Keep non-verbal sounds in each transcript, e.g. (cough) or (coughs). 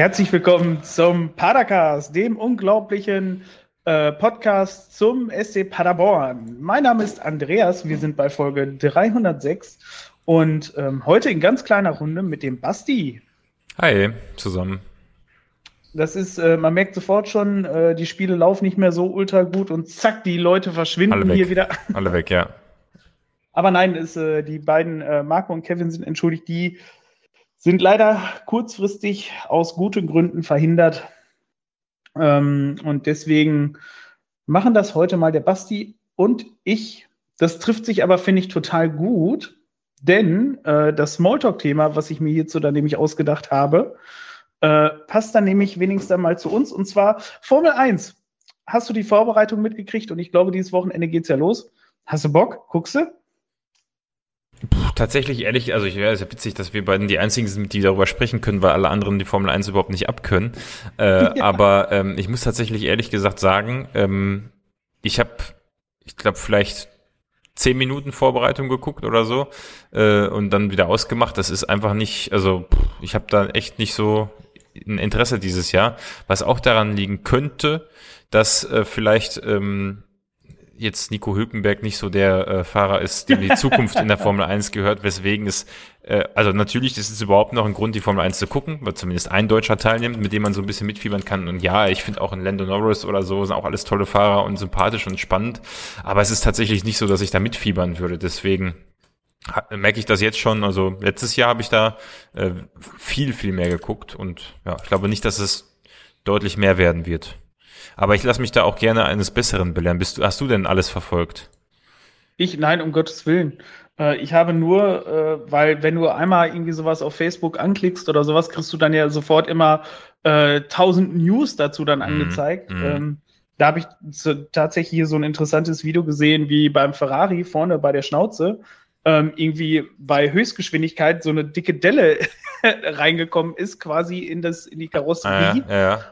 Herzlich willkommen zum Padercast, dem unglaublichen äh, Podcast zum SC Paderborn. Mein Name ist Andreas, wir sind bei Folge 306 und ähm, heute in ganz kleiner Runde mit dem Basti. Hi, zusammen. Das ist, äh, man merkt sofort schon, äh, die Spiele laufen nicht mehr so ultra gut und zack, die Leute verschwinden hier wieder. Alle weg, ja. Aber nein, ist, äh, die beiden äh, Marco und Kevin sind entschuldigt, die sind leider kurzfristig aus guten Gründen verhindert. Ähm, und deswegen machen das heute mal der Basti und ich. Das trifft sich aber, finde ich, total gut, denn äh, das Smalltalk-Thema, was ich mir hierzu dann nämlich ausgedacht habe, äh, passt dann nämlich wenigstens einmal zu uns. Und zwar Formel 1. Hast du die Vorbereitung mitgekriegt? Und ich glaube, dieses Wochenende geht es ja los. Hast du Bock? Guckst du? Tatsächlich ehrlich, also ich wäre ja witzig, dass wir beiden die einzigen sind, die darüber sprechen können, weil alle anderen die Formel 1 überhaupt nicht abkönnen. Äh, (laughs) ja. Aber ähm, ich muss tatsächlich ehrlich gesagt sagen, ähm, ich habe, ich glaube, vielleicht zehn Minuten Vorbereitung geguckt oder so äh, und dann wieder ausgemacht. Das ist einfach nicht, also ich habe da echt nicht so ein Interesse dieses Jahr, was auch daran liegen könnte, dass äh, vielleicht ähm, jetzt Nico Hülkenberg nicht so der äh, Fahrer ist, dem die Zukunft in der (laughs) Formel 1 gehört, weswegen es, äh, also natürlich ist es überhaupt noch ein Grund, die Formel 1 zu gucken, weil zumindest ein Deutscher teilnimmt, mit dem man so ein bisschen mitfiebern kann. Und ja, ich finde auch ein Lando Norris oder so sind auch alles tolle Fahrer und sympathisch und spannend. Aber es ist tatsächlich nicht so, dass ich da mitfiebern würde. Deswegen merke ich das jetzt schon. Also letztes Jahr habe ich da äh, viel, viel mehr geguckt und ja, ich glaube nicht, dass es deutlich mehr werden wird. Aber ich lasse mich da auch gerne eines Besseren belehren. Bist du, hast du denn alles verfolgt? Ich, nein, um Gottes Willen. Äh, ich habe nur, äh, weil wenn du einmal irgendwie sowas auf Facebook anklickst oder sowas, kriegst du dann ja sofort immer äh, tausend News dazu dann mhm, angezeigt. Mm, Ähm, da habe ich tatsächlich hier so ein interessantes Video gesehen, wie beim Ferrari vorne bei der Schnauze ähm, irgendwie bei Höchstgeschwindigkeit so eine dicke Delle (laughs) reingekommen ist, quasi in das in die Karosserie. Ah, ja, ja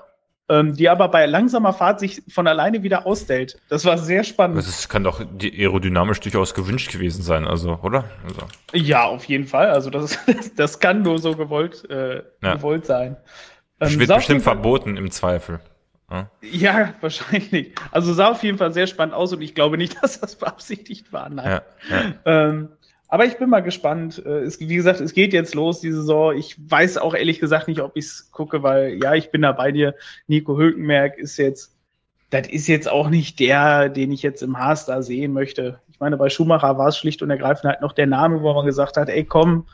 ähm, die aber bei langsamer Fahrt sich von alleine wieder ausstellt. Das war sehr spannend. Das kann doch aerodynamisch durchaus gewünscht gewesen sein, also, oder? Also. Ja, auf jeden Fall. Also das, (laughs) das kann nur so gewollt, äh, ja. gewollt sein. Ähm, wird bestimmt verboten im Zweifel. Ja? ja? (laughs) wahrscheinlich. Also sah auf jeden Fall sehr spannend aus und ich glaube nicht, (laughs) dass das beabsichtigt war. Nein. Ja, ja. Ähm, aber ich bin mal gespannt. Äh, es, wie gesagt, es geht jetzt los, die Saison. Ich weiß auch ehrlich gesagt nicht, ob ich es gucke, weil ja, ich bin da bei dir. Nico Hülkenberg ist jetzt, das ist jetzt auch nicht der, den ich jetzt im Haas da sehen möchte. Ich meine, bei Schumacher war es schlicht und ergreifend halt noch der Name, wo man gesagt hat, ey komm,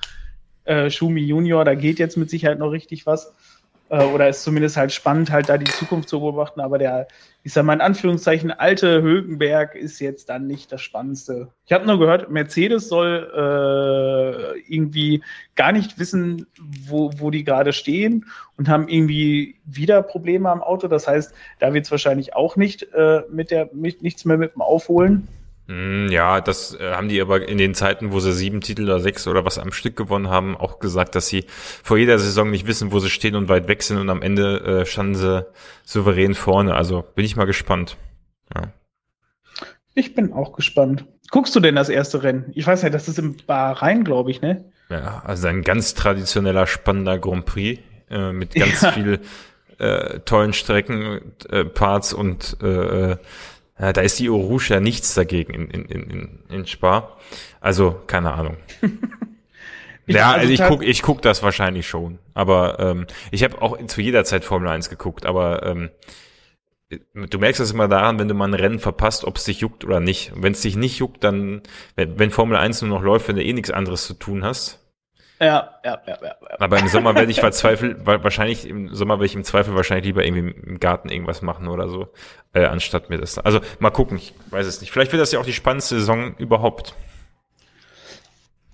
äh, Schumi Junior, da geht jetzt mit Sicherheit noch richtig was äh, oder ist zumindest halt spannend, halt da die Zukunft zu beobachten. Aber der, ich sag mal in Anführungszeichen, alte Hülkenberg ist jetzt dann nicht das Spannendste. Ich habe nur gehört, Mercedes soll äh, irgendwie gar nicht wissen, wo, wo die gerade stehen und haben irgendwie wieder Probleme am Auto. Das heißt, da wird es wahrscheinlich auch nicht äh, mit der mit, nichts mehr mit dem Aufholen. Hm, ja, das äh, haben die aber in den Zeiten, wo sie sieben Titel oder sechs oder was am Stück gewonnen haben, auch gesagt, dass sie vor jeder Saison nicht wissen, wo sie stehen und weit weg sind und am Ende äh, standen sie souverän vorne. Also bin ich mal gespannt. Ja. Ich bin auch gespannt. Guckst du denn das erste Rennen? Ich weiß ja, das ist im Bahrain, glaube ich, ne? Ja, also ein ganz traditioneller, spannender Grand Prix äh, mit ganz ja. viel äh, tollen Streckenparts äh, und äh, ja, da ist die Orange ja nichts dagegen in, in, in, in Spa. Also, keine Ahnung. (laughs) ja, also, also ich guck, ich guck das wahrscheinlich schon. Aber ähm, ich habe auch zu jeder Zeit Formel 1 geguckt, aber ähm, du merkst das immer daran, wenn du mal ein Rennen verpasst, ob es dich juckt oder nicht. Wenn es dich nicht juckt, dann, wenn, wenn Formel 1 nur noch läuft, wenn du eh nichts anderes zu tun hast, ja, ja, ja, ja. Aber im Sommer werde ich verzweifelt, wahrscheinlich im Sommer werde ich im Zweifel wahrscheinlich lieber irgendwie im Garten irgendwas machen oder so, äh, anstatt mir das. Also mal gucken, ich weiß es nicht. Vielleicht wird das ja auch die spannendste Saison überhaupt.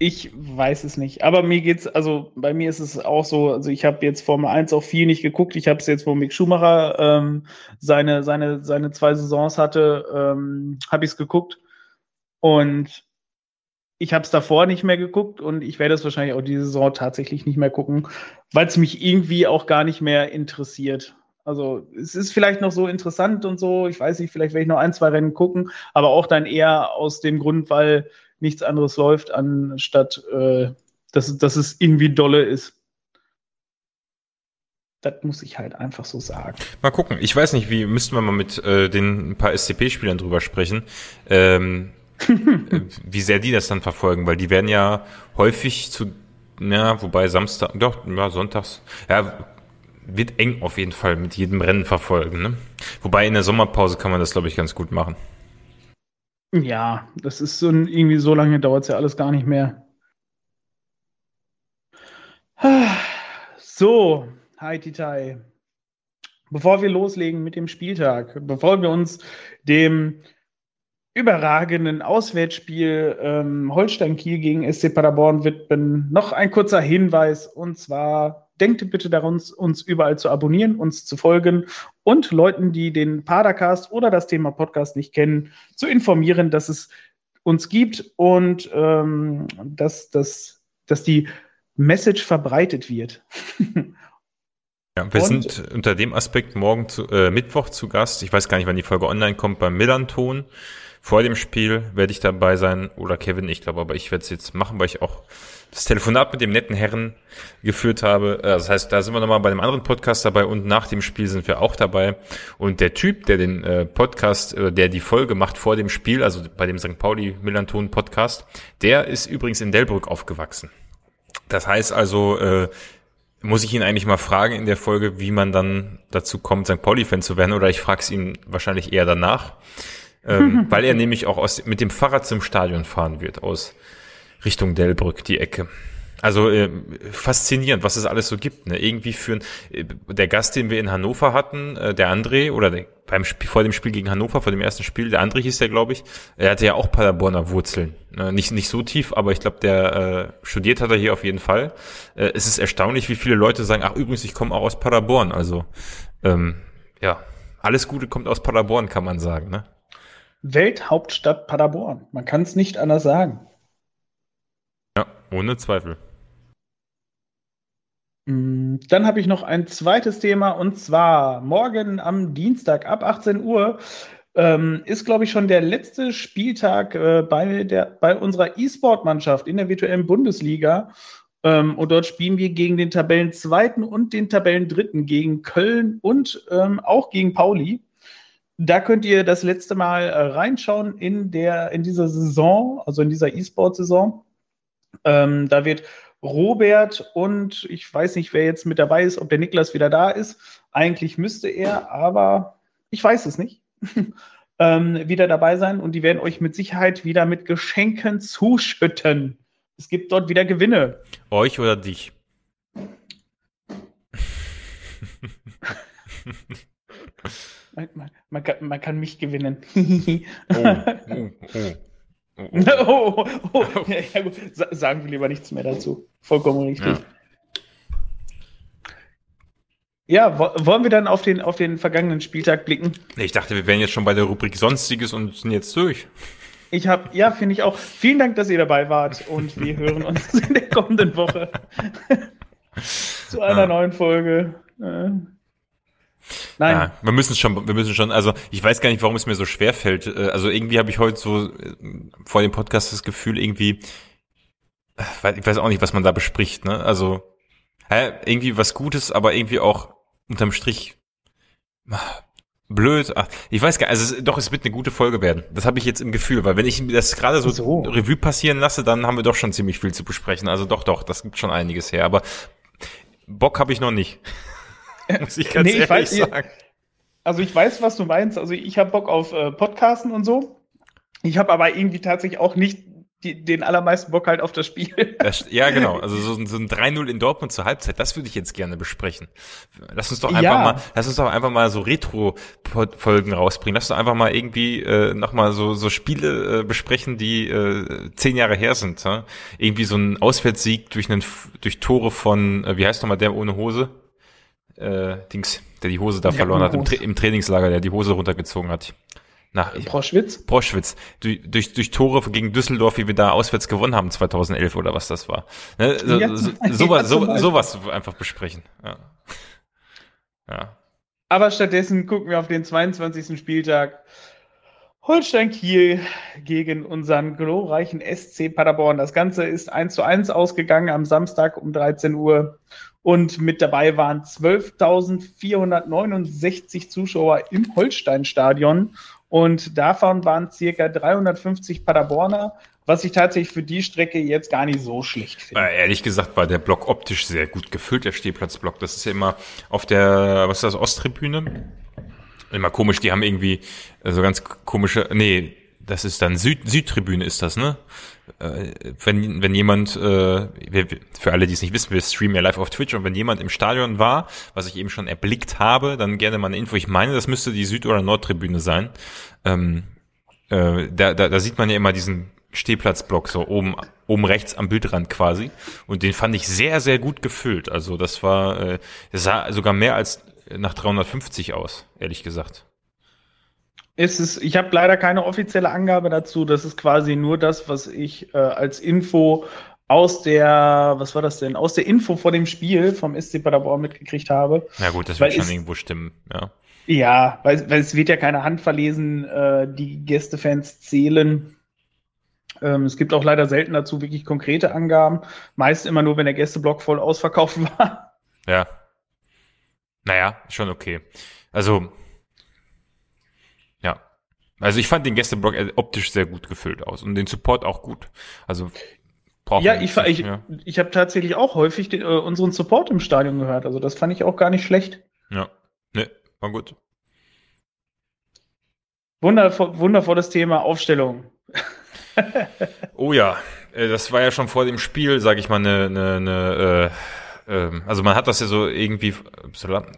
Ich weiß es nicht. Aber mir geht's, also bei mir ist es auch so, also ich habe jetzt Formel 1 auch viel nicht geguckt. Ich habe es jetzt, wo Mick Schumacher ähm, seine, seine, seine zwei Saisons hatte, ähm, habe ich es geguckt. Und ich habe es davor nicht mehr geguckt und ich werde es wahrscheinlich auch diese Saison tatsächlich nicht mehr gucken, weil es mich irgendwie auch gar nicht mehr interessiert. Also es ist vielleicht noch so interessant und so, ich weiß nicht, vielleicht werde ich noch ein, zwei Rennen gucken, aber auch dann eher aus dem Grund, weil nichts anderes läuft, anstatt äh, dass, dass es irgendwie dolle ist. Das muss ich halt einfach so sagen. Mal gucken. Ich weiß nicht, wie müssten wir mal mit äh, den ein paar SCP-Spielern drüber sprechen, ähm, äh, wie sehr die das dann verfolgen, weil die werden ja häufig zu, ja, wobei Samstag, doch, ja, sonntags, ja, wird eng auf jeden Fall mit jedem Rennen verfolgen. Ne? Wobei in der Sommerpause kann man das, glaube ich, ganz gut machen. Ja, das ist so ein, irgendwie so lange dauert es ja alles gar nicht mehr. So, Hi Titai. Bevor wir loslegen mit dem Spieltag, bevor wir uns dem überragenden Auswärtsspiel ähm, Holstein Kiel gegen SC Paderborn widmen, noch ein kurzer Hinweis und zwar denkt bitte daran, uns überall zu abonnieren, uns zu folgen und Leuten, die den Padercast oder das Thema Podcast nicht kennen, zu informieren, dass es uns gibt und ähm, dass, dass, dass die Message verbreitet wird. (laughs) Ja, wir und, sind unter dem Aspekt morgen zu, äh, Mittwoch zu Gast. Ich weiß gar nicht, wann die Folge online kommt, beim Millanton. Vor dem Spiel werde ich dabei sein, oder Kevin, ich glaube, aber ich werde es jetzt machen, weil ich auch das Telefonat mit dem netten Herren geführt habe. Äh, das heißt, da sind wir nochmal bei einem anderen Podcast dabei und nach dem Spiel sind wir auch dabei. Und der Typ, der den äh, Podcast, äh, der die Folge macht vor dem Spiel, also bei dem St. Pauli Millanton Podcast, der ist übrigens in Delbrück aufgewachsen. Das heißt also, muss ich ihn eigentlich mal fragen in der Folge, wie man dann dazu kommt, St. Pauli-Fan zu werden, oder ich frage es ihn wahrscheinlich eher danach, ähm, (laughs) weil er nämlich auch aus, mit dem Fahrrad zum Stadion fahren wird, aus Richtung Delbrück, die Ecke. Also äh, faszinierend, was es alles so gibt. Ne? Irgendwie führen äh, der Gast, den wir in Hannover hatten, äh, der André, oder der, beim Spiel, vor dem Spiel gegen Hannover, vor dem ersten Spiel, der André hieß der, glaube ich, er hatte ja auch Paderborner Wurzeln. Äh, nicht, nicht so tief, aber ich glaube, der äh, studiert hat er hier auf jeden Fall. Äh, es ist erstaunlich, wie viele Leute sagen, ach übrigens, ich komme auch aus Paderborn. Also ähm, ja, alles Gute kommt aus Paderborn, kann man sagen. Ne? Welthauptstadt Paderborn. Man kann es nicht anders sagen. Ja, ohne Zweifel. Mm, dann habe ich noch ein zweites Thema und zwar morgen am Dienstag ab 18 Uhr ähm, ist, glaube ich, schon der letzte Spieltag äh, bei, der, bei unserer E-Sport-Mannschaft in der virtuellen Bundesliga. Ähm, und dort spielen wir gegen den Tabellenzweiten und den Tabellendritten, gegen Köln und ähm, auch gegen Pauli. Da könnt ihr das letzte Mal äh, reinschauen in, der, in dieser Saison, also in dieser E-Sport-Saison. Ähm, da wird Robert und ich weiß nicht, wer jetzt mit dabei ist, ob der Niklas wieder da ist. Eigentlich müsste er, aber ich weiß es nicht. (laughs) ähm, wieder dabei sein und die werden euch mit Sicherheit wieder mit Geschenken zuschütten. Es gibt dort wieder Gewinne. Euch oder dich? (laughs) man, man, man, kann, man, kann, mich gewinnen. (laughs) oh, oh, oh. (laughs) Oh, oh. Ja. Sagen wir lieber nichts mehr dazu. Vollkommen richtig. Ja. ja, wollen wir dann auf den, auf den vergangenen Spieltag blicken? Ich dachte, wir wären jetzt schon bei der Rubrik Sonstiges und sind jetzt durch. Ich habe, ja, finde ich auch. Vielen Dank, dass ihr dabei wart und wir hören uns in der kommenden Woche (laughs) zu einer ah. neuen Folge. Äh, Nein. Ja, wir müssen schon, wir müssen schon, also ich weiß gar nicht, warum es mir so schwer fällt. Äh, also irgendwie habe ich heute so äh, vor dem Podcast das Gefühl, irgendwie, äh, ich weiß auch nicht, was man da bespricht, ne? Also, hä, irgendwie was Gutes, aber irgendwie auch unterm Strich blöd. Ach, ich weiß gar nicht, also es, doch, es wird eine gute Folge werden. Das habe ich jetzt im Gefühl, weil wenn ich mir das gerade so, so, Revue passieren lasse, dann haben wir doch schon ziemlich viel zu besprechen. Also doch, doch, das gibt schon einiges her, aber Bock habe ich noch nicht. (laughs) Muss ich ganz nee, ehrlich ich weiß, sagen. Also ich weiß, was du meinst. Also ich habe Bock auf äh, Podcasten und so. Ich habe aber irgendwie tatsächlich auch nicht die, den allermeisten Bock halt auf das Spiel. (laughs) Das, ja, genau. Also so, (laughs) so ein 3-0 in Dortmund zur Halbzeit, das würde ich jetzt gerne besprechen. Lass uns doch einfach ja. mal, lass uns doch einfach mal so Retro-Folgen rausbringen. Lass uns doch einfach mal irgendwie äh, nochmal so, so Spiele äh, besprechen, die äh, zehn Jahre her sind. Ja? Irgendwie so ein Auswärtssieg durch einen durch Tore von, äh, wie heißt nochmal der ohne Hose? Äh, Dings, der die Hose da verloren hat, im, Tra im, Trainingslager, der die Hose runtergezogen hat. Nach Proschwitz? Proschwitz. Durch, durch, durch Tore gegen Düsseldorf, wie wir da auswärts gewonnen haben, 2011 oder was das war. Ne? So, ja, so, (laughs) sowas, so, sowas einfach besprechen. Ja. ja. Aber stattdessen gucken wir auf den 22. Spieltag. Holstein Kiel gegen unseren glorreichen SC Paderborn. Das Ganze ist 1 zu 1 ausgegangen am Samstag um 13 Uhr. Und mit dabei waren 12.469 Zuschauer im Holsteinstadion. Und davon waren circa 350 Paderborner, was ich tatsächlich für die Strecke jetzt gar nicht so schlecht finde. Äh, ehrlich gesagt war der Block optisch sehr gut gefüllt, der Stehplatzblock. Das ist ja immer auf der, was ist das, Osttribüne? Immer komisch, die haben irgendwie so ganz komische, nee, das ist dann Süd, Südtribüne ist das, ne? Äh, wenn, wenn jemand, äh, für alle, die es nicht wissen, wir streamen ja live auf Twitch und wenn jemand im Stadion war, was ich eben schon erblickt habe, dann gerne mal eine Info. Ich meine, das müsste die Süd- oder Nordtribüne sein. Ähm, äh, da, da, da sieht man ja immer diesen Stehplatzblock so oben, oben rechts am Bildrand quasi. Und den fand ich sehr, sehr gut gefüllt. Also das war, äh, sah sogar mehr als nach 350 aus, ehrlich gesagt. Es ist, ich habe leider keine offizielle Angabe dazu. Das ist quasi nur das, was ich äh, als Info aus der, was war das denn, aus der Info vor dem Spiel vom SC Paderborn mitgekriegt habe. Ja gut, das wird schon es, irgendwo stimmen, ja. Ja, weil, weil es wird ja keine Hand verlesen, äh, die Gästefans zählen. Ähm, es gibt auch leider selten dazu wirklich konkrete Angaben. Meist immer nur, wenn der Gästeblock voll ausverkauft (laughs) war. Ja. Naja, schon okay. Also, also ich fand den Gästeblock optisch sehr gut gefüllt aus und den Support auch gut. Also ja, ich, ich, ja. ich habe tatsächlich auch häufig den, äh, unseren Support im Stadion gehört. Also das fand ich auch gar nicht schlecht. Ja, ne, war gut. Wundervoll, wundervolles Thema Aufstellung. oh ja, äh, das war ja schon vor dem Spiel, sage ich mal, eine, eine, eine äh, ähm, also man hat das ja so irgendwie,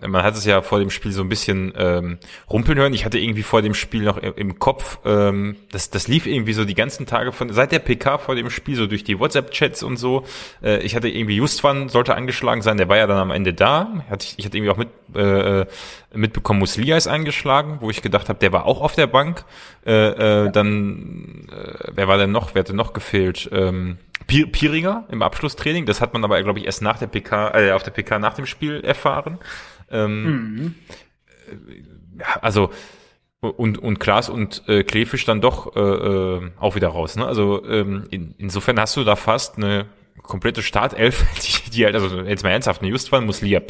man hat es ja vor dem Spiel so ein bisschen ähm, rumpeln hören. Ich hatte irgendwie vor dem Spiel noch im Kopf, ähm, das, das lief irgendwie so die ganzen Tage von, seit der PK vor dem Spiel, so durch die WhatsApp-Chats und so. Äh, ich hatte irgendwie Justwan sollte angeschlagen sein, der war ja dann am Ende da. Hatte ich, ich hatte irgendwie auch mit, äh, mitbekommen, Muslia ist eingeschlagen, wo ich gedacht habe, der war auch auf der Bank. Äh, äh, dann, äh, wer war denn noch? Wer hatte noch gefehlt? Ähm, Pieringer im Abschlusstraining. Das hat man aber, glaube ich, erst nach der PK, äh, auf der PK nach dem Spiel erfahren. Ähm, mhm. ja, also und und Klaas und äh, Klefisch dann doch äh, äh, auch wieder raus. Ne? Also ähm, in, insofern hast du da fast eine komplette Startelf, (laughs) die, die halt, also jetzt mal ernsthaft, eine Justwan, Muslia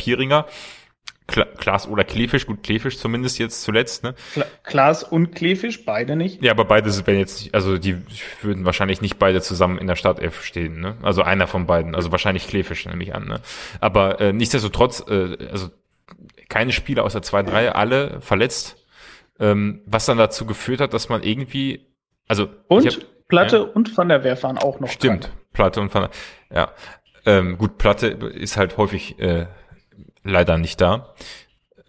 Pieringer, Klaas oder Klefisch, gut, Klefisch zumindest jetzt zuletzt, ne? Klaas und Klefisch, beide nicht? Ja, aber beide werden jetzt, also die würden wahrscheinlich nicht beide zusammen in der Startelf stehen, ne? Also einer von beiden, also wahrscheinlich Klefisch, nehme ich an, ne? Aber äh, nichtsdestotrotz, äh, also keine Spieler außer zwei, drei, alle verletzt, ähm, was dann dazu geführt hat, dass man irgendwie, also und hab, Platte ja, und Van der Werf waren auch noch. Stimmt, keine. Platte und Van der, ja. Ähm, gut, Platte ist halt häufig äh, leider nicht da.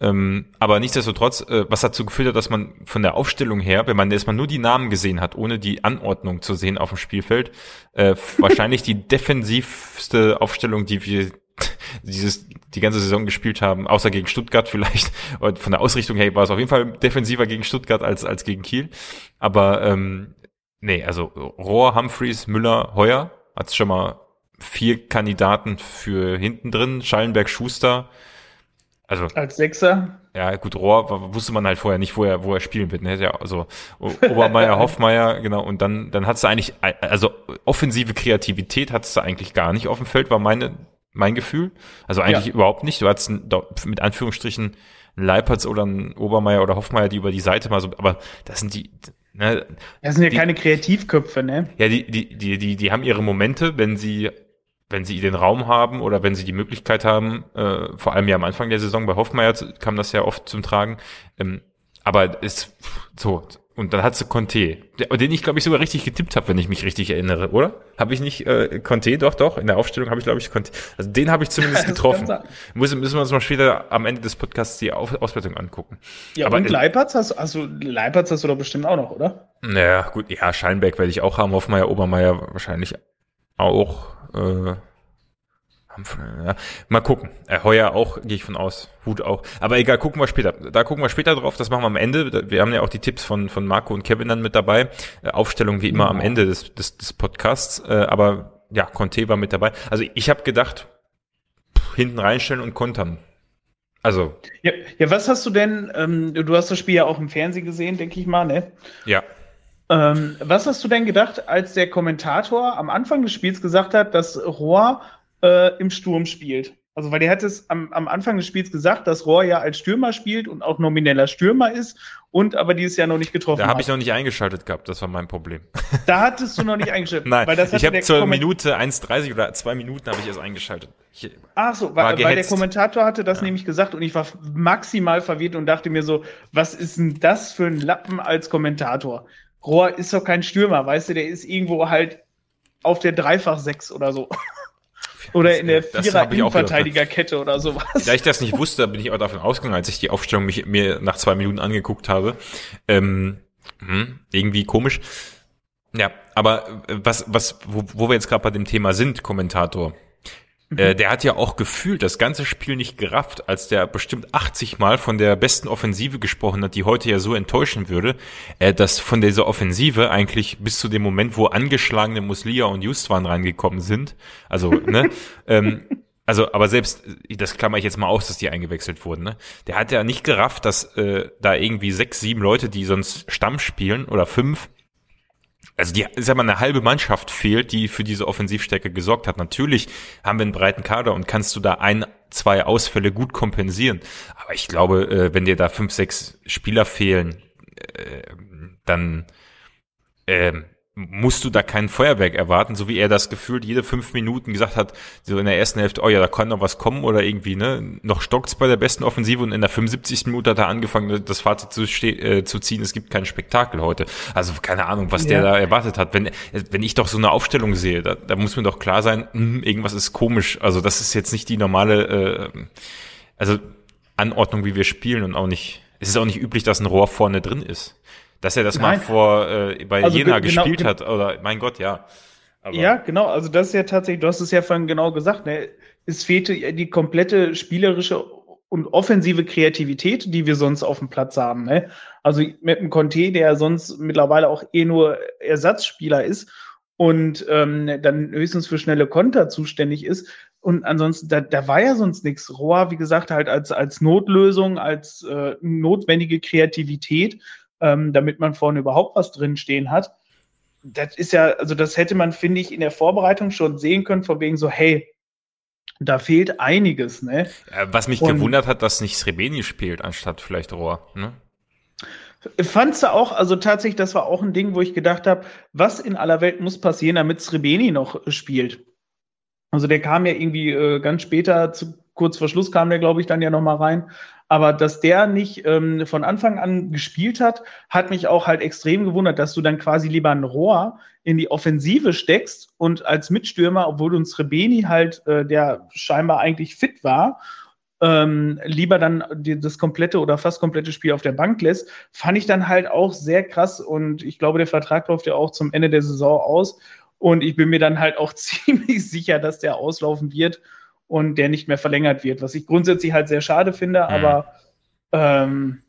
Ähm, aber nichtsdestotrotz, äh, was dazu geführt hat, dass man von der Aufstellung her, wenn man erstmal nur die Namen gesehen hat, ohne die Anordnung zu sehen auf dem Spielfeld, äh, (laughs) wahrscheinlich die defensivste Aufstellung, die wir (laughs) dieses die ganze Saison gespielt haben, außer gegen Stuttgart vielleicht. Und von der Ausrichtung her war es auf jeden Fall defensiver gegen Stuttgart als als gegen Kiel. Aber ähm, nee, also Rohr, Humphreys, Müller, Heuer hat schon mal vier Kandidaten für hinten drin, Schallenberg, Schuster. Also als Sechser. Ja, gut, Rohr wusste man halt vorher nicht, wo er, wo er spielen wird. Ne? Ja, also Obermeier, (laughs) Hoffmeier, genau. Und dann, dann hat es eigentlich, also offensive Kreativität hat es eigentlich gar nicht auf dem Feld, war meine, mein Gefühl. Also eigentlich ja. überhaupt nicht. Du hattest mit Anführungsstrichen einen Leipertz oder einen Obermeier oder Hoffmeier, die über die Seite mal so, aber das sind die, Ne, das sind ja die, keine Kreativköpfe, ne? Ja, die, die, die, die, die haben ihre Momente, wenn sie wenn sie den Raum haben oder wenn sie die Möglichkeit haben, äh, vor allem ja am Anfang der Saison bei Hoffmeier kam das ja oft zum Tragen, ähm, aber ist so und dann hat sie Conte, den ich glaube ich sogar richtig getippt habe, wenn ich mich richtig erinnere, oder? Habe ich nicht äh, Conte? Doch, doch. In der Aufstellung habe ich glaube ich Conte. Also den habe ich zumindest (laughs) getroffen. müssen, müssen wir uns mal später am Ende des Podcasts die Auf Auswertung angucken. Ja, Aber und Leipertz hast, also Leipertz hast du doch bestimmt auch noch, oder? Naja, gut. Ja, Scheinberg werde ich auch haben. Hoffmeier, Obermeier wahrscheinlich auch. Äh, ja, mal gucken. Äh, Heuer auch, gehe ich von aus. Hut auch. Aber egal, gucken wir später. Da gucken wir später drauf. Das machen wir am Ende. Wir haben ja auch die Tipps von, von Marco und Kevin dann mit dabei. Äh, Aufstellung wie immer am. Ende des, des, des Podcasts. Äh, aber ja, Conte war mit dabei. Also ich habe gedacht, pff, hinten reinstellen und kontern. Also. Ja, ja, was hast du denn, ähm, du hast das Spiel ja auch im Fernsehen gesehen, denke ich mal, ne? Ja. Ähm, was hast du denn gedacht, als der Kommentator am Anfang des Spiels gesagt hat, dass Rohr äh, im Sturm spielt? Also, weil der hat es am, am Anfang des Spiels gesagt, dass Rohr ja als Stürmer spielt und auch nomineller Stürmer ist und aber dieses Jahr noch nicht getroffen Da habe ich noch nicht eingeschaltet gehabt, das war mein Problem. (laughs) Da hattest du noch nicht eingeschaltet. (laughs) Nein, weil das ich habe zur Komment Minute 1,30 oder zwei Minuten habe ich erst eingeschaltet. Ich Ach so, weil, weil der Kommentator hatte das ja. nämlich gesagt und ich war maximal verwirrt und dachte mir so, was ist denn das für ein Lappen als Kommentator? Rohr ist doch kein Stürmer, weißt du, der ist irgendwo halt auf der Dreifach 6 oder so. Oder in der Vierer-Innenverteidigerkette oder sowas. Da ich das nicht wusste, bin ich auch davon ausgegangen, als ich die Aufstellung mich, mir nach zwei Minuten angeguckt habe. Ähm, hm, irgendwie komisch. Ja, aber äh, was, was, wo, wo wir jetzt gerade bei dem Thema sind, Kommentator. Äh, mhm. der hat ja auch gefühlt das ganze Spiel nicht gerafft, als der bestimmt 80 Mal von der besten Offensive gesprochen hat, die heute ja so enttäuschen würde, äh, dass von dieser Offensive eigentlich bis zu dem Moment, wo angeschlagene Muslia und Justwan reingekommen sind, also, ne, (laughs) ähm, also, aber selbst, das klammer ich jetzt mal aus, dass die eingewechselt wurden, ne? Der hat ja nicht gerafft, dass äh, da irgendwie sechs, sieben Leute, die sonst Stamm spielen, oder fünf, also die, sag mal, eine halbe Mannschaft fehlt, die für diese Offensivstärke gesorgt hat. Natürlich haben wir einen breiten Kader und kannst du da ein, zwei Ausfälle gut kompensieren. Aber ich glaube, äh, wenn dir da fünf, sechs Spieler fehlen, äh, dann ähm, musst du da kein Feuerwerk erwarten, so wie er das gefühlt jede fünf Minuten gesagt hat, so in der ersten Hälfte, oh ja, da kann noch was kommen oder irgendwie, ne, noch stockt's bei der besten Offensive und in der 75. Minute hat er angefangen, das Fazit zu, äh, zu ziehen, es gibt kein Spektakel heute. Also keine Ahnung, was ja. der da erwartet hat. Wenn, wenn ich doch so eine Aufstellung sehe, da, da muss mir doch klar sein, mh, hm, irgendwas ist komisch. Also das ist jetzt nicht die normale, äh, also Anordnung, wie wir spielen und auch nicht, es ist auch nicht üblich, dass ein Rohr vorne drin ist. Dass er das Nein. mal vor äh, bei also Jena genau, gespielt hat, oder mein Gott, ja. Aber ja, genau, also das ist ja tatsächlich, du hast es ja vorhin genau gesagt, ne? es fehlte die komplette spielerische und offensive Kreativität, die wir sonst auf dem Platz haben. Ne? Also mit dem Conte, der sonst mittlerweile auch eh nur Ersatzspieler ist und ähm, dann höchstens für schnelle Konter zuständig ist. Und ansonsten, da, da war ja sonst nichts. Rohr, wie gesagt, halt als, als Notlösung, als äh, notwendige Kreativität ähm, damit man vorne überhaupt was drinstehen hat. Das ist ja, also das hätte man, finde ich, in der Vorbereitung schon sehen können, von wegen so, hey, da fehlt einiges, ne? Was mich Und, gewundert hat, dass nicht Srebeni spielt, anstatt vielleicht Rohr, ne? Fandst du auch, also tatsächlich, das war auch ein Ding, wo ich gedacht habe, was in aller Welt muss passieren, damit Srebeni noch spielt? Also der kam ja irgendwie äh, ganz später, zu, kurz vor Schluss kam der, glaube ich, dann ja nochmal rein. Aber dass der nicht ähm, von Anfang an gespielt hat, hat mich auch halt extrem gewundert, dass du dann quasi lieber ein Rohr in die Offensive steckst und als Mitstürmer, obwohl uns Rebeni halt, äh, der scheinbar eigentlich fit war, ähm, lieber dann die, das komplette oder fast komplette Spiel auf der Bank lässt, fand ich dann halt auch sehr krass und ich glaube, der Vertrag läuft ja auch zum Ende der Saison aus und ich bin mir dann halt auch (laughs) ziemlich sicher, dass der auslaufen wird und der nicht mehr verlängert wird, was ich grundsätzlich halt sehr schade finde, mhm. aber ähm,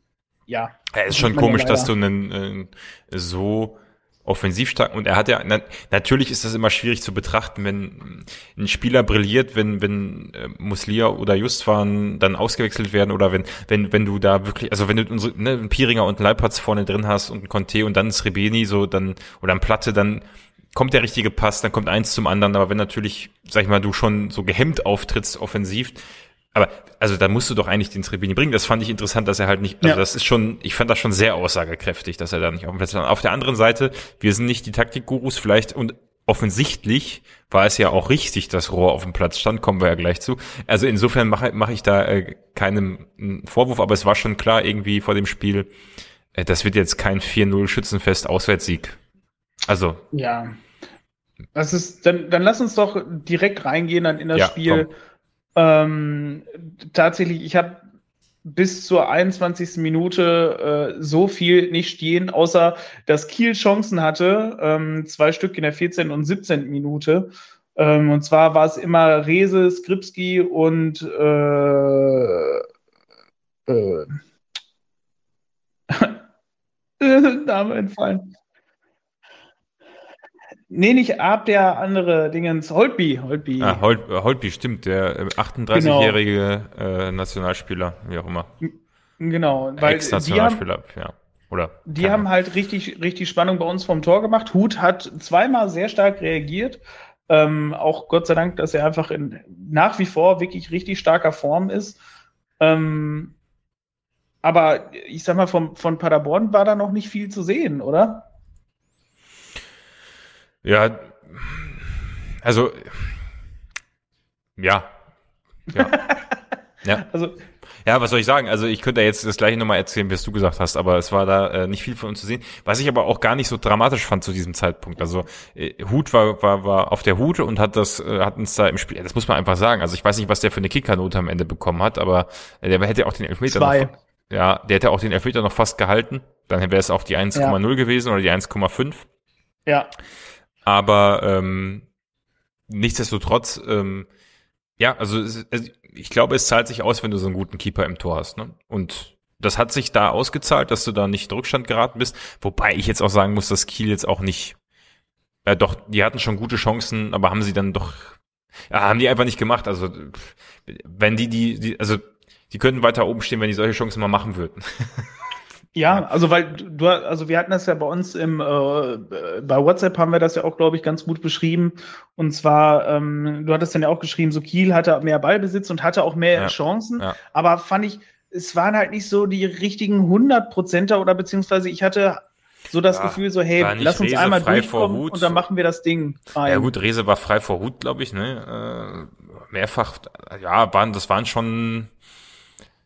ja. Ja, ist schon komisch, ja dass du einen äh, so offensiv stark und er hat ja na, natürlich ist das immer schwierig zu betrachten, wenn ein Spieler brilliert, wenn wenn äh, Muslia oder Justwan dann ausgewechselt werden oder wenn wenn wenn du da wirklich also wenn du unsere ne, einen Piringer und einen Leipatz vorne drin hast und ein Conte und dann ein Srebeni so dann oder ein Platte dann kommt der richtige Pass, dann kommt eins zum anderen. Aber wenn natürlich, sag ich mal, du schon so gehemmt auftrittst offensiv, aber also da musst du doch eigentlich den Trebini bringen. Das fand ich interessant, dass er halt nicht, also ja. das ist schon, ich fand das schon sehr aussagekräftig, dass er da nicht auf dem Platz war. Auf der anderen Seite, wir sind nicht die Taktikgurus vielleicht und offensichtlich war es ja auch richtig, dass Rohr auf dem Platz stand, kommen wir ja gleich zu. Also insofern mache mach ich da äh, keinen Vorwurf, aber es war schon klar irgendwie vor dem Spiel, äh, das wird jetzt kein 4-0 Schützenfest Auswärtssieg. Also. Ja. Das ist, dann, dann lass uns doch direkt reingehen dann in das ja, Spiel. Ähm, tatsächlich, ich habe bis zur 21. Minute äh, so viel nicht stehen, außer dass Kiel Chancen hatte, ähm, zwei Stück in der 14. und 17. Minute. Ähm, und zwar war es immer Rese, Skripski und äh, äh, (laughs) Name entfallen. Nee, nicht Ab, der andere Dingens, Holtby. Holtby, ah, Holt, Holtby stimmt, der 38-jährige äh, genau. äh, Nationalspieler, wie auch immer. Genau, weil Ex-Nationalspieler, ja. Oder die haben halt richtig, richtig Spannung bei uns vom Tor gemacht. Hut hat zweimal sehr stark reagiert. Ähm, auch Gott sei Dank, dass er einfach in nach wie vor wirklich richtig starker Form ist. Ähm, aber ich sag mal, vom, von Paderborn war da noch nicht viel zu sehen, oder? Ja, also ja. Ja. (laughs) ja. Also ja, was soll ich sagen? Also ich könnte jetzt das gleiche nochmal erzählen, wie du gesagt hast, aber es war da äh, nicht viel von uns zu sehen. Was ich aber auch gar nicht so dramatisch fand zu diesem Zeitpunkt. Also äh, Hut war, war, war auf der Hut und hat das, äh, hat uns da im Spiel, das muss man einfach sagen. Also ich weiß nicht, was der für eine Kickernote am Ende bekommen hat, aber äh, der hätte auch den Elfmeter Zwei. noch, ja, der hätte auch den Elfmeter noch fast gehalten. Dann wäre es auch die 1,0 ja. gewesen oder die 1,5. Ja. Aber ähm, nichtsdestotrotz, ähm, ja, also, also ich glaube, es zahlt sich aus, wenn du so einen guten Keeper im Tor hast. Ne? Und das hat sich da ausgezahlt, dass du da nicht in Rückstand geraten bist. Wobei ich jetzt auch sagen muss, dass Kiel jetzt auch nicht, äh, doch, die hatten schon gute Chancen, aber haben sie dann doch, ja, haben die einfach nicht gemacht. Also wenn die, die, die also die könnten weiter oben stehen, wenn die solche Chancen mal machen würden. (laughs) Ja, also weil du, also wir hatten das ja bei uns im, äh, bei WhatsApp haben wir das ja auch, glaube ich, ganz gut beschrieben. Und zwar, ähm, du hattest dann ja auch geschrieben, so Kiel hatte mehr Ballbesitz und hatte auch mehr ja, Chancen. Ja. Aber fand ich, es waren halt nicht so die richtigen 100 Prozenter oder beziehungsweise ich hatte so das ja, Gefühl so, hey, lass uns Rese einmal durchkommen und dann machen wir das Ding rein. Ja gut, Rese war frei vor Hut, glaube ich, ne? Äh, mehrfach, ja, waren, das waren schon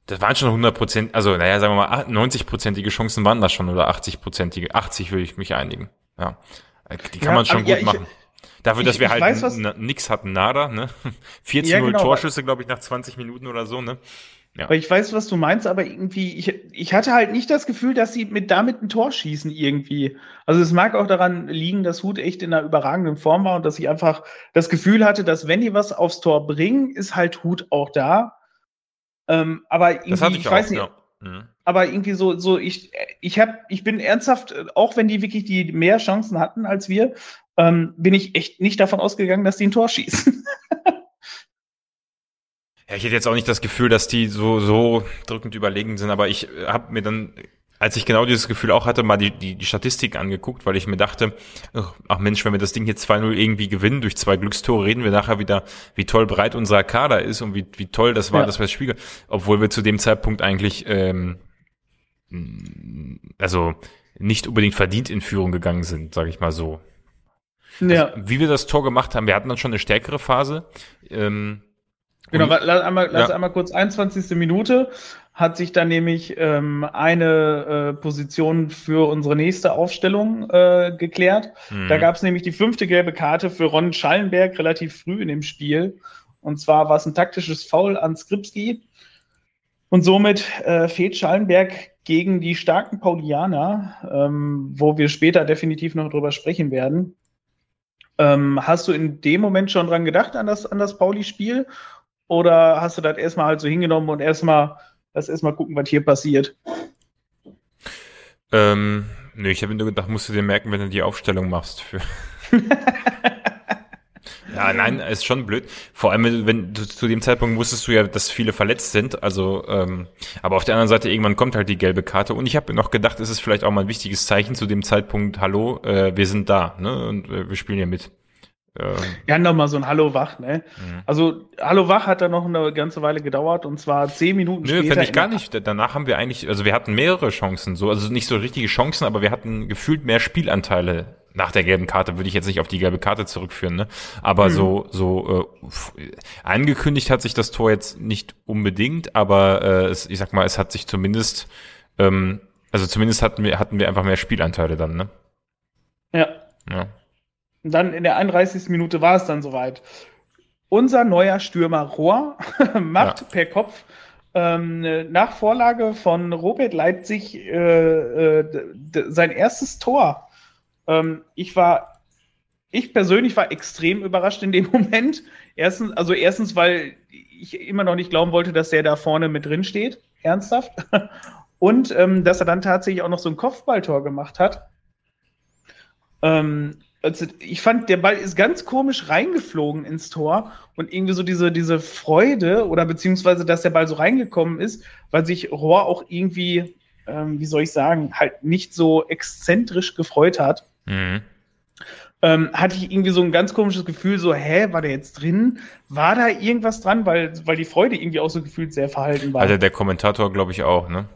das waren schon 100 Prozent, also naja, sagen wir mal 90-prozentige Chancen waren das schon oder 80-prozentige, 80 würde ich mich einigen. Ja, die kann ja, man schon gut ja, machen. Dafür, dass ich, wir halt weiß, nix hatten, nada, ne? (laughs) 14 ja, genau, Torschüsse, glaube ich, nach 20 Minuten oder so, ne? Ja. Aber ich weiß, was du meinst, aber irgendwie, ich, ich hatte halt nicht das Gefühl, dass sie mit damit ein Tor schießen irgendwie. Also es mag auch daran liegen, dass Hut echt in einer überragenden Form war und dass ich einfach das Gefühl hatte, dass wenn die was aufs Tor bringen, ist halt Hut auch da. Ähm, aber irgendwie, das hatte ich, ich auch, weiß nicht, ja. mhm. aber irgendwie so, so ich, ich hab, ich bin ernsthaft, auch wenn die wirklich die mehr Chancen hatten als wir, ähm, bin ich echt nicht davon ausgegangen, dass die ein Tor schießen. (laughs) Ja, ich hätte jetzt auch nicht das Gefühl, dass die so, so drückend überlegen sind, aber ich habe mir dann als ich genau dieses Gefühl auch hatte, mal die, die, die Statistik angeguckt, weil ich mir dachte, ach Mensch, wenn wir das Ding hier 2-0 irgendwie gewinnen durch zwei Glückstore, reden wir nachher wieder, wie toll breit unser Kader ist und wie, wie toll das war, ja. dass wir das Spiel, obwohl wir zu dem Zeitpunkt eigentlich, ähm, also nicht unbedingt verdient in Führung gegangen sind, sage ich mal so. Ja. Also, wie wir das Tor gemacht haben, wir hatten dann schon eine stärkere Phase. Ähm, Genau, lass einmal, lass ja. einmal kurz 21. Minute hat sich dann nämlich ähm, eine äh, Position für unsere nächste Aufstellung äh, geklärt. Mhm. Da gab es nämlich die fünfte gelbe Karte für Ron Schallenberg relativ früh in dem Spiel. Und zwar war es ein taktisches Foul an Skripski. Und somit äh, fehlt Schallenberg gegen die starken Paulianer, ähm, wo wir später definitiv noch drüber sprechen werden. Ähm, hast du in dem Moment schon dran gedacht, an das, an das Pauli-Spiel? Oder hast du das erstmal halt so hingenommen und erstmal, lass erstmal gucken, was hier passiert? Ähm, nö, ich habe nur gedacht, musst du dir merken, wenn du die Aufstellung machst für. (laughs) ja, nein, ist schon blöd. Vor allem, wenn du zu dem Zeitpunkt wusstest du ja, dass viele verletzt sind. Also, ähm, aber auf der anderen Seite irgendwann kommt halt die gelbe Karte. Und ich habe noch gedacht, es ist vielleicht auch mal ein wichtiges Zeichen zu dem Zeitpunkt. Hallo, äh, wir sind da, ne? Und äh, wir spielen ja mit. Ähm. Ja, nochmal so ein Hallo Wach, ne? Mhm. Also Hallo Wach hat dann noch eine ganze Weile gedauert und zwar zehn Minuten Nö, später. Nö, fände ich gar nicht. Danach haben wir eigentlich, also wir hatten mehrere Chancen, so, also nicht so richtige Chancen, aber wir hatten gefühlt mehr Spielanteile nach der gelben Karte würde ich jetzt nicht auf die gelbe Karte zurückführen, ne? Aber mhm. so so äh, angekündigt hat sich das Tor jetzt nicht unbedingt, aber äh, es, ich sag mal, es hat sich zumindest, ähm, also zumindest hatten wir hatten wir einfach mehr Spielanteile dann, ne? Ja. Ja. Und dann in der 31. Minute war es dann soweit. Unser neuer Stürmer Rohr (laughs) macht ja. per Kopf ähm, nach Vorlage von Robert Leipzig äh, äh, sein erstes Tor. Ähm, ich war, ich persönlich war extrem überrascht in dem (laughs) Moment. Erstens, also erstens, weil ich immer noch nicht glauben wollte, dass der da vorne mit drin steht, ernsthaft. (laughs) Und ähm, dass er dann tatsächlich auch noch so ein Kopfballtor gemacht hat. Ähm, also ich fand, der Ball ist ganz komisch reingeflogen ins Tor und irgendwie so diese, diese Freude oder beziehungsweise, dass der Ball so reingekommen ist, weil sich Rohr auch irgendwie, ähm, wie soll ich sagen, halt nicht so exzentrisch gefreut hat. Mhm. ähm, hatte ich irgendwie so ein ganz komisches Gefühl, so, hä, war der jetzt drin? War da irgendwas dran? Weil, weil die Freude irgendwie auch so gefühlt sehr verhalten war. Also der Kommentator, glaube ich, auch, ne?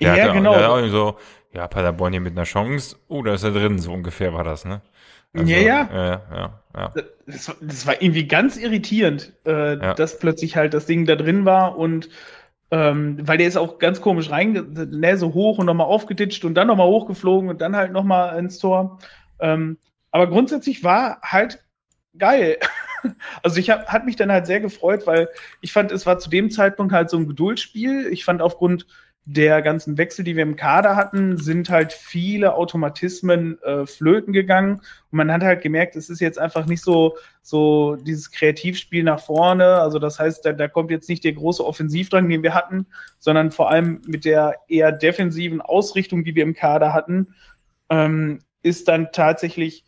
Der ja, hatte, genau. Der auch so, ja, Paderborn hier mit einer Chance. Oh, da ist er drin, so ungefähr war das, ne? Also, ja, ja. ja, ja, ja. Das, war, das war irgendwie ganz irritierend, äh, ja. dass plötzlich halt das Ding da drin war und ähm, weil der ist auch ganz komisch rein, ne, so hoch und nochmal aufgeditscht und dann nochmal hochgeflogen und dann halt nochmal ins Tor. Ähm, aber grundsätzlich war halt geil. (laughs) Also ich hab, hat mich dann halt sehr gefreut, weil ich fand, es war zu dem Zeitpunkt halt so ein Geduldsspiel. Ich fand aufgrund der ganzen Wechsel, die wir im Kader hatten, sind halt viele Automatismen äh, flöten gegangen. Und man hat halt gemerkt, es ist jetzt einfach nicht so, so dieses Kreativspiel nach vorne. Also das heißt, da, da kommt jetzt nicht der große Offensivdrang, den wir hatten, sondern vor allem mit der eher defensiven Ausrichtung, die wir im Kader hatten, ähm, ist dann tatsächlich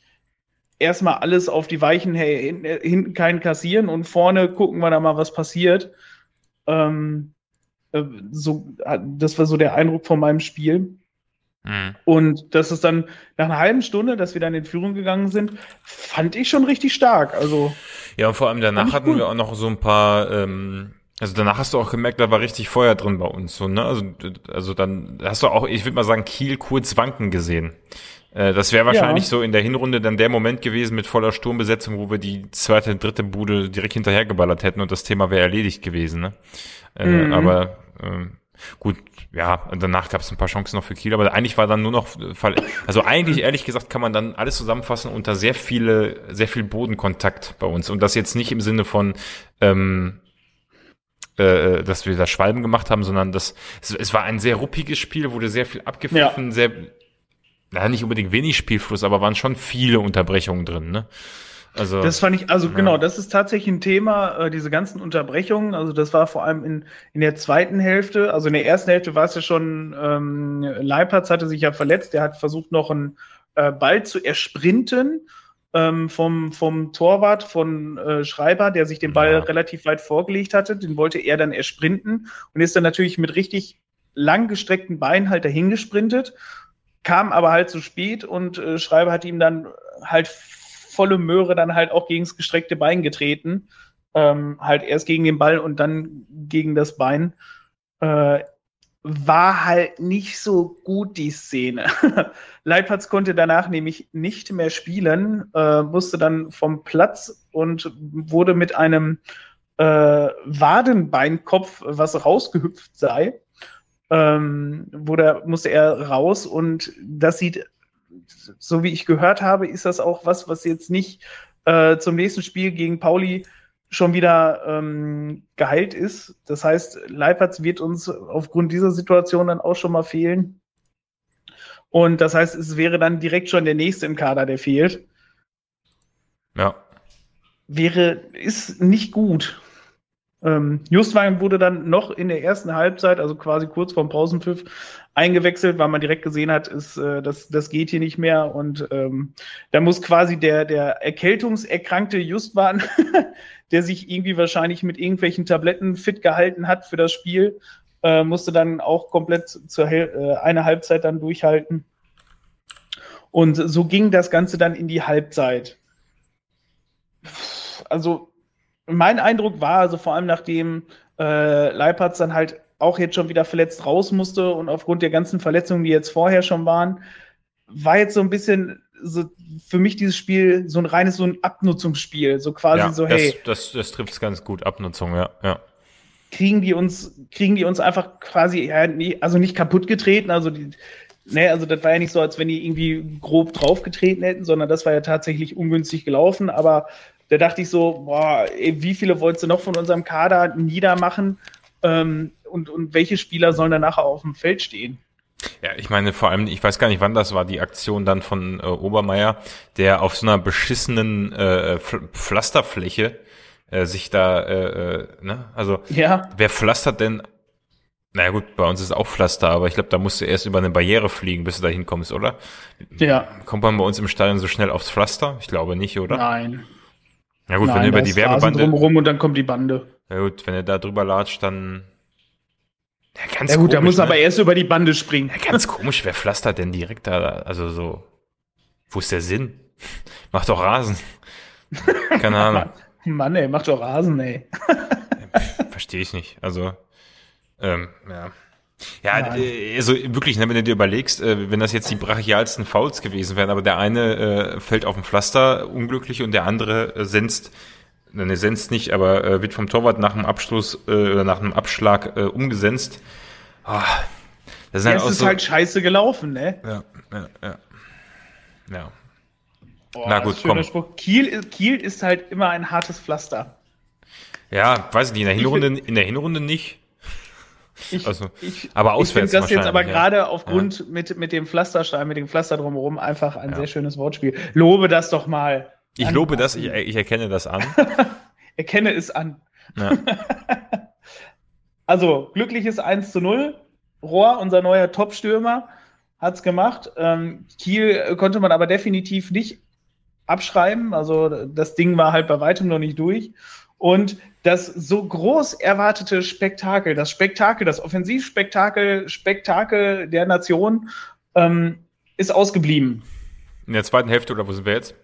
erstmal alles auf die Weichen, hey, hinten keinen kassieren und vorne gucken wir da mal, was passiert. Ähm, äh, so, das war so der Eindruck von meinem Spiel. Mhm. Und das ist dann nach einer halben Stunde, dass wir dann in Führung gegangen sind, fand ich schon richtig stark. Also ja, und vor allem danach hatten gut. wir auch noch so ein paar. Ähm also danach hast du auch gemerkt, da war richtig Feuer drin bei uns. So, ne? also, also dann hast du auch, ich würde mal sagen, Kiel kurz wanken gesehen. Äh, das wäre wahrscheinlich ja. so in der Hinrunde dann der Moment gewesen mit voller Sturmbesetzung, wo wir die zweite, dritte Bude direkt hinterhergeballert hätten und das Thema wäre erledigt gewesen. Ne? Äh, mhm. Aber ähm, gut, ja, danach gab es ein paar Chancen noch für Kiel, aber eigentlich war dann nur noch, also eigentlich ehrlich gesagt kann man dann alles zusammenfassen unter sehr viele, sehr viel Bodenkontakt bei uns und das jetzt nicht im Sinne von, ähm, äh, dass wir da Schwalben gemacht haben, sondern das, es, es, war ein sehr ruppiges Spiel, wurde sehr viel abgepfiffen, ja. sehr, ja, nicht unbedingt wenig Spielfluss, aber waren schon viele Unterbrechungen drin, ne? Also, das fand ich, also ja. genau, das ist tatsächlich ein Thema, äh, diese ganzen Unterbrechungen. Also das war vor allem in, in der zweiten Hälfte. Also in der ersten Hälfte war es ja schon, ähm, Leipertz hatte sich ja verletzt, der hat versucht noch einen äh, Ball zu ersprinten ähm, vom, vom Torwart von äh, Schreiber, der sich den Ball ja. relativ weit vorgelegt hatte. Den wollte er dann ersprinten und ist dann natürlich mit richtig langgestreckten Beinen halt dahin gesprintet, kam aber halt zu spät und äh, Schreiber hat ihm dann halt volle Möhre dann halt auch gegen das gestreckte Bein getreten. Ähm, halt erst gegen den Ball und dann gegen das Bein. Äh, war halt nicht so gut die Szene. (laughs) Leipatz konnte danach nämlich nicht mehr spielen, äh, musste dann vom Platz und wurde mit einem äh, Wadenbeinkopf, was rausgehüpft sei, ähm, wurde, musste er raus und das sieht so wie ich gehört habe, ist das auch was, was jetzt nicht äh, zum nächsten Spiel gegen Pauli schon wieder ähm, geheilt ist. Das heißt, Leipertz wird uns aufgrund dieser Situation dann auch schon mal fehlen. Und das heißt, es wäre dann direkt schon der nächste im Kader, der fehlt. Ja. Wäre, ist nicht gut. Ähm, Justwein wurde dann noch in der ersten Halbzeit, also quasi kurz vorm Pausenpfiff, eingewechselt, weil man direkt gesehen hat, ist, äh, das, das geht hier nicht mehr. Und ähm, da muss quasi der, der erkältungserkrankte Justwan, (laughs) der sich irgendwie wahrscheinlich mit irgendwelchen Tabletten fit gehalten hat für das Spiel, äh, musste dann auch komplett zur äh, eine Halbzeit dann durchhalten. Und so ging das Ganze dann in die Halbzeit. Also mein Eindruck war, also vor allem nachdem äh, Leipertz dann halt auch jetzt schon wieder verletzt raus musste und aufgrund der ganzen Verletzungen, die jetzt vorher schon waren, war jetzt so ein bisschen so für mich dieses Spiel so ein reines so ein Abnutzungsspiel, so quasi ja, so hey, das das, das trifft es ganz gut Abnutzung, ja, ja. Kriegen die uns kriegen die uns einfach quasi ja, also nicht kaputt getreten, also die Ne, also das war ja nicht so, als wenn die irgendwie grob draufgetreten hätten, sondern das war ja tatsächlich ungünstig gelaufen. Aber da dachte ich so, boah, wie viele wolltest du noch von unserem Kader niedermachen? Ähm, und, und welche Spieler sollen dann nachher auf dem Feld stehen? Ja, ich meine vor allem, ich weiß gar nicht, wann das war, die Aktion dann von äh, Obermeier, der auf so einer beschissenen äh, Pflasterfläche äh, sich da, äh, äh, ne, also ja. wer pflastert denn? Naja gut, bei uns ist auch Pflaster, aber ich glaube, da musst du erst über eine Barriere fliegen, bis du da hinkommst, oder? Ja. Kommt man bei uns im Stadion so schnell aufs Pflaster? Ich glaube nicht, oder? Nein. Ja gut, Nein, wenn du über die Werbebande. Drumherum und dann kommt die Bande. Ja gut, wenn er da drüber latscht, dann. Ja, ganz ja gut, komisch, da muss ne? aber erst über die Bande springen. Ja, ganz komisch, wer pflastert denn direkt da? Also so. Wo ist der Sinn? (laughs) Mach doch Rasen. Keine Ahnung. (laughs) Mann, ey, mach doch Rasen, ey. (laughs) Verstehe ich nicht. Also, ähm, ja. Ja, äh, also wirklich, ne, wenn du dir überlegst, äh, wenn das jetzt die brachialsten Fouls gewesen wären, aber der eine äh, fällt auf dem Pflaster unglücklich und der andere senzt, ne, senzt nicht, aber wird vom Torwart nach dem Abschluss oder nach einem Abschlag umgesenzt. Oh, das ist, halt, ist so, halt scheiße gelaufen, ne? Ja, ja, ja. Ja. Oh, Na gut, komm. Spruch. Kiel, Kiel ist halt immer ein hartes Pflaster. Ja, weiß ich nicht, in der Hinrunde, in der Hinrunde nicht. Ich, also, ich, aber auswärts. Ich finde das jetzt aber ja. gerade aufgrund ja. mit, mit dem Pflasterstein, mit dem Pflaster drumherum einfach ein ja. sehr schönes Wortspiel. Lobe das doch mal. Ich an, lobe das, ich, ich erkenne das an. (laughs) erkenne es an. (laughs) also, glückliches 1 zu 0. Rohr, unser neuer Top-Stürmer, hat es gemacht. Ähm, Kiel konnte man aber definitiv nicht abschreiben. Also das Ding war halt bei weitem noch nicht durch. Und das so groß erwartete Spektakel, das Spektakel, das Offensivspektakel, Spektakel der Nation ähm, ist ausgeblieben. In der zweiten Hälfte oder wo sind wir jetzt?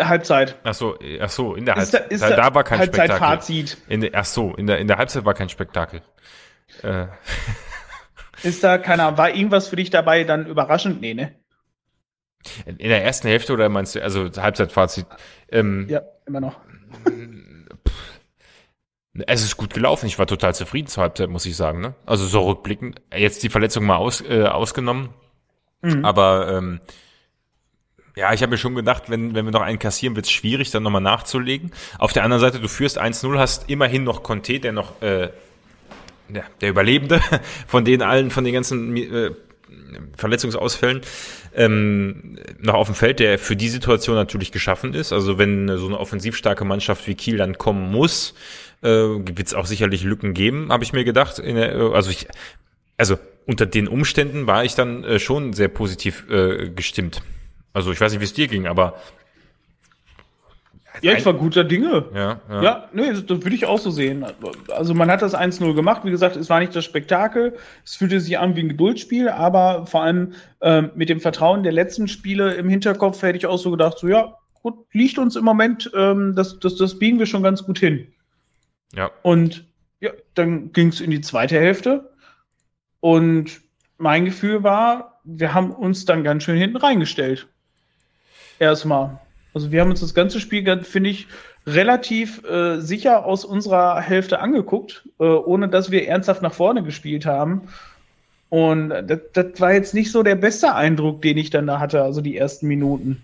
Halbzeit. Ach so, ach so, in der Halbzeit. Da, da, war kein Halbzeit Spektakel. Fazit. In der, ach so, in der, in der Halbzeit war kein Spektakel. Äh. (laughs) Ist da keiner, war irgendwas für dich dabei dann überraschend? Nee, ne? In der ersten Hälfte oder meinst du, also Halbzeitfazit? Ähm, ja, immer noch. Es ist gut gelaufen. Ich war total zufrieden zur Halbzeit, muss ich sagen. Ne? Also so rückblickend. Jetzt die Verletzung mal aus, äh, ausgenommen. Mhm. Aber ähm, ja, ich habe mir schon gedacht, wenn, wenn wir noch einen kassieren, wird es schwierig, dann nochmal nachzulegen. Auf der anderen Seite, du führst 1-0, hast immerhin noch Conte, der noch äh, ja, der Überlebende (laughs) von denen allen, von den ganzen äh, Verletzungsausfällen ähm, noch auf dem Feld, der für die Situation natürlich geschaffen ist. Also wenn so eine offensivstarke Mannschaft wie Kiel dann kommen muss, äh, wird es auch sicherlich Lücken geben, habe ich mir gedacht. Der, äh, also ich, also unter den Umständen war ich dann äh, schon sehr positiv äh, gestimmt. Also ich weiß nicht, wie es dir ging, aber ja, ich war guter Dinge. Ja, ja. ja nee, das, das würde ich auch so sehen. Also man hat das 1-0 gemacht. Wie gesagt, es war nicht das Spektakel. Es fühlte sich an wie ein Geduldsspiel, aber vor allem ähm, mit dem Vertrauen der letzten Spiele im Hinterkopf hätte ich auch so gedacht, so ja, gut, liegt uns im Moment, ähm, das, das, das biegen wir schon ganz gut hin. Ja. Und ja, dann ging es in die zweite Hälfte. Und mein Gefühl war, wir haben uns dann ganz schön hinten reingestellt. Erstmal. Also wir haben uns das ganze Spiel, finde ich, relativ äh, sicher aus unserer Hälfte angeguckt, äh, ohne dass wir ernsthaft nach vorne gespielt haben. Und das, das war jetzt nicht so der beste Eindruck, den ich dann da hatte, also die ersten Minuten.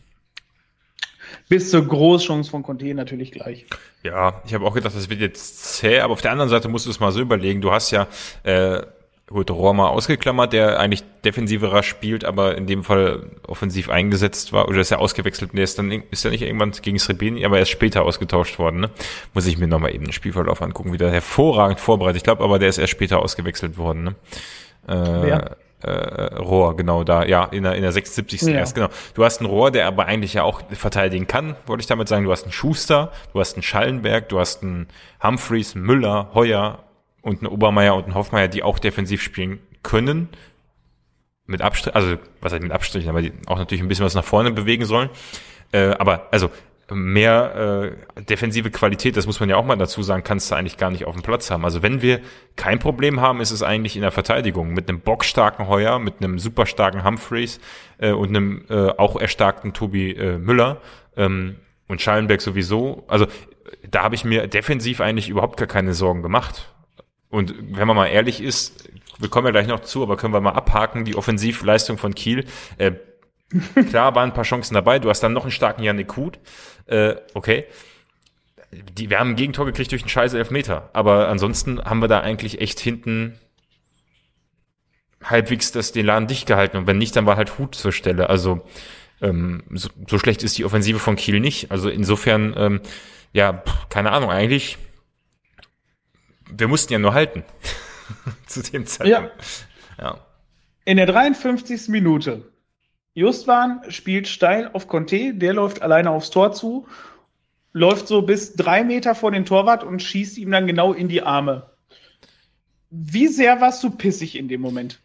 Bis zur Großchance von Conte natürlich gleich. Ja, ich habe auch gedacht, das wird jetzt zäh, aber auf der anderen Seite musst du es mal so überlegen. Du hast ja äh, gut, Rohr mal ausgeklammert, der eigentlich defensiverer spielt, aber in dem Fall offensiv eingesetzt war, oder ist er ausgewechselt, der ist dann, ist er nicht irgendwann gegen Srebeni, aber er ist später ausgetauscht worden, ne? Muss ich mir nochmal eben den Spielverlauf angucken, wieder hervorragend vorbereitet. Ich glaube aber, der ist erst später ausgewechselt worden, ne? Äh, Wer? Äh, Rohr, genau da, ja, in der, in der 76. Ja. erst, genau. Du hast ein Rohr, der aber eigentlich ja auch verteidigen kann, wollte ich damit sagen. Du hast einen Schuster, du hast einen Schallenberg, du hast einen Humphreys, Müller, Heuer, und ein Obermeier und ein Hoffmeier, die auch defensiv spielen können. Mit Abstrich, also was heißt mit Abstrichen, aber die auch natürlich ein bisschen was nach vorne bewegen sollen. Äh, aber also mehr äh, defensive Qualität, das muss man ja auch mal dazu sagen, kannst du eigentlich gar nicht auf dem Platz haben. Also wenn wir kein Problem haben, ist es eigentlich in der Verteidigung mit einem bockstarken Heuer, mit einem super starken Humphreys äh, und einem äh, auch erstarkten Tobi äh, Müller ähm, und Schallenberg sowieso. Also da habe ich mir defensiv eigentlich überhaupt gar keine Sorgen gemacht. Und wenn man mal ehrlich ist, wir kommen ja gleich noch zu, aber können wir mal abhaken, die Offensivleistung von Kiel. Äh, (laughs) klar waren ein paar Chancen dabei, du hast dann noch einen starken Janik Hut. Äh, okay. Die, wir haben ein Gegentor gekriegt durch einen scheiß Elfmeter. Aber ansonsten haben wir da eigentlich echt hinten halbwegs das, den Laden dicht gehalten. Und wenn nicht, dann war halt Hut zur Stelle. Also ähm, so, so schlecht ist die Offensive von Kiel nicht. Also insofern, ähm, ja, keine Ahnung, eigentlich wir mussten ja nur halten. (laughs) Zu dem Zeitpunkt. Ja. ja. In der 53. Minute. Justwan spielt steil auf Conte, der läuft alleine aufs Tor zu, läuft so bis drei Meter vor den Torwart und schießt ihm dann genau in die Arme. Wie sehr warst du pissig in dem Moment?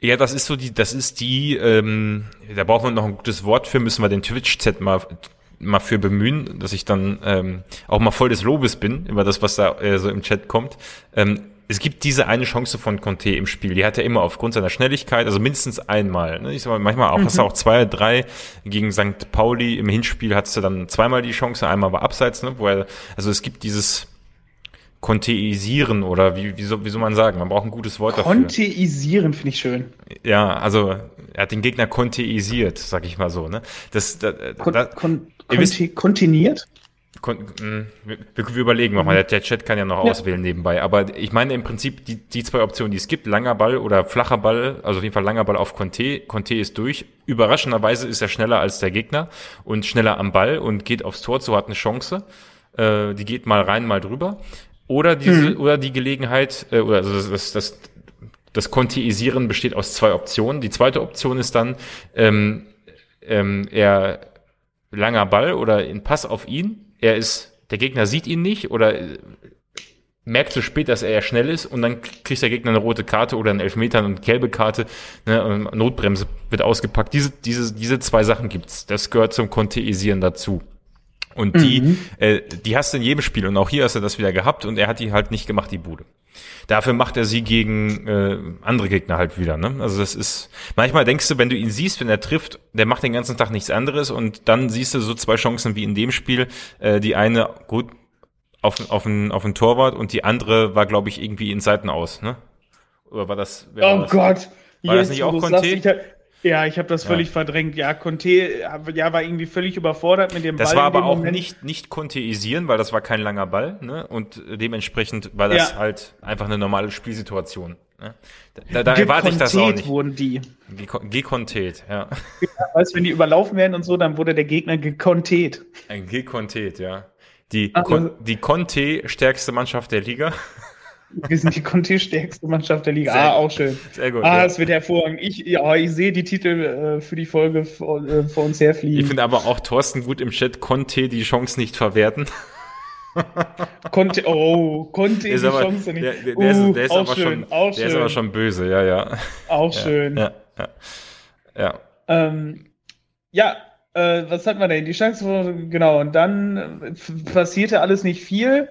Ja, das ist so die, das ist die, ähm, da brauchen wir noch ein gutes Wort für, müssen wir den Twitch-Chat mal mal für bemühen, dass ich dann ähm, auch mal voll des Lobes bin über das, was da äh, so im Chat kommt. Ähm, es gibt diese eine Chance von Conte im Spiel. Die hat er immer aufgrund seiner Schnelligkeit, also mindestens einmal. Ne? Ich sag mal, manchmal auch, mhm. hast du auch zwei, drei gegen St. Pauli im Hinspiel hattest du dann zweimal die Chance, einmal war abseits, ne? wo er, also es gibt dieses Konteisieren oder wie, wie, soll, wie soll man sagen? Man braucht ein gutes Wort dafür. Konteisieren finde ich schön. Ja, also er hat den Gegner konteisiert, sag ich mal so. Ne? Das, da, kon, da, kon, konti, kontiniert? Mh, wir, wir, überlegen mal, der, der Chat kann ja noch ja. auswählen nebenbei. Aber ich meine im Prinzip die, die zwei Optionen, die es gibt, langer Ball oder flacher Ball, also auf jeden Fall langer Ball auf Conte. Conte ist durch. Überraschenderweise ist er schneller als der Gegner und schneller am Ball und geht aufs Tor zu, hat eine Chance. Äh, die geht mal rein, mal drüber. Oder diese, hm. oder die Gelegenheit, äh, oder also das, das, das, das Kontiisieren besteht aus zwei Optionen. Die zweite Option ist dann, ähm, ähm, er langer Ball oder ein Pass auf ihn. Er ist, der Gegner sieht ihn nicht oder merkt zu spät, dass er ja schnell ist und dann kriegt der Gegner eine rote Karte oder einen Elfmeter und eine gelbe Karte, ne, Notbremse wird ausgepackt. Diese, diese, diese zwei Sachen gibt's. Das gehört zum Konteisieren dazu. Und die, mhm. äh, die hast du in jedem Spiel. Und auch hier hast du das wieder gehabt und er hat die halt nicht gemacht, die Bude. Dafür macht er sie gegen äh, andere Gegner halt wieder. Ne? Also das ist, manchmal denkst du, wenn du ihn siehst, wenn er trifft, der macht den ganzen Tag nichts anderes und dann siehst du so zwei Chancen wie in dem Spiel. Äh, die eine, gut, auf, auf, ein, auf ein Torwart und die andere war, glaube ich, irgendwie in Seiten aus. Ne? Oder war das? oh war das, Gott. War Jetzt, das nicht auch Conte? Ja, ich habe das völlig ja. verdrängt. Ja, Conte ja, war irgendwie völlig überfordert mit dem das Ball. Das war aber auch Moment. nicht, nicht Conteisieren, weil das war kein langer Ball. Ne? Und dementsprechend war das ja. halt einfach eine normale Spielsituation. Ne? Da, da erwarte ich das auch nicht. wurden die. Gekontet, ja. ja. Weißt wenn die überlaufen werden und so, dann wurde der Gegner gekontet. Ein gekontet, ja. Die, also, die Conte stärkste Mannschaft der Liga. Wir sind die Conti-stärkste Mannschaft der Liga. Sehr, ah, auch schön. Sehr gut. Ah, es wird hervorragend. Ich, ja, ich sehe die Titel äh, für die Folge vor, äh, vor uns herfliegen. Ich finde aber auch Thorsten gut im Chat, Conte die Chance nicht verwerten. Conte, oh, Conte die aber, Chance nicht. Der, der, der, uh, ist, der ist, aber schön, schon, der schön. ist aber schon böse, ja, ja. Auch schön. Ja, ja. Ja, ähm, ja äh, was hat man denn? Die Chance, genau, und dann passierte alles nicht viel.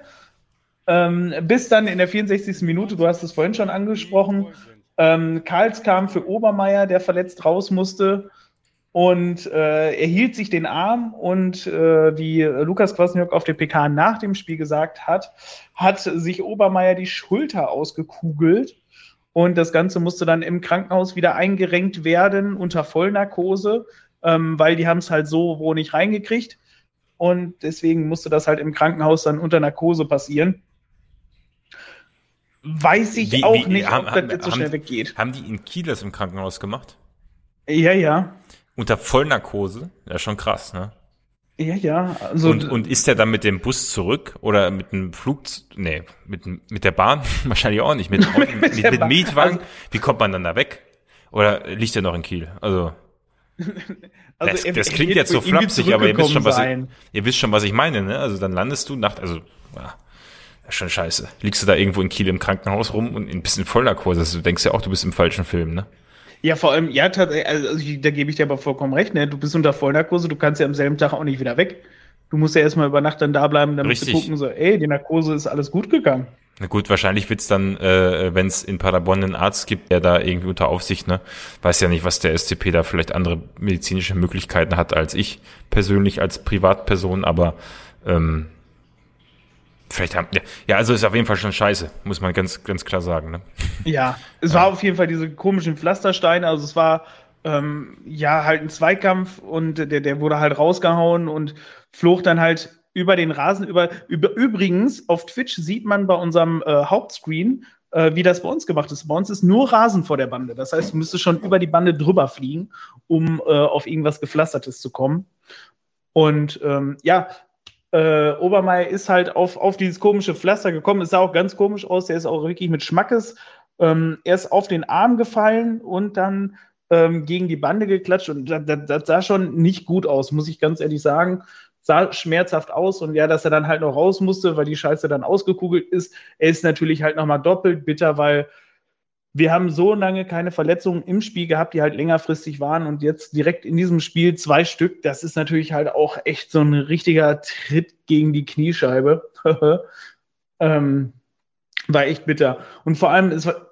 Ähm, bis dann in der 64. Minute, du hast es vorhin schon angesprochen, ähm, Karls kam für Obermeier, der verletzt raus musste. Und äh, er hielt sich den Arm und äh, wie Lukas Kwasniok auf der PK nach dem Spiel gesagt hat, hat sich Obermeier die Schulter ausgekugelt. Und das Ganze musste dann im Krankenhaus wieder eingerenkt werden unter Vollnarkose, ähm, weil die haben es halt so wo nicht reingekriegt. Und deswegen musste das halt im Krankenhaus dann unter Narkose passieren. Weiß ich wie, auch wie, nicht, haben, ob das jetzt so schnell weggeht. Haben die in Kiel das im Krankenhaus gemacht? Ja, ja. Unter Vollnarkose? Ja, schon krass, ne? Ja, ja. Also, und, und ist er dann mit dem Bus zurück oder mit dem Flug, nee, mit, mit der Bahn? (laughs) Wahrscheinlich auch nicht. Mit, (laughs) mit, mit, mit Mietwagen? Also, Wie kommt man dann da weg? Oder liegt er noch in Kiel? Also. Also das, er, das klingt jetzt so flapsig, aber ihr wisst schon, was ich, ihr wisst schon, was ich meine, ne? Also dann landest du nach, also ja, schon scheiße. Liegst du da irgendwo in Kiel im Krankenhaus rum und ein bisschen Vollnarkose. Also du denkst ja auch, du bist im falschen Film, ne? Ja, vor allem, ja, also, da gebe ich dir aber vollkommen recht, ne? Du bist unter Vollnarkose, du kannst ja am selben Tag auch nicht wieder weg. Du musst ja erstmal über Nacht dann da bleiben, damit Richtig. du gucken, so, ey, die Narkose ist alles gut gegangen. Na gut, wahrscheinlich wird's dann, äh, wenn es in Paderborn einen Arzt gibt, der da irgendwie unter Aufsicht, ne, weiß ja nicht, was der SCP da vielleicht andere medizinische Möglichkeiten hat als ich persönlich als Privatperson, aber ähm, Vielleicht haben, ja, ja, also ist auf jeden Fall schon scheiße, muss man ganz, ganz klar sagen. Ne? Ja, es war auf jeden Fall diese komischen Pflastersteine, also es war ähm, ja halt ein Zweikampf und der, der wurde halt rausgehauen und flog dann halt über den Rasen. Über, über übrigens, auf Twitch sieht man bei unserem äh, Hauptscreen, äh, wie das bei uns gemacht ist. Bei uns ist nur Rasen vor der Bande. Das heißt, du müsstest schon über die Bande drüber fliegen, um äh, auf irgendwas Gepflastertes zu kommen. Und ähm, ja, äh, Obermeier ist halt auf, auf dieses komische Pflaster gekommen. Es sah auch ganz komisch aus. Der ist auch wirklich mit Schmackes. Ähm, er ist auf den Arm gefallen und dann ähm, gegen die Bande geklatscht. Und das, das, das, sah schon nicht gut aus, muss ich ganz ehrlich sagen. Sah schmerzhaft aus. Und ja, dass er dann halt noch raus musste, weil die Scheiße dann ausgekugelt ist. Er ist natürlich halt nochmal doppelt bitter, weil wir haben so lange keine Verletzungen im Spiel gehabt, die halt längerfristig waren und jetzt direkt in diesem Spiel zwei Stück. Das ist natürlich halt auch echt so ein richtiger Tritt gegen die Kniescheibe. (laughs) ähm, war echt bitter. Und vor allem, es war.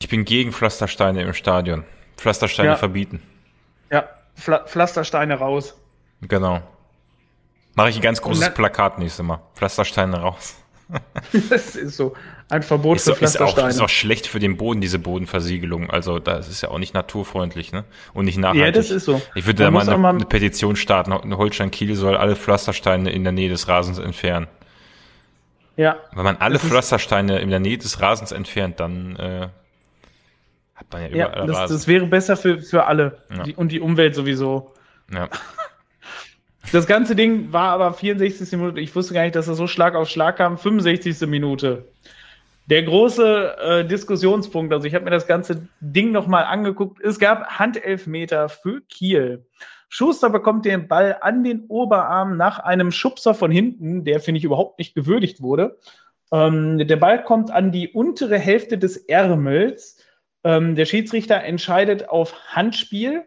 Ich bin gegen Pflastersteine im Stadion. Pflastersteine ja. verbieten. Ja, Pfl Pflastersteine raus. Genau. Mache ich ein ganz großes dann, Plakat nächstes Mal. Pflastersteine raus. (laughs) das ist so. Ein Verbot ist für Pflastersteine. Ist auch, ist auch schlecht für den Boden, diese Bodenversiegelung. Also das ist ja auch nicht naturfreundlich, ne? Und nicht nachhaltig. Ja, das ist so. Ich würde da mal eine, mal eine, Petition starten. Eine Holstein Kiel soll alle Pflastersteine in der Nähe des Rasens entfernen. Ja. Wenn man alle Pflastersteine in der Nähe des Rasens entfernt, dann äh, hat man ja überall ja, das, Rasen. Das wäre besser für, für alle. Ja. Die, und die Umwelt sowieso. Ja. Das ganze Ding war aber 64. Minute. Ich wusste gar nicht, dass er so Schlag auf Schlag kam. 65. Minute. Der große äh, Diskussionspunkt, also ich habe mir das ganze Ding nochmal angeguckt. Es gab Handelfmeter für Kiel. Schuster bekommt den Ball an den Oberarm nach einem Schubser von hinten, der, finde ich, überhaupt nicht gewürdigt wurde. Ähm, der Ball kommt an die untere Hälfte des Ärmels. Ähm, der Schiedsrichter entscheidet auf Handspiel.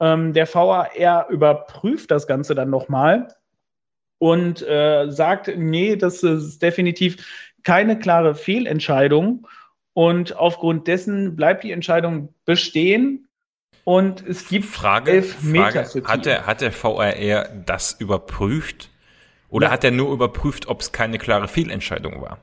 Ähm, der VAR überprüft das Ganze dann nochmal und äh, sagt, nee, das ist definitiv keine klare Fehlentscheidung. Und aufgrund dessen bleibt die Entscheidung bestehen. Und es gibt Frage, elf Meter Frage, hat der, hat der VAR das überprüft? Oder ja. hat er nur überprüft, ob es keine klare Fehlentscheidung war?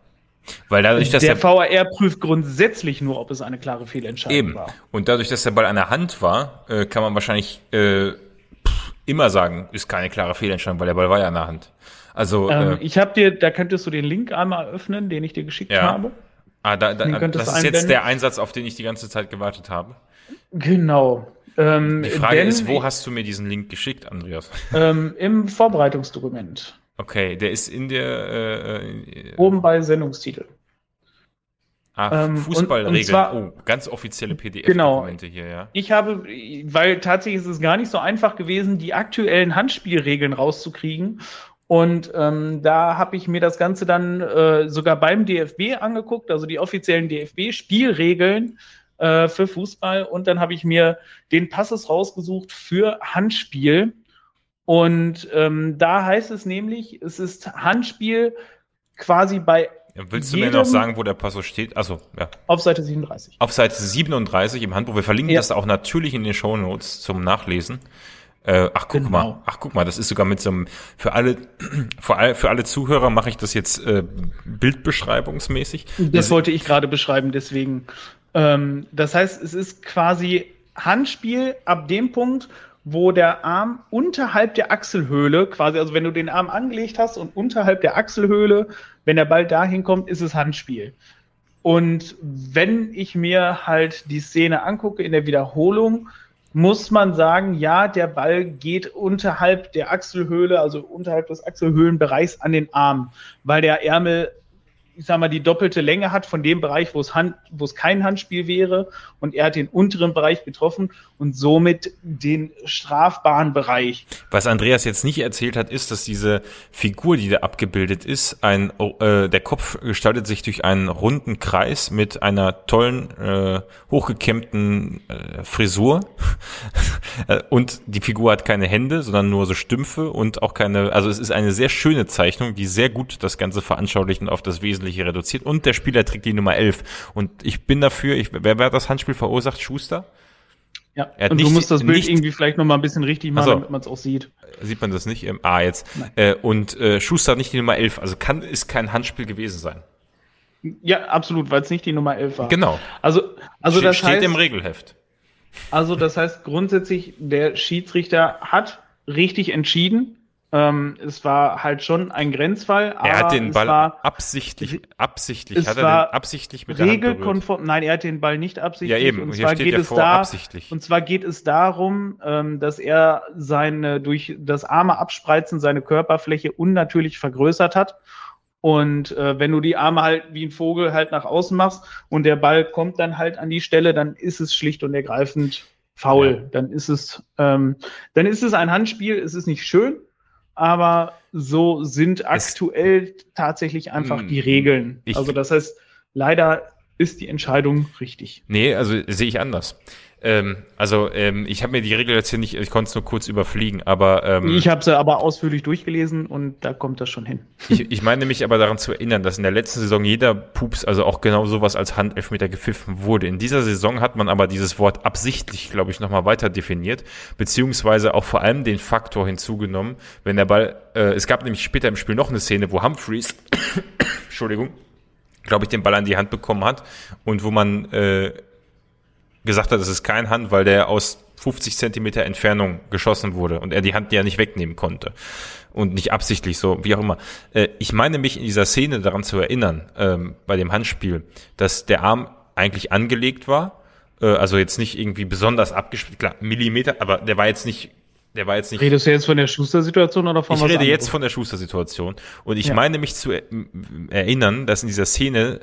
Weil dadurch, dass der, der VAR prüft grundsätzlich nur, ob es eine klare Fehlentscheidung eben. war. Und dadurch, dass der Ball an der Hand war, äh, kann man wahrscheinlich äh, pff, immer sagen, ist keine klare Fehlentscheidung, weil der Ball war ja an der Hand. Also ähm, äh, ich habe dir, da könntest du den Link einmal öffnen, den ich dir geschickt ja. habe. Ah, da, da, das ist jetzt der Einsatz, auf den ich die ganze Zeit gewartet habe. Genau. Ähm, die Frage ist, wo hast du mir diesen Link geschickt, Andreas? Ähm, Im Vorbereitungsdokument. Okay, der ist in der äh, äh oben bei Sendungstitel. Ah, ähm, Fußballregeln. oh, ganz offizielle PDF-Dokumente genau. hier, ja. Ich habe, weil tatsächlich ist es gar nicht so einfach gewesen, die aktuellen Handspielregeln rauszukriegen. Und ähm, da habe ich mir das Ganze dann äh, sogar beim DFB angeguckt, also die offiziellen DFB-Spielregeln äh, für Fußball. Und dann habe ich mir den Passes rausgesucht für Handspiel. Und ähm, da heißt es nämlich, es ist Handspiel quasi bei. Ja, willst du mir noch sagen, wo der Passus steht? Also ja. Auf Seite 37. Auf Seite 37 im Handbuch. Wir verlinken ja. das auch natürlich in den Show Notes zum Nachlesen. Äh, ach guck genau. mal, ach guck mal, das ist sogar mit so einem für alle (clears throat) für alle, für alle Zuhörer mache ich das jetzt äh, bildbeschreibungsmäßig. Das, das wollte ich gerade beschreiben, deswegen. Ähm, das heißt, es ist quasi Handspiel ab dem Punkt, wo der Arm unterhalb der Achselhöhle, quasi, also wenn du den Arm angelegt hast und unterhalb der Achselhöhle, wenn der Ball dahin kommt, ist es Handspiel. Und wenn ich mir halt die Szene angucke in der Wiederholung, muss man sagen, ja, der Ball geht unterhalb der Achselhöhle, also unterhalb des Achselhöhlenbereichs an den Arm, weil der Ärmel ich sag mal, die doppelte Länge hat von dem Bereich, wo es, Hand, wo es kein Handspiel wäre. Und er hat den unteren Bereich getroffen und somit den strafbaren Bereich. Was Andreas jetzt nicht erzählt hat, ist, dass diese Figur, die da abgebildet ist, ein, äh, der Kopf gestaltet sich durch einen runden Kreis mit einer tollen, äh, hochgekämmten äh, Frisur. (laughs) und die Figur hat keine Hände, sondern nur so Stümpfe und auch keine, also es ist eine sehr schöne Zeichnung, die sehr gut das Ganze veranschaulicht und auf das Wesentliche Wesentliche reduziert und der Spieler trägt die Nummer 11. Und ich bin dafür, ich, wer, wer das Handspiel verursacht? Schuster? Ja, und nicht, du musst das Bild nicht, irgendwie vielleicht nochmal ein bisschen richtig machen, also, damit man es auch sieht. Sieht man das nicht? Ähm, ah, jetzt. Äh, und äh, Schuster hat nicht die Nummer 11, also kann, ist kein Handspiel gewesen sein. Ja, absolut, weil es nicht die Nummer 11 war. Genau. Also, also das steht heißt, im Regelheft. Also das heißt grundsätzlich, der Schiedsrichter hat richtig entschieden. Ähm, es war halt schon ein Grenzfall. er hat den Ball absichtlich, absichtlich, es hat er war den absichtlich mit regelkonform. Nein, er hat den Ball nicht absichtlich. Ja eben. Und zwar geht es da, absichtlich. Und zwar geht es darum, ähm, dass er seine durch das Arme abspreizen seine Körperfläche unnatürlich vergrößert hat. Und äh, wenn du die Arme halt wie ein Vogel halt nach außen machst und der Ball kommt dann halt an die Stelle, dann ist es schlicht und ergreifend faul. Ja. Dann ist es, ähm, dann ist es ein Handspiel. Es ist nicht schön aber so sind aktuell es, tatsächlich einfach die hm, Regeln. also das heißt, leider ist die Entscheidung richtig. Nee, also sehe ich anders. Ähm, also ähm, ich habe mir die Regel jetzt hier nicht, ich konnte es nur kurz überfliegen, aber ähm, ich habe sie aber ausführlich durchgelesen und da kommt das schon hin. (laughs) ich, ich meine mich aber daran zu erinnern, dass in der letzten Saison jeder Pups, also auch genau sowas als Handelfmeter gepfiffen wurde. In dieser Saison hat man aber dieses Wort absichtlich, glaube ich, nochmal weiter definiert, beziehungsweise auch vor allem den Faktor hinzugenommen, wenn der Ball, äh, es gab nämlich später im Spiel noch eine Szene, wo Humphreys, (coughs) Entschuldigung, glaube ich, den Ball an die Hand bekommen hat und wo man äh, gesagt hat, es ist kein Hand, weil der aus 50 Zentimeter Entfernung geschossen wurde und er die Hand ja nicht wegnehmen konnte. Und nicht absichtlich so, wie auch immer. Äh, ich meine mich in dieser Szene daran zu erinnern, ähm, bei dem Handspiel, dass der Arm eigentlich angelegt war. Äh, also jetzt nicht irgendwie besonders abgespielt, klar, Millimeter, aber der war jetzt nicht der war jetzt nicht. Redest du jetzt von der Schuster-Situation oder von ich was Ich rede anderes? jetzt von der Schuster-Situation. Und ich ja. meine mich zu erinnern, dass in dieser Szene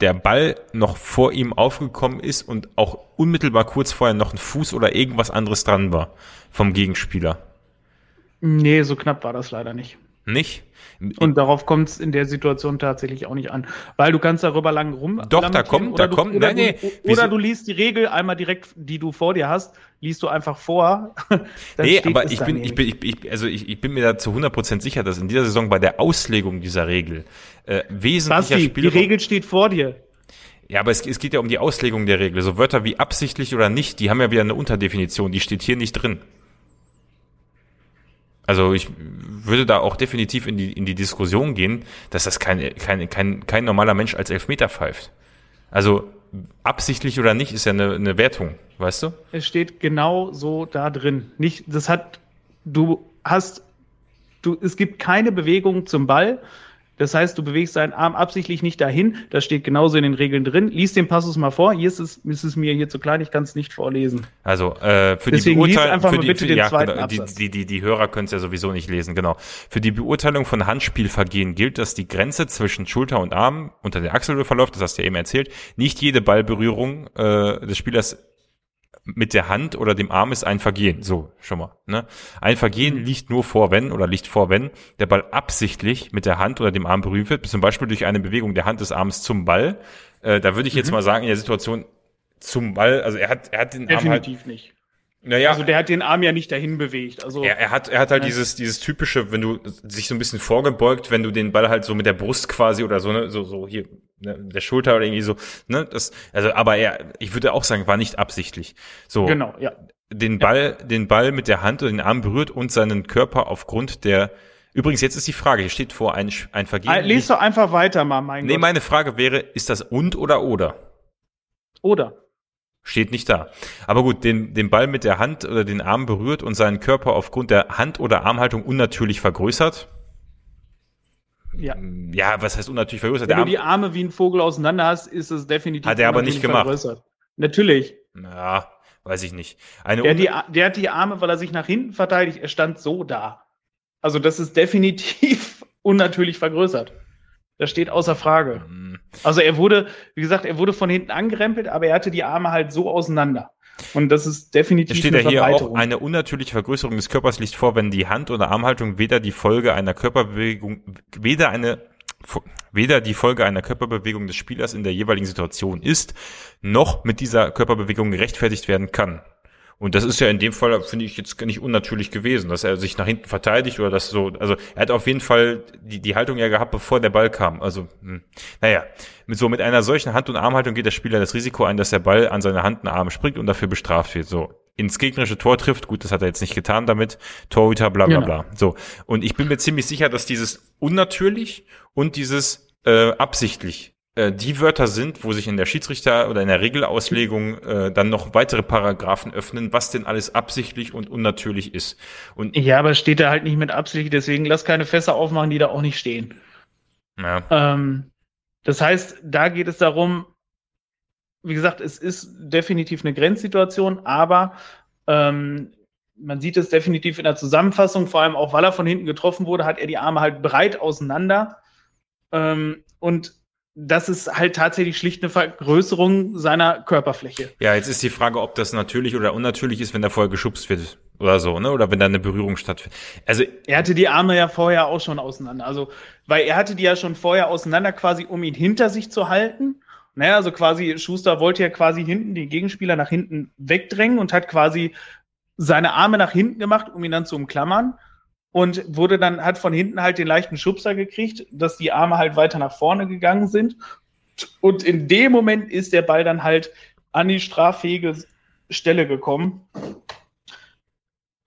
der Ball noch vor ihm aufgekommen ist und auch unmittelbar kurz vorher noch ein Fuß oder irgendwas anderes dran war vom Gegenspieler. Nee, so knapp war das leider nicht. Nicht? Und darauf kommt es in der Situation tatsächlich auch nicht an. Weil du kannst darüber lang rum. Doch, da kommt, da kommt, nein, nee. Oder du liest die Regel einmal direkt, die du vor dir hast, liest du einfach vor. (laughs) nee, aber ich bin, ich bin, ich, ich, also ich, ich bin mir da zu 100% sicher, dass in dieser Saison bei der Auslegung dieser Regel äh, wesentlicher Basti, Spielraum... die Regel steht vor dir. Ja, aber es, es geht ja um die Auslegung der Regel. So Wörter wie absichtlich oder nicht, die haben ja wieder eine Unterdefinition, die steht hier nicht drin. Also ich würde da auch definitiv in die, in die Diskussion gehen, dass das kein, kein, kein, kein normaler Mensch als Elfmeter pfeift. Also absichtlich oder nicht ist ja eine, eine Wertung, weißt du? Es steht genau so da drin. Nicht, das hat, du hast, du, es gibt keine Bewegung zum Ball. Das heißt, du bewegst deinen Arm absichtlich nicht dahin. Das steht genauso in den Regeln drin. Lies den Passus mal vor. Hier ist es, ist es mir hier zu klein, ich kann es nicht vorlesen. Also äh, für Deswegen die Beurteilung, einfach für die, bitte für, ja, genau, die, die, die, die Hörer können es ja sowieso nicht lesen, genau. Für die Beurteilung von Handspielvergehen gilt, dass die Grenze zwischen Schulter und Arm unter der Achsel verläuft, das hast du ja eben erzählt. Nicht jede Ballberührung äh, des Spielers mit der Hand oder dem Arm ist ein Vergehen. So, schon mal. Ne? Ein Vergehen mhm. liegt nur vor, wenn oder liegt vor, wenn der Ball absichtlich mit der Hand oder dem Arm berührt wird, zum Beispiel durch eine Bewegung der Hand des Arms zum Ball. Äh, da würde ich jetzt mhm. mal sagen, in der Situation zum Ball, also er hat, er hat den Definitiv Arm halt, nicht. Naja, also der hat den Arm ja nicht dahin bewegt. Also er, er hat, er hat halt dieses, dieses typische, wenn du sich so ein bisschen vorgebeugt, wenn du den Ball halt so mit der Brust quasi oder so, ne, so, so hier, ne, der Schulter oder irgendwie so, ne, das, also, aber er, ich würde auch sagen, war nicht absichtlich. So. Genau, ja. Den Ball, ja. den Ball mit der Hand oder den Arm berührt und seinen Körper aufgrund der, Übrigens, jetzt ist die Frage, hier steht vor ein, ein Vergehen. Lies doch einfach weiter mal, mein Nee, Gott. meine Frage wäre, ist das und oder oder? Oder. Steht nicht da. Aber gut, den, den Ball mit der Hand oder den Arm berührt und seinen Körper aufgrund der Hand- oder Armhaltung unnatürlich vergrößert. Ja. Ja, was heißt unnatürlich vergrößert? Wenn der du die Arme wie ein Vogel auseinander hast, ist es definitiv Hat er aber nicht gemacht. Vergrößert. Natürlich. Ja, weiß ich nicht. Eine der, die, der hat die Arme, weil er sich nach hinten verteidigt, er stand so da. Also das ist definitiv (laughs) unnatürlich vergrößert. Das steht außer Frage. Mhm. Also er wurde, wie gesagt, er wurde von hinten angerempelt, aber er hatte die Arme halt so auseinander. Und das ist definitiv. Es steht ja hier auch, eine unnatürliche Vergrößerung des Körpers liegt vor, wenn die Hand- oder Armhaltung weder die Folge einer Körperbewegung, weder eine, weder die Folge einer Körperbewegung des Spielers in der jeweiligen Situation ist, noch mit dieser Körperbewegung gerechtfertigt werden kann. Und das ist ja in dem Fall, finde ich, jetzt nicht unnatürlich gewesen, dass er sich nach hinten verteidigt oder das so, also er hat auf jeden Fall die, die Haltung ja gehabt, bevor der Ball kam. Also, hm, naja, mit so mit einer solchen Hand- und Armhaltung geht der Spieler das Risiko ein, dass der Ball an seine Hand und Arm springt und dafür bestraft wird. So, ins gegnerische Tor trifft, gut, das hat er jetzt nicht getan damit, Torhüter, bla bla bla. So. Und ich bin mir ziemlich sicher, dass dieses unnatürlich und dieses äh, absichtlich äh, die Wörter sind, wo sich in der Schiedsrichter oder in der Regelauslegung äh, dann noch weitere Paragraphen öffnen, was denn alles absichtlich und unnatürlich ist. Und ja, aber steht da halt nicht mit Absicht, deswegen lass keine Fässer aufmachen, die da auch nicht stehen. Ja. Ähm, das heißt, da geht es darum, wie gesagt, es ist definitiv eine Grenzsituation, aber ähm, man sieht es definitiv in der Zusammenfassung, vor allem auch weil er von hinten getroffen wurde, hat er die Arme halt breit auseinander. Ähm, und das ist halt tatsächlich schlicht eine Vergrößerung seiner Körperfläche. Ja, jetzt ist die Frage, ob das natürlich oder unnatürlich ist, wenn er vorher geschubst wird oder so, ne? Oder wenn da eine Berührung stattfindet. Also er hatte die Arme ja vorher auch schon auseinander, also weil er hatte die ja schon vorher auseinander quasi, um ihn hinter sich zu halten. Naja, also quasi Schuster wollte ja quasi hinten den Gegenspieler nach hinten wegdrängen und hat quasi seine Arme nach hinten gemacht, um ihn dann zu umklammern und wurde dann, hat von hinten halt den leichten Schubser gekriegt, dass die Arme halt weiter nach vorne gegangen sind. Und in dem Moment ist der Ball dann halt an die straffähige Stelle gekommen.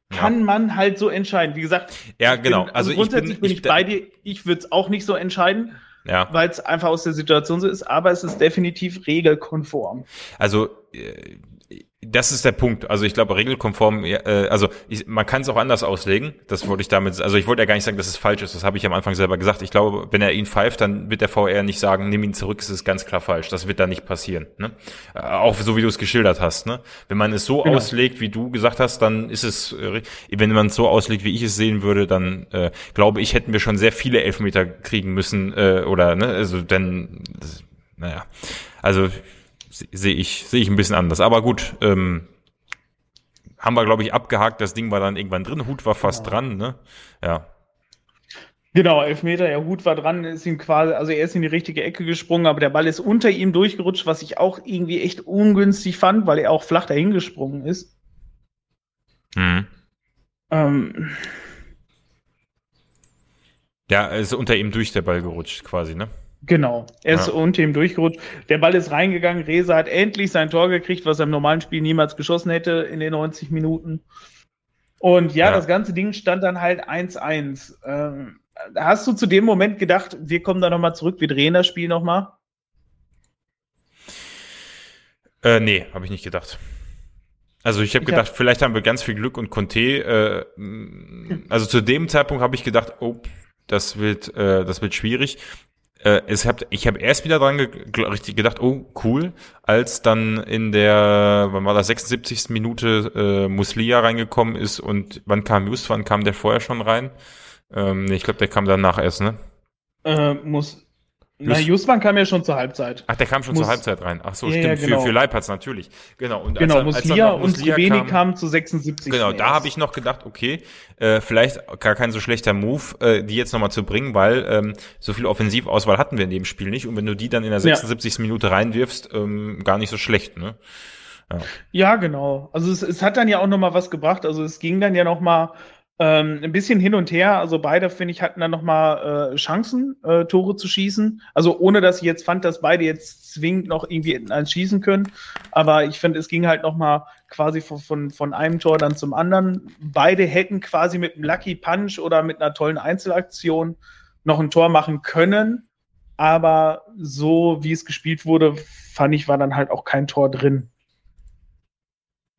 Kann ja. man halt so entscheiden. Wie gesagt, ja, genau. Bin, also, also grundsätzlich ich bin, bin ich, ich bei dir. Ich würde es auch nicht so entscheiden, ja. weil es einfach aus der Situation so ist, aber es ist definitiv regelkonform. Also äh, das ist der Punkt. Also ich glaube, regelkonform, äh, also ich, man kann es auch anders auslegen. Das wollte ich damit, also ich wollte ja gar nicht sagen, dass es falsch ist. Das habe ich am Anfang selber gesagt. Ich glaube, wenn er ihn pfeift, dann wird der VR nicht sagen, nimm ihn zurück, es ist ganz klar falsch. Das wird da nicht passieren. Ne? Äh, auch so, wie du es geschildert hast. Ne? Wenn man es so genau. auslegt, wie du gesagt hast, dann ist es, äh, wenn man es so auslegt, wie ich es sehen würde, dann äh, glaube ich, hätten wir schon sehr viele Elfmeter kriegen müssen. Äh, oder, ne, also denn, das, naja, also sehe ich, sehe ich ein bisschen anders. Aber gut, ähm, haben wir, glaube ich, abgehakt. Das Ding war dann irgendwann drin. Hut war fast genau. dran, ne? Ja. Genau, Elfmeter, der Hut war dran, ist ihm quasi, also er ist in die richtige Ecke gesprungen, aber der Ball ist unter ihm durchgerutscht, was ich auch irgendwie echt ungünstig fand, weil er auch flach dahin gesprungen ist. Mhm. Ähm. Ja, ist unter ihm durch der Ball gerutscht, quasi, ne? Genau, er ist ja. unter ihm durchgerutscht. Der Ball ist reingegangen. Reza hat endlich sein Tor gekriegt, was er im normalen Spiel niemals geschossen hätte in den 90 Minuten. Und ja, ja. das ganze Ding stand dann halt 1-1. Ähm, hast du zu dem Moment gedacht, wir kommen da nochmal zurück, wir drehen das Spiel nochmal? Äh, nee, habe ich nicht gedacht. Also ich habe gedacht, hab, vielleicht haben wir ganz viel Glück und Conte. Äh, also zu dem Zeitpunkt habe ich gedacht, oh, das wird, äh, das wird schwierig äh, es hab, ich habe erst wieder dran ge richtig gedacht, oh cool, als dann in der, wann war das, 76. Minute äh, Muslia reingekommen ist und wann kam Just, wann kam der vorher schon rein? Ähm, nee, ich glaube, der kam danach erst, ne? Äh, muss, na, Justman kam ja schon zur Halbzeit. Ach, der kam schon Muss, zur Halbzeit rein. Ach so, ja, stimmt. Ja, genau. Für, für Leipertz natürlich. Genau. Und genau, als, Muslia als und Skubeni kam, kam zu 76. Genau, da habe ich noch gedacht, okay, äh, vielleicht gar kein so schlechter Move, äh, die jetzt nochmal zu bringen, weil ähm, so viel Offensivauswahl hatten wir in dem Spiel nicht. Und wenn du die dann in der 76. Ja. Minute reinwirfst, ähm, gar nicht so schlecht, ne? Ja. ja, genau. Also es, es hat dann ja auch nochmal was gebracht. Also es ging dann ja nochmal ähm, ein bisschen hin und her. Also beide, finde ich, hatten dann nochmal äh, Chancen, äh, Tore zu schießen. Also ohne, dass ich jetzt fand, dass beide jetzt zwingend noch irgendwie eins schießen können. Aber ich finde, es ging halt nochmal quasi von, von, von einem Tor dann zum anderen. Beide hätten quasi mit einem Lucky Punch oder mit einer tollen Einzelaktion noch ein Tor machen können. Aber so wie es gespielt wurde, fand ich, war dann halt auch kein Tor drin.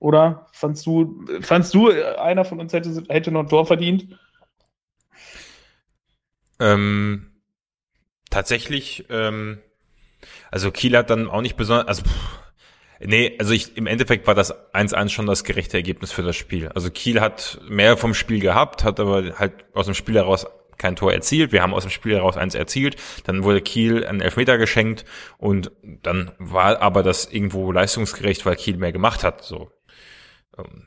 Oder fandst du, fandst du, einer von uns hätte, hätte noch ein Tor verdient? Ähm, tatsächlich, ähm, also Kiel hat dann auch nicht besonders, also nee, also ich, im Endeffekt war das 1-1 schon das gerechte Ergebnis für das Spiel. Also Kiel hat mehr vom Spiel gehabt, hat aber halt aus dem Spiel heraus kein Tor erzielt. Wir haben aus dem Spiel heraus eins erzielt. Dann wurde Kiel einen Elfmeter geschenkt und dann war aber das irgendwo leistungsgerecht, weil Kiel mehr gemacht hat. So,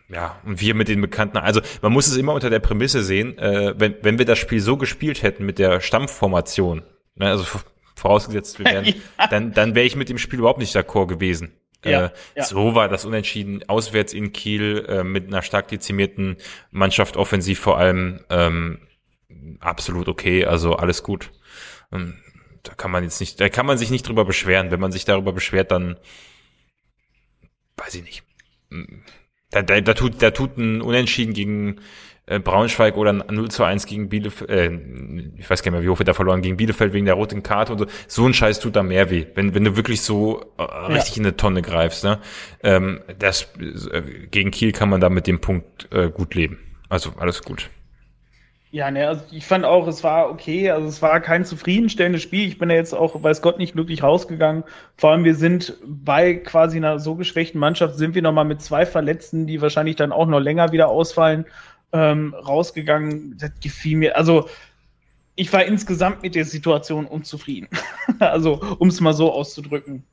ja, und wir mit den bekannten, also man muss es immer unter der Prämisse sehen, äh, wenn, wenn wir das Spiel so gespielt hätten mit der Stammformation, ne, also vorausgesetzt wir wären, (laughs) ja. dann, dann wäre ich mit dem Spiel überhaupt nicht d'accord gewesen. Ja, äh, ja. So war das Unentschieden auswärts in Kiel äh, mit einer stark dezimierten Mannschaft, offensiv vor allem, ähm, absolut okay, also alles gut. Ähm, da kann man jetzt nicht, da kann man sich nicht drüber beschweren. Wenn man sich darüber beschwert, dann weiß ich nicht da, da, da, tut, da tut ein Unentschieden gegen äh, Braunschweig oder ein 0 zu 1 gegen Bielefeld, äh, ich weiß gar nicht mehr, wie hoch wir da verloren, gegen Bielefeld wegen der roten Karte und so. So ein Scheiß tut da mehr weh, wenn, wenn du wirklich so äh, richtig ja. in eine Tonne greifst. Ne? Ähm, das, äh, gegen Kiel kann man da mit dem Punkt äh, gut leben. Also alles gut. Ja, ne, also ich fand auch, es war okay, also es war kein zufriedenstellendes Spiel. Ich bin ja jetzt auch, weiß Gott, nicht glücklich rausgegangen. Vor allem, wir sind bei quasi einer so geschwächten Mannschaft, sind wir nochmal mit zwei Verletzten, die wahrscheinlich dann auch noch länger wieder ausfallen, ähm, rausgegangen. Das gefiel mir. Also ich war insgesamt mit der Situation unzufrieden. (laughs) also, um es mal so auszudrücken.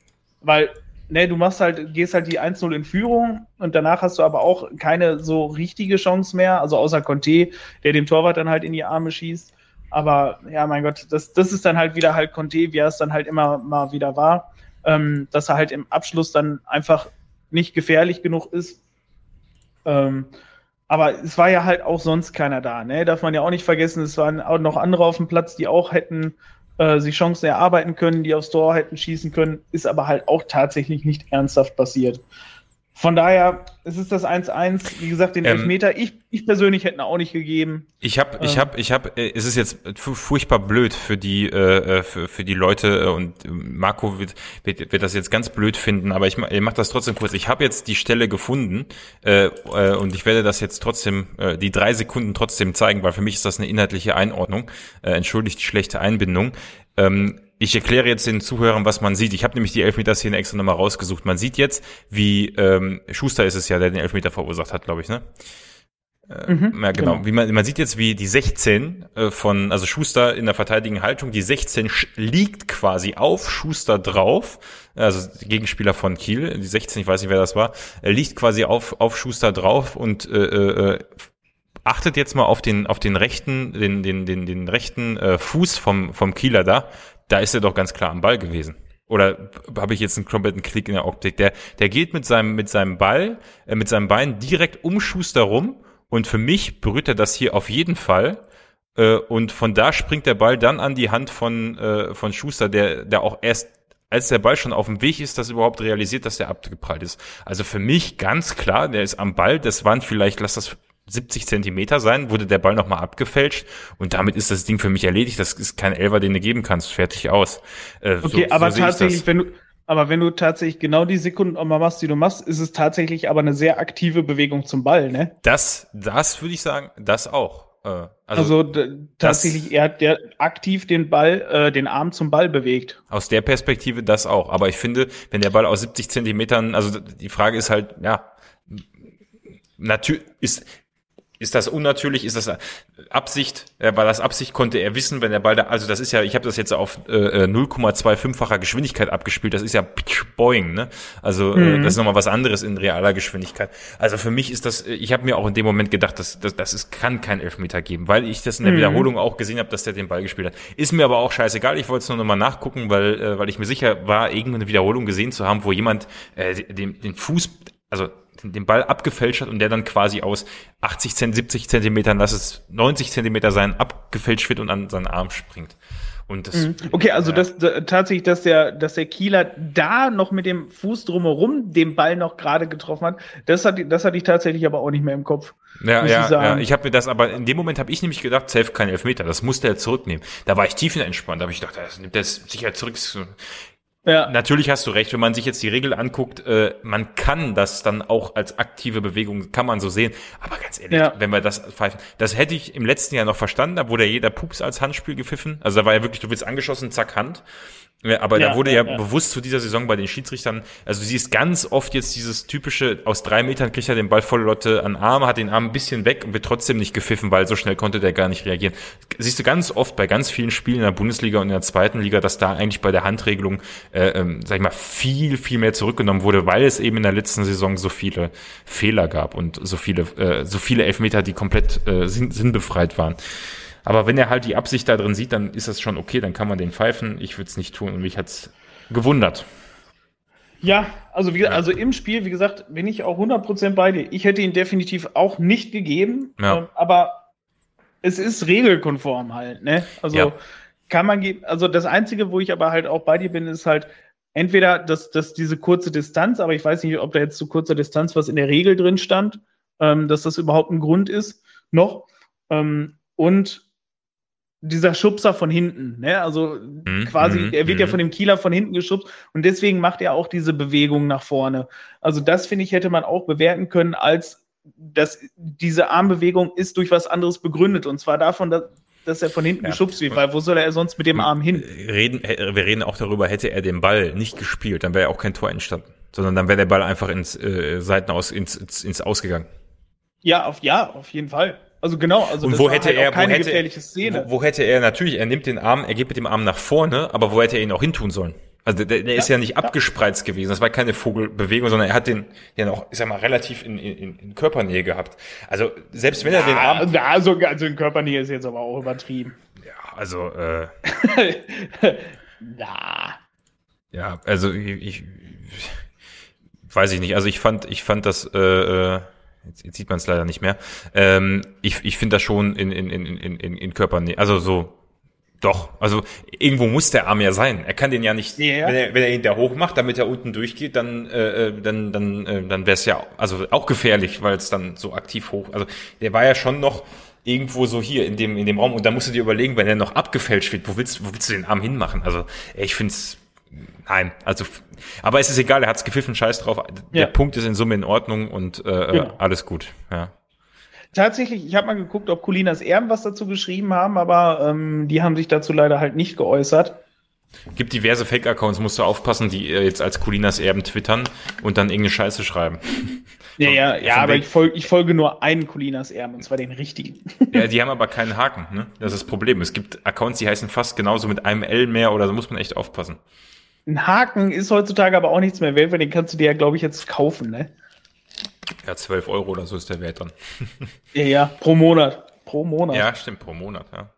Weil ne, du machst halt, gehst halt die 1-0 in Führung und danach hast du aber auch keine so richtige Chance mehr, also außer Conte, der dem Torwart dann halt in die Arme schießt. Aber ja, mein Gott, das, das ist dann halt wieder halt Conte, wie er es dann halt immer mal wieder war. ähm, dass er halt im Abschluss dann einfach nicht gefährlich genug ist. Ähm, aber es war ja halt auch sonst keiner da, ne? Darf man ja auch nicht vergessen, es waren auch noch andere auf dem Platz, die auch hätten äh, sich Chancen erarbeiten können, die aufs Tor hätten schießen können, ist aber halt auch tatsächlich nicht ernsthaft passiert. Von daher, es ist das 1-1. Wie gesagt, den ähm, Elfmeter, ich, ich persönlich hätte ihn auch nicht gegeben. Ich habe, ich habe, ich habe, äh, es ist jetzt furchtbar blöd für die, äh, äh, für, für die Leute äh, und Marco wird, wird, wird das jetzt ganz blöd finden, aber ich, ich mache das trotzdem kurz. Ich habe jetzt die Stelle gefunden äh, äh, und ich werde das jetzt trotzdem, äh, die drei Sekunden trotzdem zeigen, weil für mich ist das eine inhaltliche Einordnung. Äh, entschuldigt die schlechte Einbindung. Ähm, ich erkläre jetzt den Zuhörern, was man sieht. Ich habe nämlich die Elfmeter-Szene extra nochmal rausgesucht. Man sieht jetzt, wie ähm, Schuster ist es ja, der den Elfmeter verursacht hat, glaube ich, ne? Äh, mhm, ja, genau. genau. Wie man, man sieht jetzt, wie die 16 äh, von, also Schuster in der verteidigenden Haltung, die 16 liegt quasi auf Schuster drauf, also Gegenspieler von Kiel, die 16, ich weiß nicht, wer das war, er liegt quasi auf, auf Schuster drauf und äh, äh, achtet jetzt mal auf den, auf den rechten, den, den, den, den rechten äh, Fuß vom, vom Kieler da da ist er doch ganz klar am Ball gewesen. Oder habe ich jetzt einen kompletten Klick in der Optik? Der, der geht mit seinem, mit seinem Ball, äh, mit seinem Bein direkt um Schuster rum und für mich berührt er das hier auf jeden Fall. Äh, und von da springt der Ball dann an die Hand von, äh, von Schuster, der, der auch erst als der Ball schon auf dem Weg ist, das überhaupt realisiert, dass der abgeprallt ist. Also für mich ganz klar, der ist am Ball, das waren vielleicht, lass das 70 Zentimeter sein, wurde der Ball nochmal abgefälscht und damit ist das Ding für mich erledigt. Das ist kein Elfer, den du geben kannst. Fertig aus. Äh, okay, so, aber so tatsächlich, wenn du, aber wenn du tatsächlich genau die Sekunden auch mal machst, die du machst, ist es tatsächlich aber eine sehr aktive Bewegung zum Ball, ne? Das, das würde ich sagen, das auch. Äh, also, also tatsächlich, er hat der aktiv den Ball, äh, den Arm zum Ball bewegt. Aus der Perspektive das auch. Aber ich finde, wenn der Ball aus 70 Zentimetern, also die Frage ist halt, ja, natürlich ist ist das unnatürlich? Ist das Absicht? Äh, war das Absicht? Konnte er wissen, wenn der Ball da, also das ist ja, ich habe das jetzt auf äh, 0,25-facher Geschwindigkeit abgespielt, das ist ja boing, ne? Also äh, mhm. äh, das ist nochmal was anderes in realer Geschwindigkeit. Also für mich ist das, ich habe mir auch in dem Moment gedacht, dass das, das ist, kann kein Elfmeter geben, weil ich das in der mhm. Wiederholung auch gesehen habe, dass der den Ball gespielt hat. Ist mir aber auch scheißegal, ich wollte es nur nochmal nachgucken, weil, äh, weil ich mir sicher war, irgendeine Wiederholung gesehen zu haben, wo jemand äh, den, den Fuß, also den Ball abgefälscht hat und der dann quasi aus 80 Zent, 70 Zentimetern, lass es 90 Zentimeter sein, abgefälscht wird und an seinen Arm springt. Und das, mhm. okay, also ja. das, das tatsächlich, dass der, dass der Kieler da noch mit dem Fuß drumherum den Ball noch gerade getroffen hat, das hat, das hatte ich tatsächlich aber auch nicht mehr im Kopf. Ja, ja, ich ja, ich habe mir das, aber in dem Moment habe ich nämlich gedacht, safe kein Elfmeter, das musste er zurücknehmen. Da war ich tiefenentspannt, da habe ich gedacht, das nimmt er sicher zurück. Ja. Natürlich hast du recht, wenn man sich jetzt die Regel anguckt, äh, man kann das dann auch als aktive Bewegung, kann man so sehen. Aber ganz ehrlich, ja. wenn wir das pfeifen, das hätte ich im letzten Jahr noch verstanden, da wurde ja jeder Pups als Handspiel gepfiffen. Also da war ja wirklich, du wirst angeschossen, zack, Hand. Ja, aber ja, da wurde ja, ja, bewusst zu dieser Saison bei den Schiedsrichtern, also du siehst ganz oft jetzt dieses typische, aus drei Metern kriegt er den Ball voll Lotte an Arm, hat den Arm ein bisschen weg und wird trotzdem nicht gepfiffen, weil so schnell konnte der gar nicht reagieren. Siehst du ganz oft bei ganz vielen Spielen in der Bundesliga und in der zweiten Liga, dass da eigentlich bei der Handregelung, äh, ähm, sag ich mal, viel, viel mehr zurückgenommen wurde, weil es eben in der letzten Saison so viele Fehler gab und so viele, äh, so viele Elfmeter, die komplett äh, sinn, sinnbefreit waren. Aber wenn er halt die Absicht da drin sieht, dann ist das schon okay, dann kann man den pfeifen. Ich würde es nicht tun und mich hat's gewundert. Ja, also wie, also im Spiel, wie gesagt, bin ich auch 100% bei dir. Ich hätte ihn definitiv auch nicht gegeben, ja. ähm, aber es ist regelkonform halt, ne? Also ja. kann man geben, also das einzige, wo ich aber halt auch bei dir bin, ist halt entweder dass, dass diese kurze Distanz, aber ich weiß nicht, ob da jetzt zu kurzer Distanz was in der Regel drin stand, ähm, dass das überhaupt ein Grund ist, noch. Ähm, und dieser Schubser von hinten, ne? Also mhm. quasi, mhm, er wird ja mhm. von dem Kieler von hinten geschubst und deswegen macht er auch diese Bewegung nach vorne. Also das finde ich hätte man auch bewerten können als dass diese Armbewegung ist durch was anderes begründet und zwar davon, dass, dass er von hinten ja. geschubst wird, weil wo soll er sonst mit dem Arm hin? Reden, wir reden auch darüber, hätte er den Ball nicht gespielt, dann wäre auch kein Tor entstanden, sondern dann wäre der Ball einfach ins äh, Seitenaus ins, ins, ins Ausgegangen. Ja, auf ja, auf jeden Fall. Also genau, also und wo hätte halt er keine wo hätte, gefährliche Szene. Wo, wo, hätte er natürlich, er nimmt den Arm, er geht mit dem Arm nach vorne, aber wo hätte er ihn auch hintun sollen? Also der, der ja, ist ja nicht ja. abgespreizt gewesen. Das war keine Vogelbewegung, sondern er hat den ja noch, ich sag mal, relativ in, in, in Körpernähe gehabt. Also selbst wenn er den Arm. Ja, also, also in Körpernähe ist jetzt aber auch übertrieben. Ja, also äh. (laughs) Na. Ja, also ich, ich weiß ich nicht. Also ich fand, ich fand das, äh, äh jetzt, jetzt sieht man es leider nicht mehr. Ähm, ich ich finde das schon in, in, in, in, in Körpern, also so doch, also irgendwo muss der Arm ja sein. Er kann den ja nicht, ja. wenn er, wenn er ihn da hoch macht, damit er unten durchgeht, dann, äh, äh dann, dann, äh, dann wäre es ja also auch gefährlich, weil es dann so aktiv hoch. Also der war ja schon noch irgendwo so hier in dem in dem Raum und da musst du dir überlegen, wenn er noch abgefälscht wird, wo willst, wo willst du den Arm hinmachen? Also ich finde es Nein, also, aber es ist egal, er hat's gepfiffen, scheiß drauf. Der ja. Punkt ist in Summe in Ordnung und äh, genau. alles gut. Ja. Tatsächlich, ich habe mal geguckt, ob Colinas Erben was dazu geschrieben haben, aber ähm, die haben sich dazu leider halt nicht geäußert. Gibt diverse Fake-Accounts, musst du aufpassen, die äh, jetzt als Colinas Erben twittern und dann irgendeine Scheiße schreiben. (laughs) Ja, ja, ja, aber ich folge, ich folge nur einen Colinas Erben, und zwar den richtigen. Ja, (laughs) die haben aber keinen Haken, ne? Das ist das Problem. Es gibt Accounts, die heißen fast genauso mit einem L mehr oder da muss man echt aufpassen. Ein Haken ist heutzutage aber auch nichts mehr wert, weil den kannst du dir ja, glaube ich, jetzt kaufen, ne? Ja, 12 Euro oder so ist der Wert dann. ja, ja, pro Monat. Pro Monat. Ja, stimmt, pro Monat, ja.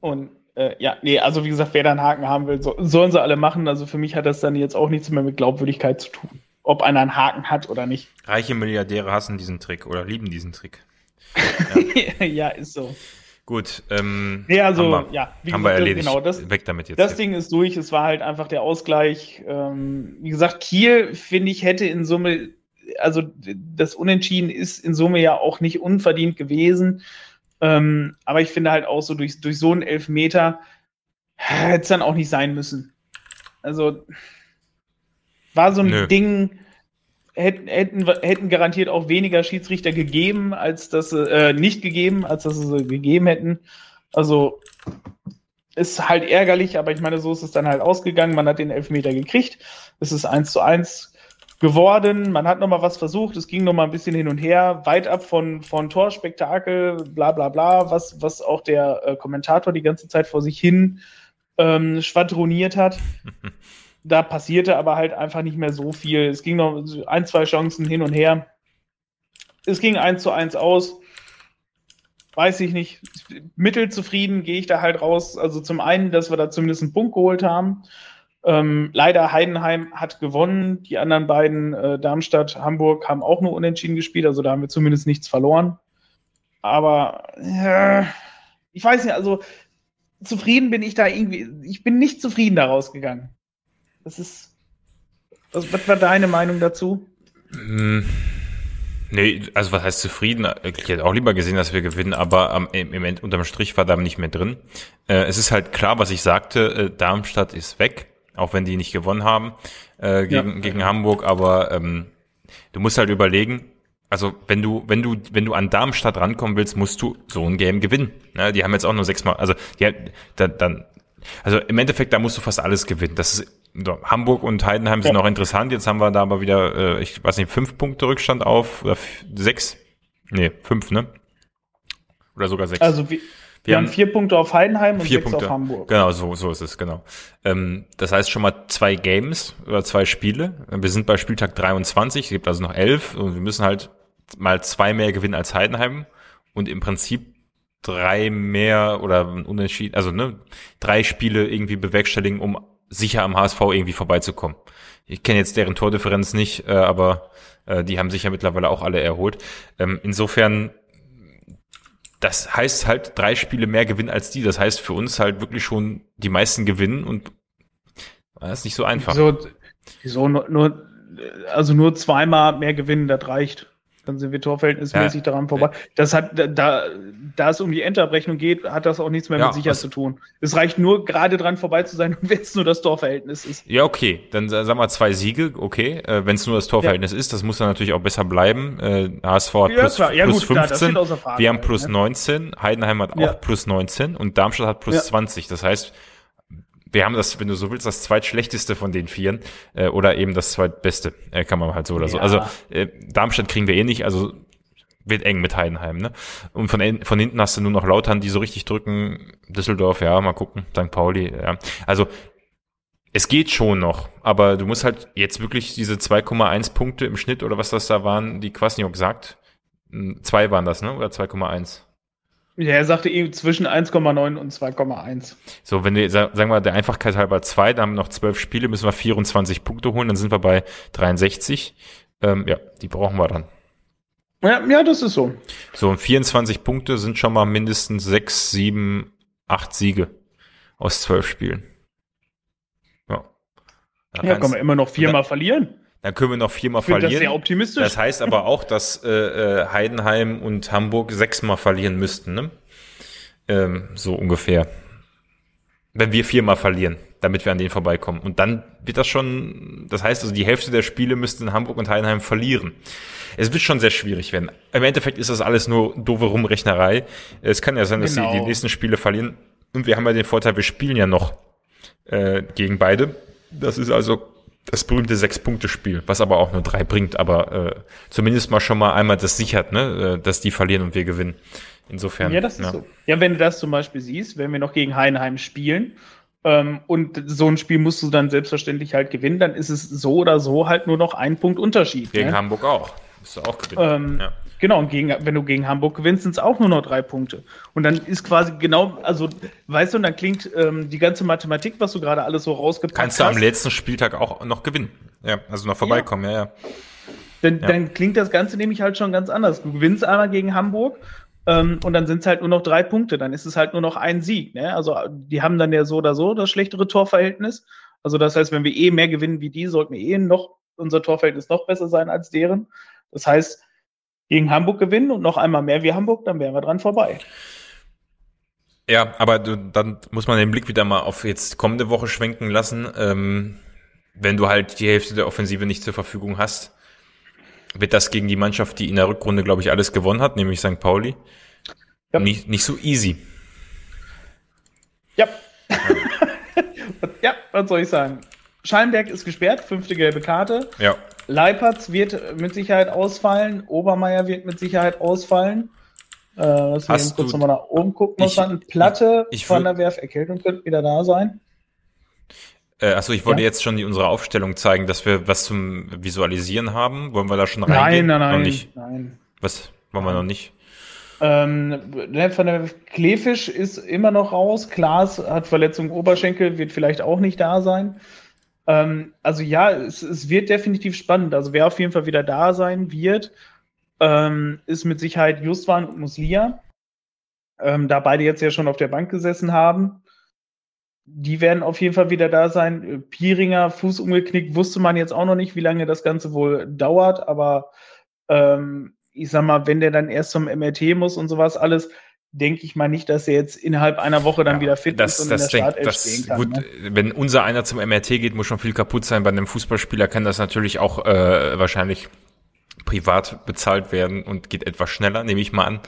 Und äh, ja, nee, also wie gesagt, wer da einen Haken haben will, so, sollen sie alle machen. Also für mich hat das dann jetzt auch nichts mehr mit Glaubwürdigkeit zu tun. Ob einer einen Haken hat oder nicht. Reiche Milliardäre hassen diesen Trick oder lieben diesen Trick. (laughs) Ja, ja ist so. Gut. Ähm, nee, also, haben wir, ja, wie haben gesagt, wir erledigt. Genau, das, Weg damit jetzt. Das Ding ist durch. Es war halt einfach der Ausgleich. Ähm, wie gesagt, Kiel, finde ich, hätte in Summe, also das Unentschieden ist in Summe ja auch nicht unverdient gewesen. Ähm, aber ich finde halt auch so durch, durch so einen Elfmeter hätte es dann auch nicht sein müssen. Also war so ein Nö. Ding, hätten, hätten, hätten garantiert auch weniger Schiedsrichter gegeben, als dass äh, nicht gegeben, als dass sie gegeben hätten. Also ist halt ärgerlich, aber ich meine, so ist es dann halt ausgegangen. Man hat den Elfmeter gekriegt. Es ist eins zu eins geworden. Man hat nochmal was versucht. Es ging nochmal ein bisschen hin und her, weit ab von, von Torspektakel, bla bla bla, was, was auch der äh, Kommentator die ganze Zeit vor sich hin ähm, schwadroniert hat. (laughs) da passierte aber halt einfach nicht mehr so viel. Es ging noch ein, zwei Chancen hin und her. Es ging eins zu eins aus. Weiß ich nicht. Mittelzufrieden gehe ich da halt raus. Also zum einen, dass wir da zumindest einen Punkt geholt haben. Ähm, leider Heidenheim hat gewonnen. Die anderen beiden, äh, Darmstadt, Hamburg, haben auch nur unentschieden gespielt. Also da haben wir zumindest nichts verloren. Aber äh, ich weiß nicht, also zufrieden bin ich da irgendwie. Ich bin nicht zufrieden daraus gegangen. Das ist. Was, was war deine Meinung dazu? Hm. Nee, also was heißt zufrieden? Ich hätte auch lieber gesehen, dass wir gewinnen, aber am, im, im, unterm Strich war da nicht mehr drin. Äh, es ist halt klar, was ich sagte, äh, Darmstadt ist weg, auch wenn die nicht gewonnen haben äh, gegen, ja. gegen Hamburg, aber ähm, du musst halt überlegen, also wenn du, wenn du, wenn du an Darmstadt rankommen willst, musst du so ein Game gewinnen. Ja, die haben jetzt auch nur sechsmal, also die, da, dann, also im Endeffekt, da musst du fast alles gewinnen. Das ist so, Hamburg und Heidenheim sind ja. noch interessant. Jetzt haben wir da aber wieder, äh, ich weiß nicht, fünf Punkte Rückstand auf oder sechs? Nee, fünf, ne? Oder sogar sechs. Also wir, wir, wir haben vier Punkte auf Heidenheim und vier sechs Punkte. auf Hamburg. Genau, so, so ist es, genau. Ähm, das heißt schon mal zwei Games oder zwei Spiele. Wir sind bei Spieltag 23, es gibt also noch elf und wir müssen halt mal zwei mehr gewinnen als Heidenheim und im Prinzip drei mehr oder Unentschieden, also ne, drei Spiele irgendwie bewerkstelligen, um sicher am HSV irgendwie vorbeizukommen. Ich kenne jetzt deren Tordifferenz nicht, äh, aber äh, die haben sich ja mittlerweile auch alle erholt. Ähm, insofern, das heißt halt drei Spiele mehr gewinnen als die. Das heißt für uns halt wirklich schon die meisten gewinnen und das ist nicht so einfach. So, so nur, nur, also nur zweimal mehr gewinnen, das reicht dann sind wir torverhältnismäßig ja. daran vorbei. Das hat, da, da es um die Endabrechnung geht, hat das auch nichts mehr ja, mit Sicherheit zu tun. Es reicht nur, gerade dran vorbei zu sein, (laughs) wenn es nur das Torverhältnis ist. Ja, okay. Dann sagen wir zwei Siege, okay. Äh, wenn es nur das Torverhältnis ja. ist, das muss dann natürlich auch besser bleiben. Äh, HSV hat plus, plus gut, 15, klar, wir haben plus 19, Heidenheim hat auch plus 19 und Darmstadt hat plus 20. Das heißt, wir haben das, wenn du so willst, das zweitschlechteste von den vieren äh, oder eben das zweitbeste, äh, kann man halt so oder so. Also äh, Darmstadt kriegen wir eh nicht, also wird eng mit Heidenheim, ne? Und von, von hinten hast du nur noch Lautern, die so richtig drücken. Düsseldorf, ja, mal gucken. St. Pauli, ja. Also es geht schon noch, aber du musst halt jetzt wirklich diese 2,1 Punkte im Schnitt oder was das da waren, die Kwasniok sagt. Hm, zwei waren das, ne? Oder 2,1? Ja, er sagte eben zwischen 1,9 und 2,1. So, wenn wir, sagen wir, der Einfachkeit halber zwei, dann haben wir noch zwölf Spiele, müssen wir 24 Punkte holen, dann sind wir bei 63. Ähm, ja, die brauchen wir dann. Ja, ja, das ist so. So, und 24 Punkte sind schon mal mindestens sechs, sieben, acht Siege aus zwölf Spielen. Ja. Da ja, kann man immer noch viermal verlieren. Dann können wir noch viermal verlieren. Das sehr optimistisch. Das heißt aber auch, dass äh, äh, Heidenheim und Hamburg sechsmal verlieren müssten, ne? Ähm, so ungefähr. Wenn wir viermal verlieren, damit wir an denen vorbeikommen. Und dann wird das schon, das heißt also, die Hälfte der Spiele müssten Hamburg und Heidenheim verlieren. Es wird schon sehr schwierig werden. Im Endeffekt ist das alles nur doofe Rumrechnerei. Es kann ja sein, dass genau. sie die nächsten Spiele verlieren. Und wir haben ja den Vorteil, wir spielen ja noch äh, gegen beide. Das ist also das berühmte Sechs-Punkte-Spiel, was aber auch nur drei bringt, aber äh, zumindest mal schon mal einmal das sichert, ne, äh, dass die verlieren und wir gewinnen. Insofern. Ja, das ist ja. so. Ja, wenn du das zum Beispiel siehst, wenn wir noch gegen Heidenheim spielen ähm, und so ein Spiel musst du dann selbstverständlich halt gewinnen, dann ist es so oder so halt nur noch ein Punkt Unterschied. Gegen ne? Hamburg auch. Musst du auch gewinnen. Ähm, ja. Genau, und gegen, wenn du gegen Hamburg gewinnst, sind es auch nur noch drei Punkte. Und dann ist quasi genau, also weißt du, und dann klingt ähm, die ganze Mathematik, was du gerade alles so rausgepackt Kannst hast. Kannst du am letzten Spieltag auch noch gewinnen. Ja, also noch vorbeikommen, ja, ja. ja. Dann, ja. dann klingt das Ganze nämlich halt schon ganz anders. Du gewinnst einmal gegen Hamburg ähm, und dann sind es halt nur noch drei Punkte. Dann ist es halt nur noch ein Sieg. Ne? Also die haben dann ja so oder so das schlechtere Torverhältnis. Also das heißt, wenn wir eh mehr gewinnen wie die, sollten wir eh noch unser Torverhältnis noch besser sein als deren. Das heißt, gegen Hamburg gewinnen und noch einmal mehr wie Hamburg, dann wären wir dran vorbei. Ja, aber du, dann muss man den Blick wieder mal auf jetzt kommende Woche schwenken lassen. Ähm, wenn du halt die Hälfte der Offensive nicht zur Verfügung hast, wird das gegen die Mannschaft, die in der Rückrunde, glaube ich, alles gewonnen hat, nämlich St. Pauli, ja. nicht, nicht so easy. Ja. (laughs) ja, was soll ich sagen? Schallenberg ist gesperrt, fünfte gelbe Karte. Ja. Leipertz wird mit Sicherheit ausfallen. Obermeier wird mit Sicherheit ausfallen. Äh, lass mich kurz nochmal nach oben gucken. Ich, dann Platte ich, ich von der Werf Erkältung könnte wieder da sein. Äh, achso, ich wollte ja. jetzt schon die, unsere Aufstellung zeigen, dass wir was zum Visualisieren haben. Wollen wir da schon reingehen? Nein, nein, nein. Noch nicht. nein. Was wollen wir noch nicht? Ähm, von der Klefisch ist immer noch raus. Klaas hat Verletzung Oberschenkel, wird vielleicht auch nicht da sein. Ähm, also ja, es, es, wird definitiv spannend. Also wer auf jeden Fall wieder da sein wird, ähm, ist mit Sicherheit Justwan und Muslia. Ähm, da beide jetzt ja schon auf der Bank gesessen haben. Die werden auf jeden Fall wieder da sein. Pieringer, Fuß umgeknickt, wusste man jetzt auch noch nicht, wie lange das Ganze wohl dauert, aber ähm, ich sag mal, wenn der dann erst zum MRT muss und sowas alles, denke ich mal nicht, dass er jetzt innerhalb einer Woche dann ja, wieder fit das, ist und das in der denk, das, stehen kann. Gut, ne? wenn unser einer zum MRT geht, muss schon viel kaputt sein. Bei einem Fußballspieler kann das natürlich auch äh, wahrscheinlich privat bezahlt werden und geht etwas schneller, nehme ich mal an.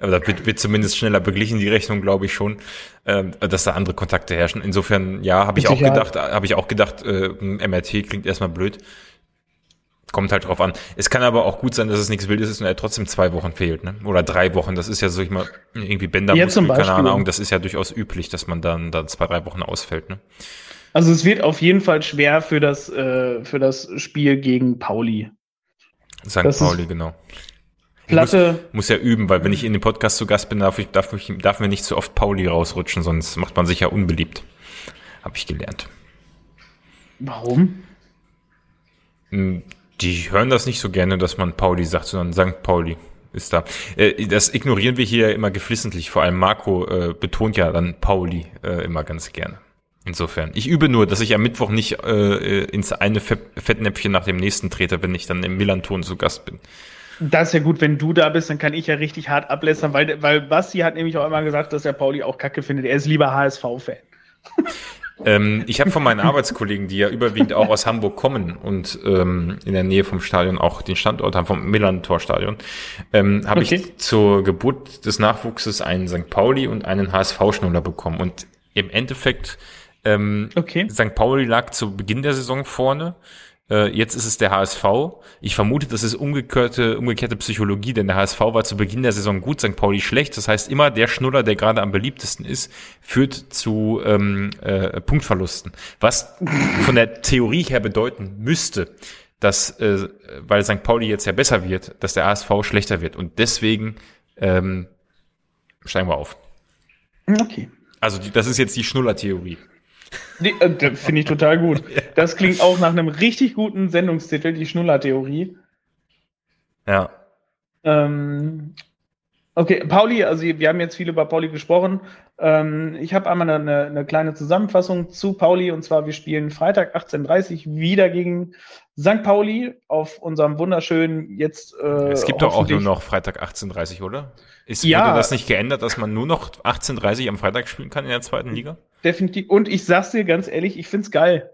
Oder wird, wird zumindest schneller beglichen, die Rechnung, glaube ich schon, äh, dass da andere Kontakte herrschen. Insofern, ja, habe ich auch gedacht, habe ich auch gedacht, äh, MRT klingt erstmal blöd. Kommt halt drauf an. Es kann aber auch gut sein, dass es nichts Wildes ist und er trotzdem zwei Wochen fehlt, ne? Oder drei Wochen. Das ist ja so ich mal irgendwie Bändermuskel, keine Ahnung. Das ist ja durchaus üblich, dass man dann dann zwei drei Wochen ausfällt, ne? Also es wird auf jeden Fall schwer für das äh, für das Spiel gegen Pauli. St. Das Pauli, genau. Platte. Muss, muss, ja üben, weil wenn ich in dem Podcast zu Gast bin, darf ich darf, ich, darf mir nicht zu oft Pauli rausrutschen, sonst macht man sich ja unbeliebt. Habe ich gelernt. Warum? Hm, die hören das nicht so gerne, dass man Pauli sagt, sondern St. Pauli ist da. Äh, das ignorieren wir hier immer geflissentlich. Vor allem Marco äh, betont ja dann Pauli äh, immer ganz gerne. Insofern. Ich übe nur, dass ich am Mittwoch nicht äh, ins eine Fettnäpfchen nach dem nächsten trete, wenn ich dann im Millanton zu Gast bin. Das ist ja gut, wenn du da bist, dann kann ich ja richtig hart ablässern, weil, weil Basti hat nämlich auch immer gesagt, dass er Pauli auch kacke findet. Er ist lieber HSV-Fan. (laughs) Ähm, ich habe von meinen Arbeitskollegen, die ja überwiegend auch aus Hamburg kommen und ähm, in der Nähe vom Stadion auch den Standort haben, vom Millantor-Stadion, ähm, habe okay. ich zur Geburt des Nachwuchses einen St. Pauli und einen HSV-Schnuller bekommen. Und im Endeffekt, ähm, okay. St. Pauli lag zu Beginn der Saison vorne jetzt ist es der HSV. Ich vermute, das ist umgekehrte, umgekehrte Psychologie, denn der HSV war zu Beginn der Saison gut, St. Pauli schlecht. Das heißt, immer der Schnuller, der gerade am beliebtesten ist, führt zu ähm, äh, Punktverlusten. Was von der Theorie her bedeuten müsste, dass, äh, weil St. Pauli jetzt ja besser wird, dass der HSV schlechter wird. Und deswegen ähm, steigen wir auf. Okay. Also die, das ist jetzt die Schnuller-Theorie. Äh, Finde ich total gut. (laughs) Das klingt auch nach einem richtig guten Sendungstitel, die Schnuller-Theorie. Ja. Ähm, okay, Pauli, also wir haben jetzt viel über Pauli gesprochen. Ähm, ich habe einmal eine, eine, kleine Zusammenfassung zu Pauli und zwar wir spielen Freitag 18.30 Uhr wieder gegen St. Pauli auf unserem wunderschönen jetzt. Äh, es gibt doch auch nur noch Freitag 18.30 Uhr, oder? Ist, ja, wurde das nicht geändert, dass man nur noch 18.30 Uhr am Freitag spielen kann in der zweiten Liga? Definitiv. Und ich sag's dir ganz ehrlich, ich find's geil.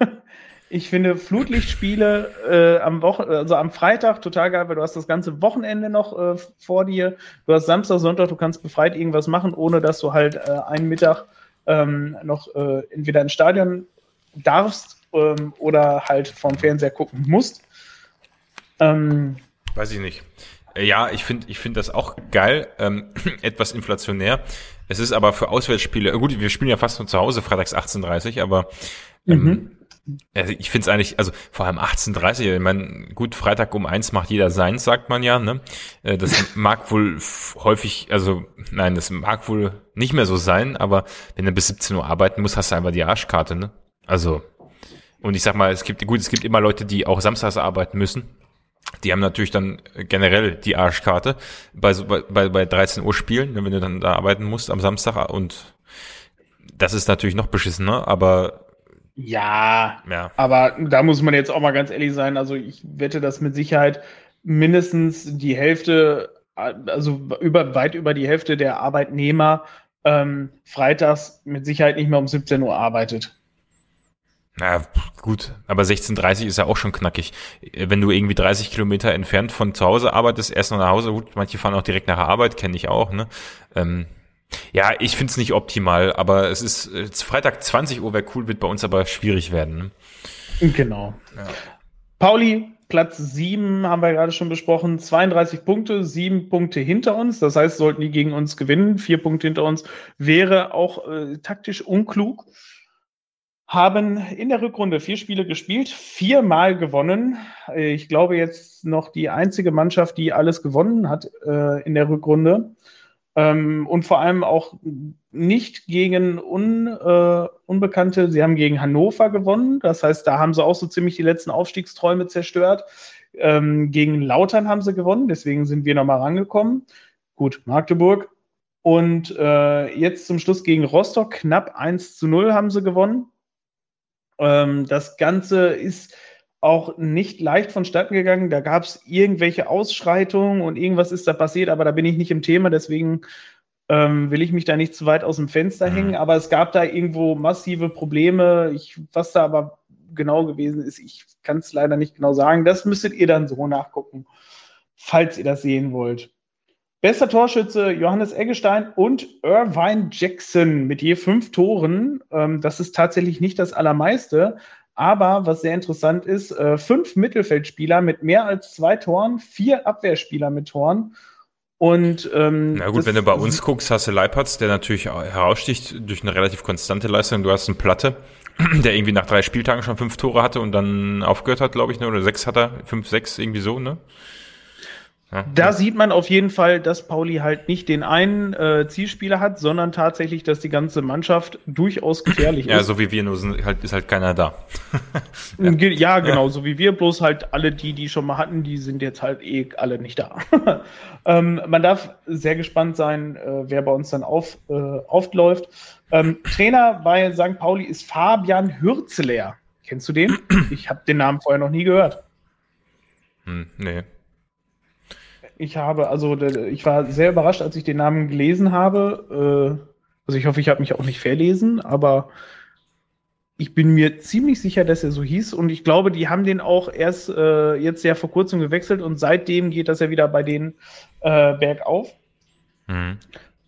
(laughs) Ich finde Flutlichtspiele äh, am Wochen also am Freitag total geil, weil du hast das ganze Wochenende noch äh, vor dir. Du hast Samstag, Sonntag, du kannst befreit irgendwas machen, ohne dass du halt äh, einen Mittag ähm, noch äh, entweder ins Stadion darfst ähm, oder halt vom Fernseher gucken musst. Ähm, Weiß ich nicht. Äh, ja, ich finde ich finde das auch geil, ähm, (clears throat) etwas inflationär. Es ist aber für Auswärtsspiele, gut, wir spielen ja fast nur zu Hause, freitags 18.30 aber ähm, mhm. Also ich finde es eigentlich, also vor allem 18.30 ich meine, gut, Freitag um eins macht jeder seins, sagt man ja, ne? Äh, das (laughs) mag wohl häufig, also nein, das mag wohl nicht mehr so sein, aber wenn du bis 17 Uhr arbeiten musst, hast du einfach die Arschkarte, ne? Also, und ich sag mal, es gibt, gut, es gibt immer Leute, die auch samstags arbeiten müssen. Die haben natürlich dann generell die Arschkarte bei, bei, bei 13 Uhr Spielen, ne, wenn du dann da arbeiten musst am Samstag und das ist natürlich noch beschissener, aber ja, ja, aber da muss man jetzt auch mal ganz ehrlich sein. Also ich wette, dass mit Sicherheit mindestens die Hälfte, also über, weit über die Hälfte der Arbeitnehmer ähm, freitags mit Sicherheit nicht mehr um 17 Uhr arbeitet. Na gut, aber 16.30 ist ja auch schon knackig. Wenn du irgendwie 30 Kilometer entfernt von zu Hause arbeitest, erst noch nach Hause, gut, manche fahren auch direkt nach der Arbeit, kenne ich auch, ne? Ähm, ja, ich find's nicht optimal, aber es ist jetzt Freitag 20 Uhr wäre cool, wird bei uns aber schwierig werden. Ne? Genau. Ja. Pauli, Platz 7 haben wir gerade schon besprochen, 32 Punkte, 7 Punkte hinter uns. Das heißt, sollten die gegen uns gewinnen, 4 Punkte hinter uns, wäre auch äh, taktisch unklug. Haben in der Rückrunde vier Spiele gespielt, viermal gewonnen. Äh, ich glaube jetzt noch die einzige Mannschaft, die alles gewonnen hat äh, in der Rückrunde. Ähm, und vor allem auch nicht gegen un, äh, Unbekannte. Sie haben gegen Hannover gewonnen. Das heißt, da haben sie auch so ziemlich die letzten Aufstiegsträume zerstört. Ähm, gegen Lautern haben sie gewonnen. Deswegen sind wir nochmal rangekommen. Gut, Magdeburg. Und äh, jetzt zum Schluss gegen Rostock. Knapp 1 zu 0 haben sie gewonnen. Ähm, das Ganze ist auch nicht leicht vonstatten gegangen. Da gab es irgendwelche Ausschreitungen und irgendwas ist da passiert, aber da bin ich nicht im Thema, deswegen ähm, will ich mich da nicht zu weit aus dem Fenster hängen. Mhm. Aber es gab da irgendwo massive Probleme. Ich, was da aber genau gewesen ist, ich kann es leider nicht genau sagen. Das müsstet ihr dann so nachgucken, falls ihr das sehen wollt. Bester Torschütze Johannes Eggestein und Irvine Jackson mit je fünf Toren. Ähm, das ist tatsächlich nicht das Allermeiste, aber was sehr interessant ist, äh, fünf Mittelfeldspieler mit mehr als zwei Toren, vier Abwehrspieler mit Toren. Und ähm, na gut, wenn du bei uns guckst, hast du Leipertz, der natürlich heraussticht durch eine relativ konstante Leistung. Du hast einen Platte, (clears throat) der irgendwie nach drei Spieltagen schon fünf Tore hatte und dann aufgehört hat, glaube ich, ne? oder sechs hat er, fünf, sechs irgendwie so, ne? Da sieht man auf jeden Fall, dass Pauli halt nicht den einen äh, Zielspieler hat, sondern tatsächlich, dass die ganze Mannschaft durchaus gefährlich ja, ist. Ja, so wie wir, nur sind, halt, ist halt keiner da. (laughs) ja. ja. genau, so wie wir, bloß halt alle die, die schon mal hatten, die sind jetzt halt eh alle nicht da. (laughs) ähm, man darf sehr gespannt sein, äh, wer bei uns dann auf, äh, aufläuft. Ähm, Trainer bei St. Pauli ist Fabian Hürzeler. Kennst du den? ich habe den Namen vorher noch nie gehört. Hm, nee. Ich habe, also ich war sehr überrascht, als ich den Namen gelesen habe. Äh, also ich hoffe, ich habe mich auch nicht verlesen, aber ich bin mir ziemlich sicher, dass er so hieß und ich glaube, die haben den auch erst äh, jetzt sehr vor kurzem gewechselt und seitdem geht das ja wieder bei denen äh, bergauf. Mhm.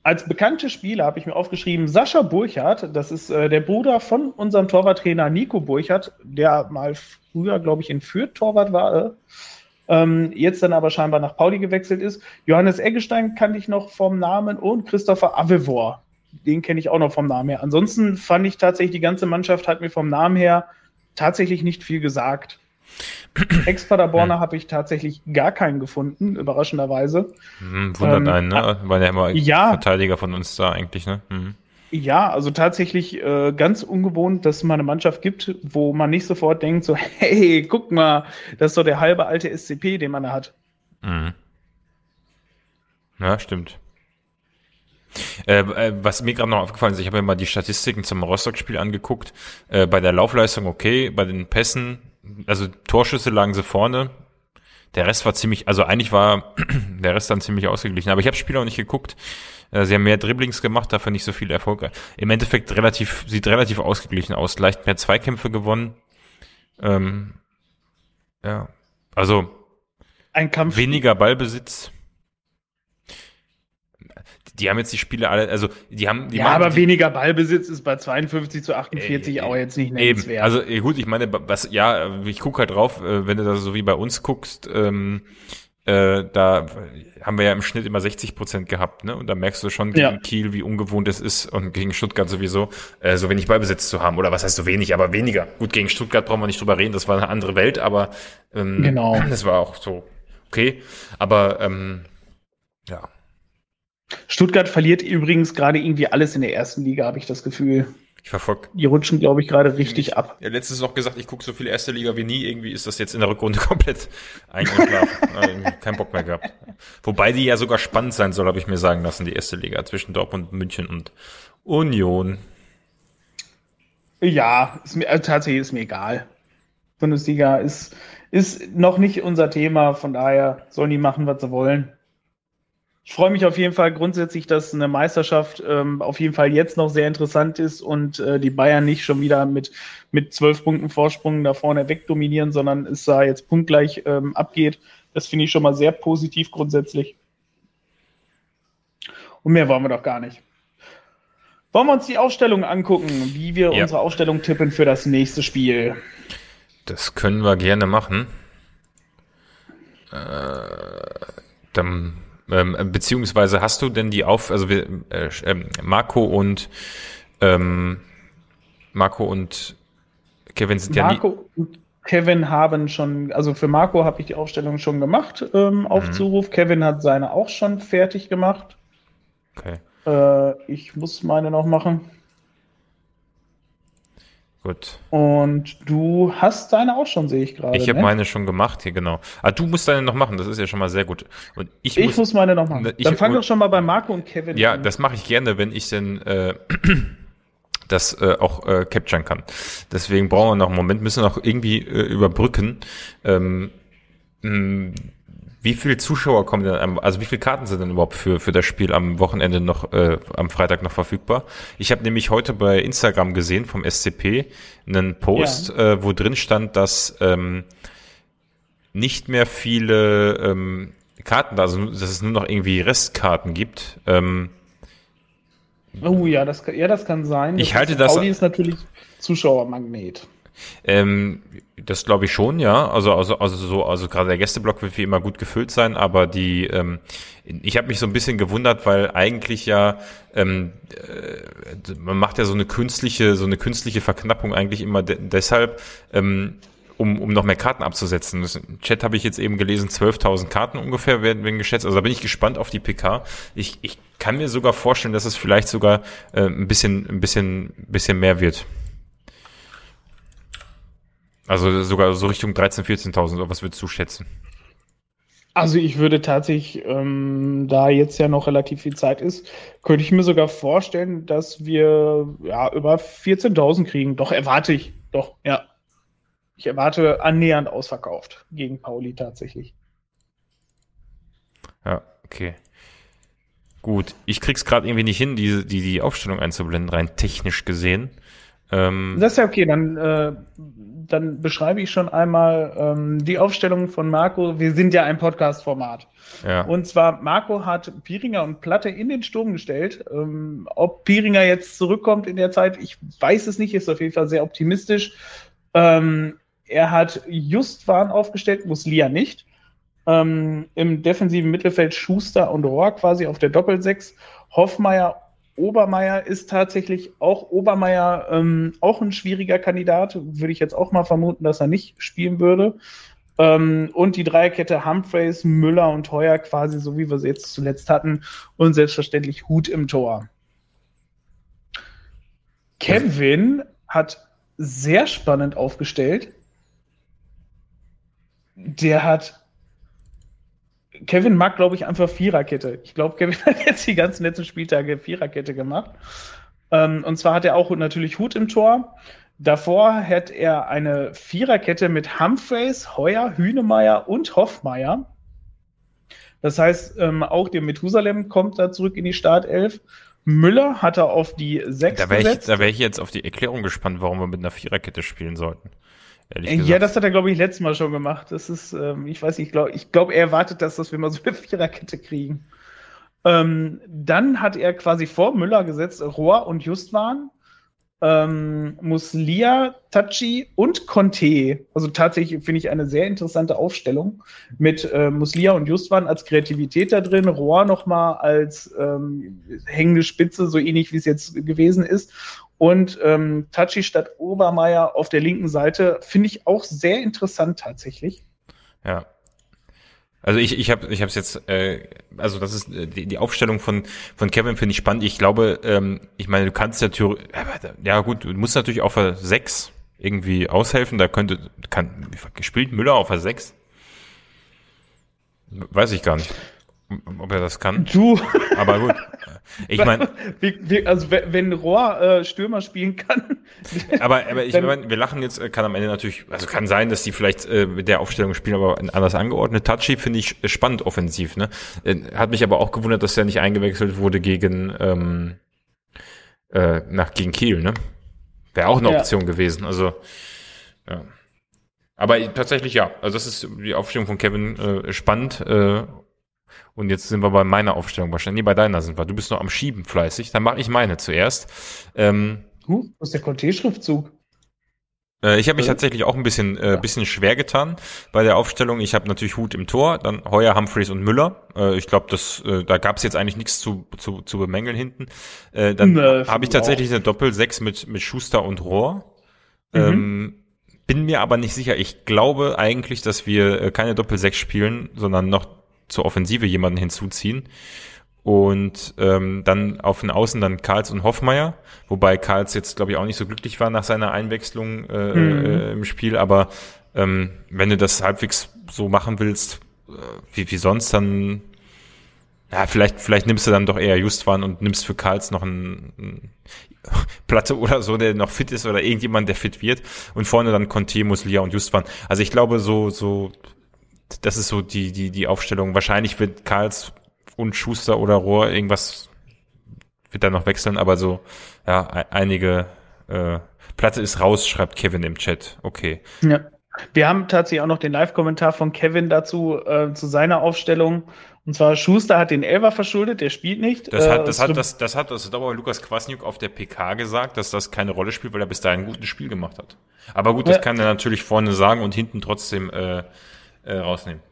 Als bekannte Spieler habe ich mir aufgeschrieben Sascha Burchardt, das ist äh, der Bruder von unserem Torwarttrainer Nico Burchardt, der mal früher, glaube ich, in Fürth Torwart war. Äh ähm, jetzt dann aber scheinbar nach Pauli gewechselt ist. Johannes Eggestein kannte ich noch vom Namen und Christopher Avevor. Den kenne ich auch noch vom Namen her. Ansonsten fand ich tatsächlich, die ganze Mannschaft hat mir vom Namen her tatsächlich nicht viel gesagt. (clears throat) Ex-Paderborner habe ich tatsächlich gar keinen gefunden, überraschenderweise. Hm, wundert ähm, einen, ne? Waren ja immer ja, Verteidiger von uns da eigentlich, ne? Hm. Ja, also tatsächlich äh, ganz ungewohnt, dass es mal eine Mannschaft gibt, wo man nicht sofort denkt, so, (laughs) hey, guck mal, das ist doch der halbe alte SCP, den man da hat. Mhm. Ja, stimmt. Äh, äh, was mir gerade noch aufgefallen ist, ich habe mir mal die Statistiken zum Rostock-Spiel angeguckt. Äh, bei der Laufleistung okay, bei den Pässen, also Torschüsse lagen sie vorne. Der Rest war ziemlich, also eigentlich war (clears throat) der Rest dann ziemlich ausgeglichen. Aber ich habe das Spiel auch nicht geguckt. Äh, sie haben mehr Dribblings gemacht, dafür nicht so viel Erfolg. Im Endeffekt relativ, sieht relativ ausgeglichen aus. Leicht mehr Zweikämpfe gewonnen. Ähm, ja, also ein Kampf. Weniger Ballbesitz die haben jetzt die Spiele alle, also die haben. Die ja, aber die, weniger Ballbesitz ist bei 52 zu 48 äh, auch jetzt nicht nennenswert. Eben. Also gut, ich meine, was, ja, ich gucke halt drauf, äh, wenn du da so wie bei uns guckst, ähm, äh, da haben wir ja im Schnitt immer 60 Prozent gehabt, ne? Und da merkst du schon gegen ja. Kiel, wie ungewohnt es ist und gegen Stuttgart sowieso, äh, so wenig Ballbesitz zu haben. Oder was heißt so wenig, aber weniger. Gut, gegen Stuttgart brauchen wir nicht drüber reden, das war eine andere Welt, aber ähm, genau. (clears throat) das war auch so okay. Aber ähm, ja, Stuttgart verliert übrigens gerade irgendwie alles in der ersten Liga, habe ich das Gefühl. Ich verfolge. Die rutschen, glaube ich, gerade richtig ab. Ja, letztes noch gesagt, ich gucke so viel erste Liga wie nie. Irgendwie ist das jetzt in der Rückrunde (laughs) komplett eingeschlafen. Kein Bock mehr gehabt. Wobei die ja sogar spannend sein soll, habe ich mir sagen lassen, die erste Liga zwischen Dortmund, München und Union. Ja, ist mir, also tatsächlich ist mir egal. Bundesliga ist, ist noch nicht unser Thema, von daher sollen die machen, was sie wollen ich freue mich auf jeden Fall grundsätzlich, dass eine Meisterschaft ähm, auf jeden Fall jetzt noch sehr interessant ist und äh, die Bayern nicht schon wieder mit mit zwölf Punkten Vorsprung da vorne wegdominieren, sondern es da jetzt punktgleich ähm, abgeht. Das finde ich schon mal sehr positiv grundsätzlich. Und mehr wollen wir doch gar nicht. Wollen wir uns die Aufstellung angucken, wie wir ja. unsere Aufstellung tippen für das nächste Spiel? Das können wir gerne machen. Äh, dann ähm, beziehungsweise hast du denn die auf, also wir, äh, ähm, Marco und ähm, Marco und Kevin sind Marco ja nie. Und Kevin haben schon, also für Marco habe ich die Aufstellung schon gemacht ähm, auf mhm. Zuruf. Kevin hat seine auch schon fertig gemacht. Okay. Äh, ich muss meine noch machen. Gut. Und du hast deine auch schon, sehe ich gerade. Ich habe ne? meine schon gemacht, hier genau. Ah, du musst deine noch machen, das ist ja schon mal sehr gut. Und ich, ich muss, muss meine noch machen. Ich, Dann fang doch schon mal bei Marco und Kevin ja, an. Ja, das mache ich gerne, wenn ich denn äh, (clears throat) das äh, auch äh, capturen kann. Deswegen brauchen wir noch einen Moment, müssen wir noch irgendwie äh, überbrücken. Ähm, mh, wie viele Zuschauer kommen denn, also wie viele Karten sind denn überhaupt für, für das Spiel am Wochenende noch, äh, am Freitag noch verfügbar? Ich habe nämlich heute bei Instagram gesehen vom SCP einen Post, ja. äh, wo drin stand, dass ähm, nicht mehr viele ähm, Karten, also dass es nur noch irgendwie Restkarten gibt. Ähm, oh ja, das, ja, das kann sein. Ich das halte das. Audi ist natürlich Zuschauermagnet. Ähm, das glaube ich schon, ja. Also, also, also so, also gerade der Gästeblock wird wie immer gut gefüllt sein, aber die, ähm, ich habe mich so ein bisschen gewundert, weil eigentlich ja, ähm, äh, man macht ja so eine künstliche, so eine künstliche Verknappung eigentlich immer de deshalb, ähm, um, um noch mehr Karten abzusetzen. Das, Im Chat habe ich jetzt eben gelesen, 12.000 Karten ungefähr werden, werden geschätzt. Also da bin ich gespannt auf die PK. Ich, ich kann mir sogar vorstellen, dass es vielleicht sogar äh, ein bisschen, ein bisschen, bisschen mehr wird. Also sogar so Richtung 13.000, 14.000, oder was würdest du schätzen? Also ich würde tatsächlich, ähm, da jetzt ja noch relativ viel Zeit ist, könnte ich mir sogar vorstellen, dass wir ja über 14.000 kriegen. Doch erwarte ich, doch, ja. Ich erwarte annähernd ausverkauft gegen Pauli tatsächlich. Ja, okay. Gut, ich krieg's gerade irgendwie nicht hin, die, die, die Aufstellung einzublenden, rein technisch gesehen. Ähm, das ist ja okay, dann, äh, dann beschreibe ich schon einmal ähm, die Aufstellung von Marco. Wir sind ja ein Podcast-Format. Ja. Und zwar, Marco hat Piringer und Platte in den Sturm gestellt. Ähm, ob Piringer jetzt zurückkommt in der Zeit, ich weiß es nicht, ist auf jeden Fall sehr optimistisch. Ähm, er hat Justwan aufgestellt, Muslia nicht. Ähm, Im defensiven Mittelfeld Schuster und Rohr quasi auf der Doppelsechs. Hoffmeier Obermeier ist tatsächlich auch Obermeier ähm, auch ein schwieriger Kandidat. Würde ich jetzt auch mal vermuten, dass er nicht spielen würde. Ähm, und die Dreierkette Humphreys, Müller und Heuer quasi so, wie wir sie jetzt zuletzt hatten. Und selbstverständlich Hut im Tor. Kevin hat sehr spannend aufgestellt. Der hat Kevin mag, glaube ich, einfach Viererkette. Ich glaube, (laughs) Kevin hat jetzt die ganzen letzten Spieltage Viererkette gemacht. Ähm, und zwar hat er auch natürlich Hut im Tor. Davor hat er eine Viererkette mit Humphreys, Heuer, Hünemeyer und Hoffmeier. Das heißt, ähm, auch der Methusalem kommt da zurück in die Startelf. Müller hat er auf die sechs da wäre ich, da wär ich jetzt auf die Erklärung gespannt, warum wir mit einer Viererkette spielen sollten. Ja, das hat er, glaube ich, letztes Mal schon gemacht. Das ist, ähm, ich weiß nicht, ich glaube, ich glaub, er erwartet, dass, dass wir mal so eine (laughs) Viererkette kriegen. Ähm, dann hat er quasi vor Müller gesetzt Rohr und Justwan ähm, Muslia, Tachi und Conte. Also tatsächlich finde ich eine sehr interessante Aufstellung mit äh, Muslia und Justwan als Kreativität da drin, Rohr nochmal als ähm, hängende Spitze, so ähnlich wie es jetzt gewesen ist. Und ähm, Tachi statt Obermeier auf der linken Seite finde ich auch sehr interessant tatsächlich. Ja, also ich, ich habe ich habe es jetzt, äh, also das ist äh, die, die Aufstellung von von Kevin finde ich spannend. Ich glaube, ähm, ich meine, du kannst ja ja gut, du musst natürlich auf der 6 irgendwie aushelfen. Da könnte kann gespielt Müller auf der 6. Weiß ich gar nicht ob er das kann. Du. Aber gut. Ich meine. (laughs) Also, wenn Rohr äh, Stürmer spielen kann. (laughs) aber, aber ich meine, wir lachen jetzt, äh, kann am Ende natürlich, also kann sein, dass die vielleicht äh, mit der Aufstellung spielen, aber anders angeordnet. Touchy finde ich spannend offensiv, ne? Äh, hat mich aber auch gewundert, dass er nicht eingewechselt wurde gegen, ähm, äh, nach, gegen Kiel, ne? Wäre auch eine Option ja. gewesen. Also, ja. Aber tatsächlich ja, also das ist die Aufstellung von Kevin äh, spannend äh, und jetzt sind wir bei meiner Aufstellung wahrscheinlich. Nee, bei deiner sind wir. Du bist noch am Schieben fleißig. Dann mache ich meine zuerst. Ähm, huh, wo ist der Conté-Schriftzug? Äh, ich habe mich äh. tatsächlich auch ein bisschen, äh, bisschen schwer getan bei der Aufstellung. Ich habe natürlich Hut im Tor, dann Heuer, Humphreys und Müller. Äh, ich glaube, das äh, da gab es jetzt eigentlich nichts zu, zu, zu bemängeln hinten. Äh, dann nee, habe ich tatsächlich auch. eine Doppel-6 mit, mit Schuster und Rohr. Mhm. Ähm, bin mir aber nicht sicher. Ich glaube eigentlich, dass wir äh, keine Doppel-6 spielen, sondern noch zur Offensive jemanden hinzuziehen. Und ähm, dann auf den Außen dann Karls und Hoffmeier, wobei Karls jetzt, glaube ich, auch nicht so glücklich war nach seiner Einwechslung äh, mhm. äh, im Spiel. Aber ähm, wenn du das halbwegs so machen willst, äh, wie, wie sonst, dann ja, vielleicht, vielleicht nimmst du dann doch eher Justwan und nimmst für Karls noch einen, einen Platte oder so, der noch fit ist oder irgendjemand, der fit wird. Und vorne dann Conte, Muslia und Justwan. Also ich glaube, so, so das ist so die, die, die Aufstellung. Wahrscheinlich wird Karls und Schuster oder Rohr irgendwas wird dann noch wechseln, aber so, ja, einige äh, Platte ist raus, schreibt Kevin im Chat. Okay. Ja. Wir haben tatsächlich auch noch den Live-Kommentar von Kevin dazu, äh, zu seiner Aufstellung. Und zwar Schuster hat den Elver verschuldet, der spielt nicht. Das hat, das äh, hat, das, das hat, das hat aber Lukas Kwasniuk auf der PK gesagt, dass das keine Rolle spielt, weil er bis dahin ein gutes Spiel gemacht hat. Aber gut, das ja. kann er natürlich vorne sagen und hinten trotzdem äh, äh, rausnehmen.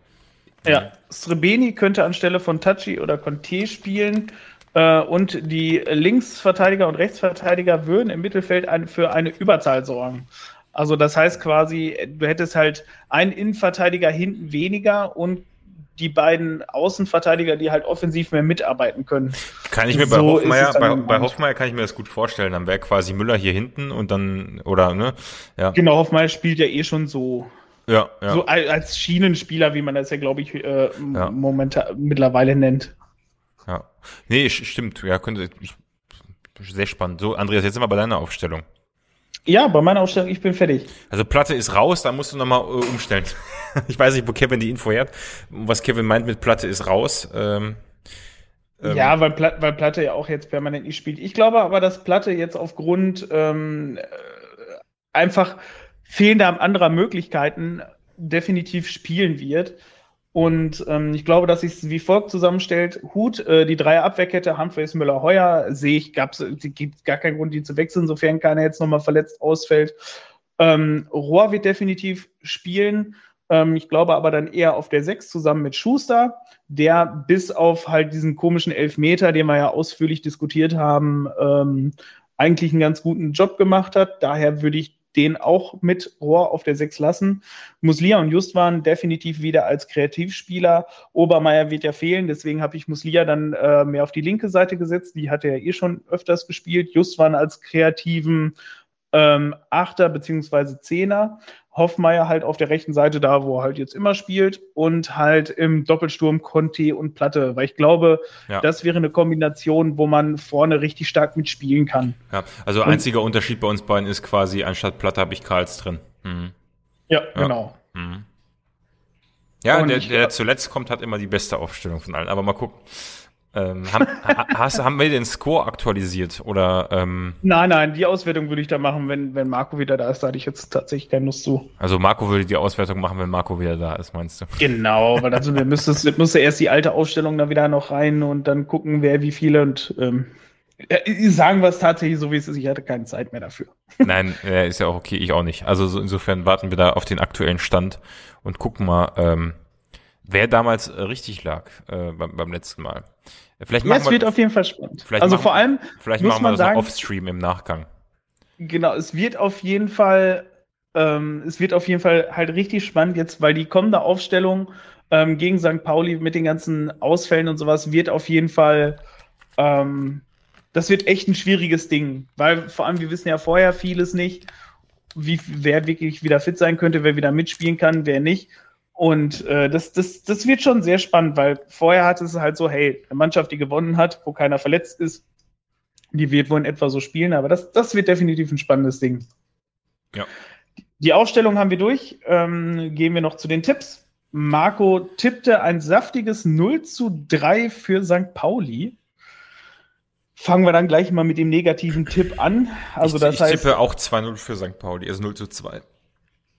Ja, Srebeni könnte anstelle von Tachi oder Conte spielen. Äh, und die Linksverteidiger und Rechtsverteidiger würden im Mittelfeld ein, für eine Überzahl sorgen. Also das heißt quasi, du hättest halt einen Innenverteidiger hinten weniger und die beiden Außenverteidiger, die halt offensiv mehr mitarbeiten können. Kann ich mir so bei Hoffmeier, bei, bei Hoffmeier kann ich mir das gut vorstellen. Dann wäre quasi Müller hier hinten und dann, oder, ne? Ja. Genau, Hoffmeier spielt ja eh schon so. Ja, ja. So als Schienenspieler, wie man das ja, glaube ich, äh, ja. momentan mittlerweile nennt. Ja. Nee, stimmt. Ja, könnte. Ich, sehr spannend. So, Andreas, jetzt sind wir bei deiner Aufstellung. Ja, bei meiner Aufstellung, ich bin fertig. Also Platte ist raus, da musst du nochmal äh, umstellen. (laughs) ich weiß nicht, wo Kevin die Info hat. Was Kevin meint mit Platte ist raus. Ähm, ähm, ja, weil, Pla weil Platte ja auch jetzt permanent nicht spielt. Ich glaube aber, dass Platte jetzt aufgrund ähm, äh, einfach fehlender anderer Möglichkeiten definitiv spielen wird. Und ähm, ich glaube, dass sich es wie folgt zusammenstellt. Hut, äh, die drei Abwehrkette, Humphreys, Müller, Heuer, sehe ich, gab's, gibt gar keinen Grund, die zu wechseln, sofern keiner jetzt nochmal verletzt ausfällt. Ähm, Rohr wird definitiv spielen Ähm, ich glaube aber dann eher auf der 6 zusammen mit Schuster, der bis auf halt diesen komischen Elfmeter, den wir ja ausführlich diskutiert haben, ähm, eigentlich einen ganz guten Job gemacht hat. Daher würde ich den auch mit Rohr auf der 6 lassen. Muslia und Just waren definitiv wieder als Kreativspieler. Obermeier wird ja fehlen, deswegen habe ich Muslia dann äh, mehr auf die linke Seite gesetzt. Die hatte er eh schon öfters gespielt. Just waren als kreativen ähm, Achter beziehungsweise Zehner. Hoffmeier halt auf der rechten Seite da, wo er halt jetzt immer spielt und halt im Doppelsturm Conte und Platte, weil ich glaube, ja. das wäre eine Kombination, wo man vorne richtig stark mitspielen kann. Ja, also und, einziger Unterschied bei uns beiden ist quasi, anstatt Platte habe ich Karls drin. Mhm. Ja, ja, genau. Mhm. Ja, der, der zuletzt kommt, hat immer die beste Aufstellung von allen, aber mal gucken. Ähm, haben, hast, haben wir den Score aktualisiert oder? Ähm, nein, nein, die Auswertung würde ich da machen, wenn, wenn Marco wieder da ist. Da hatte ich jetzt tatsächlich keine Lust zu. Also Marco würde die Auswertung machen, wenn Marco wieder da ist, meinst du? Genau, weil also wir müsste, müsste erst die alte Aufstellung da wieder noch rein und dann gucken, wer wie viele und ähm, äh, sagen wir es tatsächlich so, wie es ist. Ich hatte keine Zeit mehr dafür. (laughs) Nein, ist ja auch okay, ich auch nicht. Also so, insofern warten wir da auf den aktuellen Stand und gucken mal, ähm, wer damals äh, richtig lag äh, beim, beim letzten Mal. Vielleicht ja, es wird auf jeden Fall spannend. also vor allem vielleicht muss machen wir man das sagen, Offstream im Nachgang. Genau, es wird auf jeden Fall, ähm, es wird auf jeden Fall halt richtig spannend jetzt, weil die kommende Aufstellung ähm, gegen St. Pauli mit den ganzen Ausfällen und sowas wird auf jeden Fall, ähm, das wird echt ein schwieriges Ding, weil vor allem wir wissen ja vorher vieles nicht, wie wer wirklich wieder fit sein könnte, wer wieder mitspielen kann, wer nicht. Und äh, das, das, das wird schon sehr spannend, weil vorher hat es halt so, hey, eine Mannschaft, die gewonnen hat, wo keiner verletzt ist, die wird wohl in etwa so spielen, aber das, das wird definitiv ein spannendes Ding. Ja. Die Aufstellung haben wir durch. Ähm, gehen wir noch zu den Tipps. Marco tippte ein saftiges 0 zu 3 für St. Pauli. Fangen wir dann gleich mal mit dem negativen Tipp an. Also ich, das ich heißt, tippe auch 2-0 für St. Pauli, also 0 zu 2.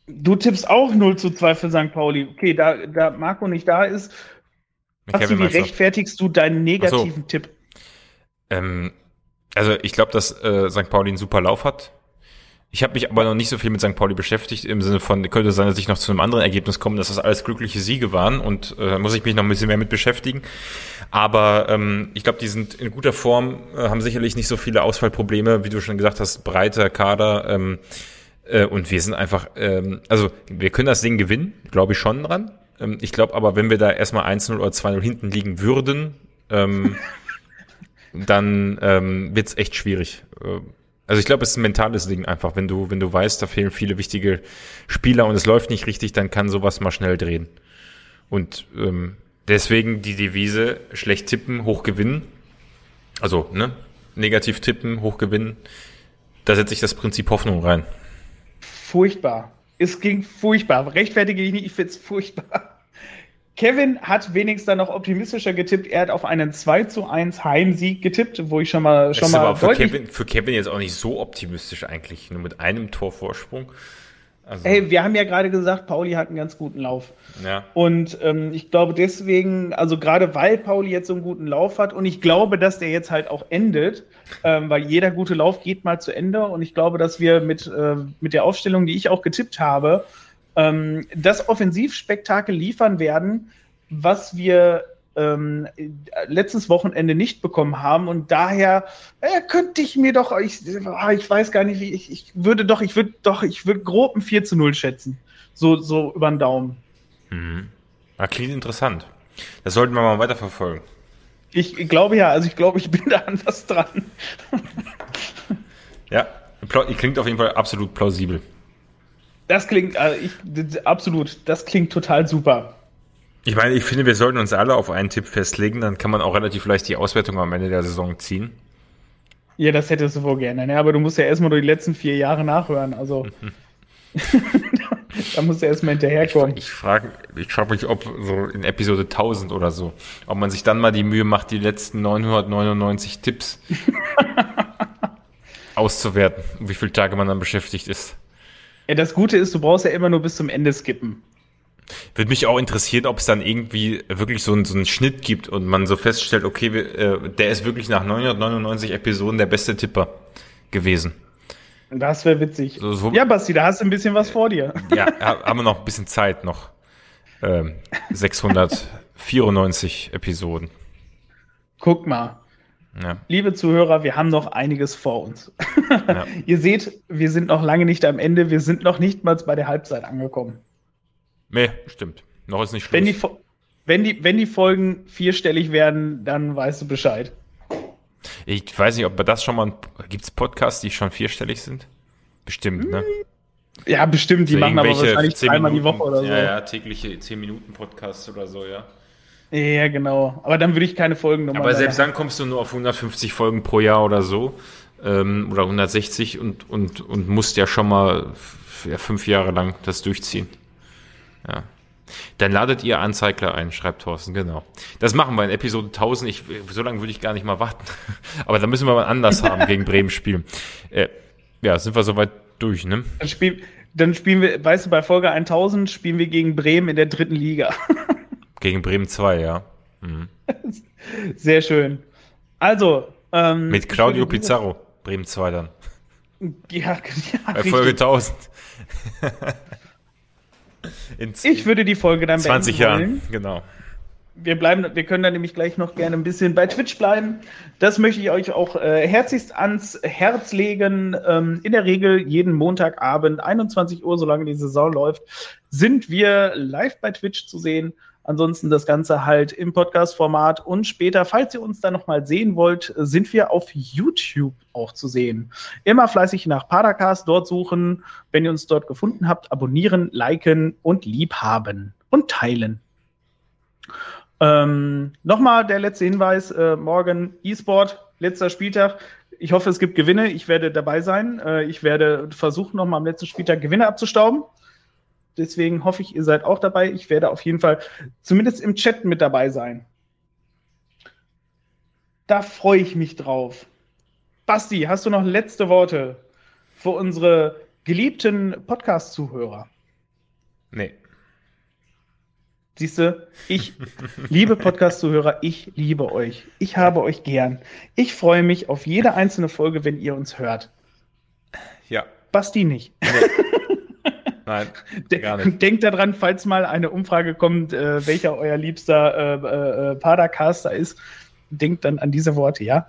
Du tippst auch 0 zu 2 für St. Pauli. Okay, da, da Marco nicht da ist, hast du, wie rechtfertigst du deinen negativen so. Tipp? Ähm, also ich glaube, dass äh, St. Pauli einen super Lauf hat. Ich habe mich aber noch nicht so viel mit St. Pauli beschäftigt, im Sinne von, könnte sein, dass ich noch zu einem anderen Ergebnis komme, dass das alles glückliche Siege waren und äh, muss ich mich noch ein bisschen mehr mit beschäftigen. Aber ähm, ich glaube, die sind in guter Form, äh, haben sicherlich nicht so viele Ausfallprobleme, wie du schon gesagt hast, breiter Kader. Ähm, äh, und wir sind einfach, ähm, also wir können das Ding gewinnen, glaube ich schon dran. Ähm, ich glaube aber, wenn wir da erstmal 1-0 oder 2-0 hinten liegen würden, ähm, (laughs) dann ähm, wird es echt schwierig. Äh, also ich glaube, es ist ein mentales Ding einfach. Wenn du, wenn du weißt, da fehlen viele wichtige Spieler und es läuft nicht richtig, dann kann sowas mal schnell drehen. Und ähm, deswegen die Devise, schlecht tippen, hoch gewinnen. Also, ne? Negativ tippen, hoch gewinnen. Da setze ich das Prinzip Hoffnung rein furchtbar. Es ging furchtbar. Rechtfertige ich nicht, ich finde es furchtbar. Kevin hat wenigstens dann noch optimistischer getippt. Er hat auf einen 2 zu 1 Heimsieg getippt, wo ich schon mal schon das ist mal. Aber für Kevin, für Kevin jetzt auch nicht so optimistisch eigentlich, nur mit einem Torvorsprung. Also hey, wir haben ja gerade gesagt, Pauli hat einen ganz guten Lauf. Ja. Und ähm, ich glaube deswegen, also gerade weil Pauli jetzt so einen guten Lauf hat und ich glaube, dass der jetzt halt auch endet, ähm, weil jeder gute Lauf geht mal zu Ende und ich glaube, dass wir mit, äh, mit der Aufstellung, die ich auch getippt habe, ähm, das Offensivspektakel liefern werden, was wir ähm, letztes Wochenende nicht bekommen haben und daher äh, könnte ich mir doch, ich, ah, ich weiß gar nicht, wie ich, ich würde doch, ich würde doch, ich würde grob ein 4 zu 0 schätzen. So, so über den Daumen. Mhm. Ja, klingt interessant. Das sollten wir mal weiterverfolgen. Ich glaube ja, also ich glaube, ich bin da an was dran. (laughs) ja, klingt auf jeden Fall absolut plausibel. Das klingt, also ich, absolut, das klingt total super. Ich meine, ich finde, wir sollten uns alle auf einen Tipp festlegen, dann kann man auch relativ leicht die Auswertung am Ende der Saison ziehen. Ja, das hättest du wohl gerne, ne? aber du musst ja erstmal nur die letzten vier Jahre nachhören, also. (laughs) da musst du erstmal hinterherkommen. Ich, ich frage ich frag mich, ob so in Episode 1000 oder so, ob man sich dann mal die Mühe macht, die letzten 999 Tipps (laughs) auszuwerten, wie viele Tage man dann beschäftigt ist. Ja, das Gute ist, du brauchst ja immer nur bis zum Ende skippen. Würde mich auch interessieren, ob es dann irgendwie wirklich so, ein, so einen Schnitt gibt und man so feststellt, okay, äh, der ist wirklich nach 999 Episoden der beste Tipper gewesen. Das wäre witzig. So, so, ja, Basti, da hast du ein bisschen was vor dir. (laughs) Ja, haben wir noch ein bisschen Zeit noch. ähm, 694 Episoden. Guck mal. Ja. Liebe Zuhörer, wir haben noch einiges vor uns. Ja. (laughs) Ihr seht, wir sind noch lange nicht am Ende. Wir sind noch nicht mal bei der Halbzeit angekommen. Nee, stimmt. Noch ist nicht Schluss. Wenn die, wenn die, wenn die Folgen vierstellig werden, dann weißt du Bescheid. Ich weiß nicht, ob das schon mal. Gibt es Podcasts, die schon vierstellig sind? Bestimmt, ne? Ja, bestimmt. Die so machen aber wahrscheinlich zweimal die Woche oder so. Ja, ja, tägliche 10-Minuten-Podcasts oder so, ja. Ja, genau. Aber dann würde ich keine Folgen nochmal. Aber selbst dann kommst du nur auf 150 Folgen pro Jahr oder so. Ähm, oder 160 und, und, und musst ja schon mal ja, fünf Jahre lang das durchziehen. Ja. Dann ladet ihr Anzeigler ein, schreibt Thorsten, genau. Das machen wir in Episode 1000. Ich, so lange würde ich gar nicht mal warten. (laughs) Aber da müssen wir mal anders haben gegen Bremen spielen. Äh, ja, sind wir soweit durch, ne? Dann, spiel, dann spielen wir, weißt du, bei Folge 1000 spielen wir gegen Bremen in der dritten Liga. (laughs) gegen Bremen 2, ja. Mhm. (laughs) Sehr schön. Also. Ähm, Mit Claudio Pizarro, Bremen 2 dann. Ja, ja Bei richtig. Folge 1000. In ich würde die Folge dann 20 Jahren, genau. Wir bleiben, wir können dann nämlich gleich noch gerne ein bisschen bei Twitch bleiben. Das möchte ich euch auch äh, herzlichst ans Herz legen. Ähm, in der Regel jeden Montagabend, 21 Uhr, solange die Saison läuft, sind wir live bei Twitch zu sehen. Ansonsten das Ganze halt im Podcast-Format und später, falls ihr uns da nochmal sehen wollt, sind wir auf YouTube auch zu sehen. Immer fleißig nach Padercast dort suchen. Wenn ihr uns dort gefunden habt, abonnieren, liken und liebhaben und teilen. Ähm, Nochmal der letzte Hinweis: äh, morgen E-Sport, letzter Spieltag. Ich hoffe, es gibt Gewinne. Ich werde dabei sein. Äh, ich werde versuchen, nochmal am letzten Spieltag Gewinne abzustauben. Deswegen hoffe ich, ihr seid auch dabei. Ich werde auf jeden Fall zumindest im Chat mit dabei sein. Da freue ich mich drauf. Basti, hast du noch letzte Worte für unsere geliebten Podcast-Zuhörer? Nee. Siehst du, ich (laughs) liebe Podcast-Zuhörer, ich liebe euch. Ich habe euch gern. Ich freue mich auf jede einzelne Folge, wenn ihr uns hört. Ja. Basti nicht. Nee. (laughs) Nein, (laughs) gar nicht. Denkt daran, falls mal eine Umfrage kommt, äh, welcher euer liebster äh, äh, äh, Padercaster ist, denkt dann an diese Worte, ja?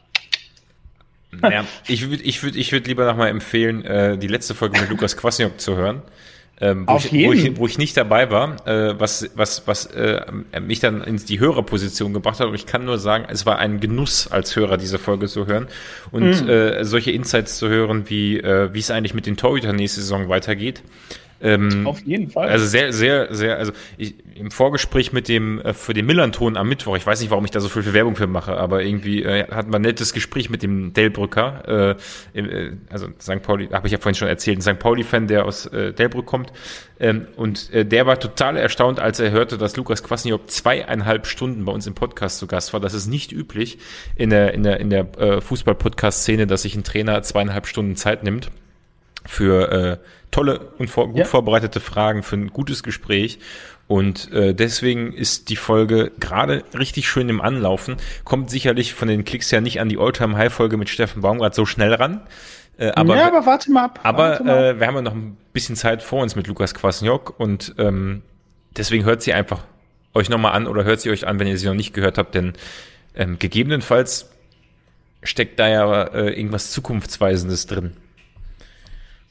Ja, ich würde ich würd, ich würd lieber nochmal empfehlen, äh, die letzte Folge mit Lukas Kwasniok zu hören. Ähm, wo, Auf ich, jeden. Wo, ich, wo ich nicht dabei war, äh, was, was, was äh, mich dann in die Hörerposition gebracht hat. Aber ich kann nur sagen, es war ein Genuss, als Hörer diese Folge zu hören und mhm. äh, solche Insights zu hören, wie äh, wie es eigentlich mit den Torhütern nächste Saison weitergeht. Ähm, Auf jeden Fall. Also sehr, sehr, sehr, also ich, im Vorgespräch mit dem, äh, für den Millanton am Mittwoch, ich weiß nicht, warum ich da so viel Werbung für mache, aber irgendwie äh, hatten wir ein nettes Gespräch mit dem Delbrücker, äh, äh, also St. Pauli, habe ich ja vorhin schon erzählt, ein St. Pauli-Fan, der aus äh, Delbrück kommt. Ähm, und äh, der war total erstaunt, als er hörte, dass Lukas Kwasniok zweieinhalb Stunden bei uns im Podcast zu Gast war. Das ist nicht üblich in der, in der, in der äh, Fußball-Podcast-Szene, dass sich ein Trainer zweieinhalb Stunden Zeit nimmt für äh, tolle und vor, gut ja. vorbereitete Fragen, für ein gutes Gespräch. Und äh, deswegen ist die Folge gerade richtig schön im Anlaufen. Kommt sicherlich von den Klicks ja nicht an die All-Time-High-Folge mit Steffen Baumgart so schnell ran. Äh, aber, ja, aber warte mal ab. Aber mal. Äh, wir haben ja noch ein bisschen Zeit vor uns mit Lukas Kwasniok und ähm, deswegen hört sie einfach euch nochmal an oder hört sie euch an, wenn ihr sie noch nicht gehört habt, denn ähm, gegebenenfalls steckt da ja äh, irgendwas Zukunftsweisendes drin.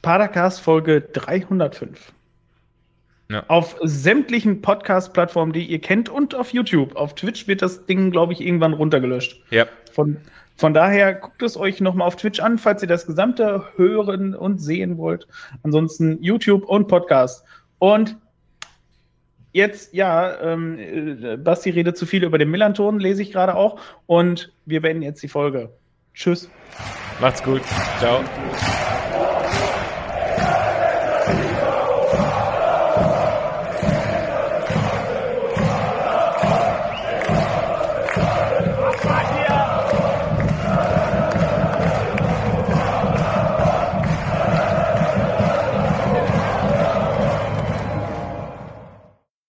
Padercast Folge 305. Ja. Auf sämtlichen Podcast-Plattformen, die ihr kennt und auf YouTube. Auf Twitch wird das Ding, glaube ich, irgendwann runtergelöscht. Ja. Von, von daher guckt es euch nochmal auf Twitch an, falls ihr das Gesamte hören und sehen wollt. Ansonsten YouTube und Podcast. Und jetzt, ja, ähm, äh, Basti redet zu viel über den Millanton, lese ich gerade auch. Und wir beenden jetzt die Folge. Tschüss. Macht's gut. Ciao.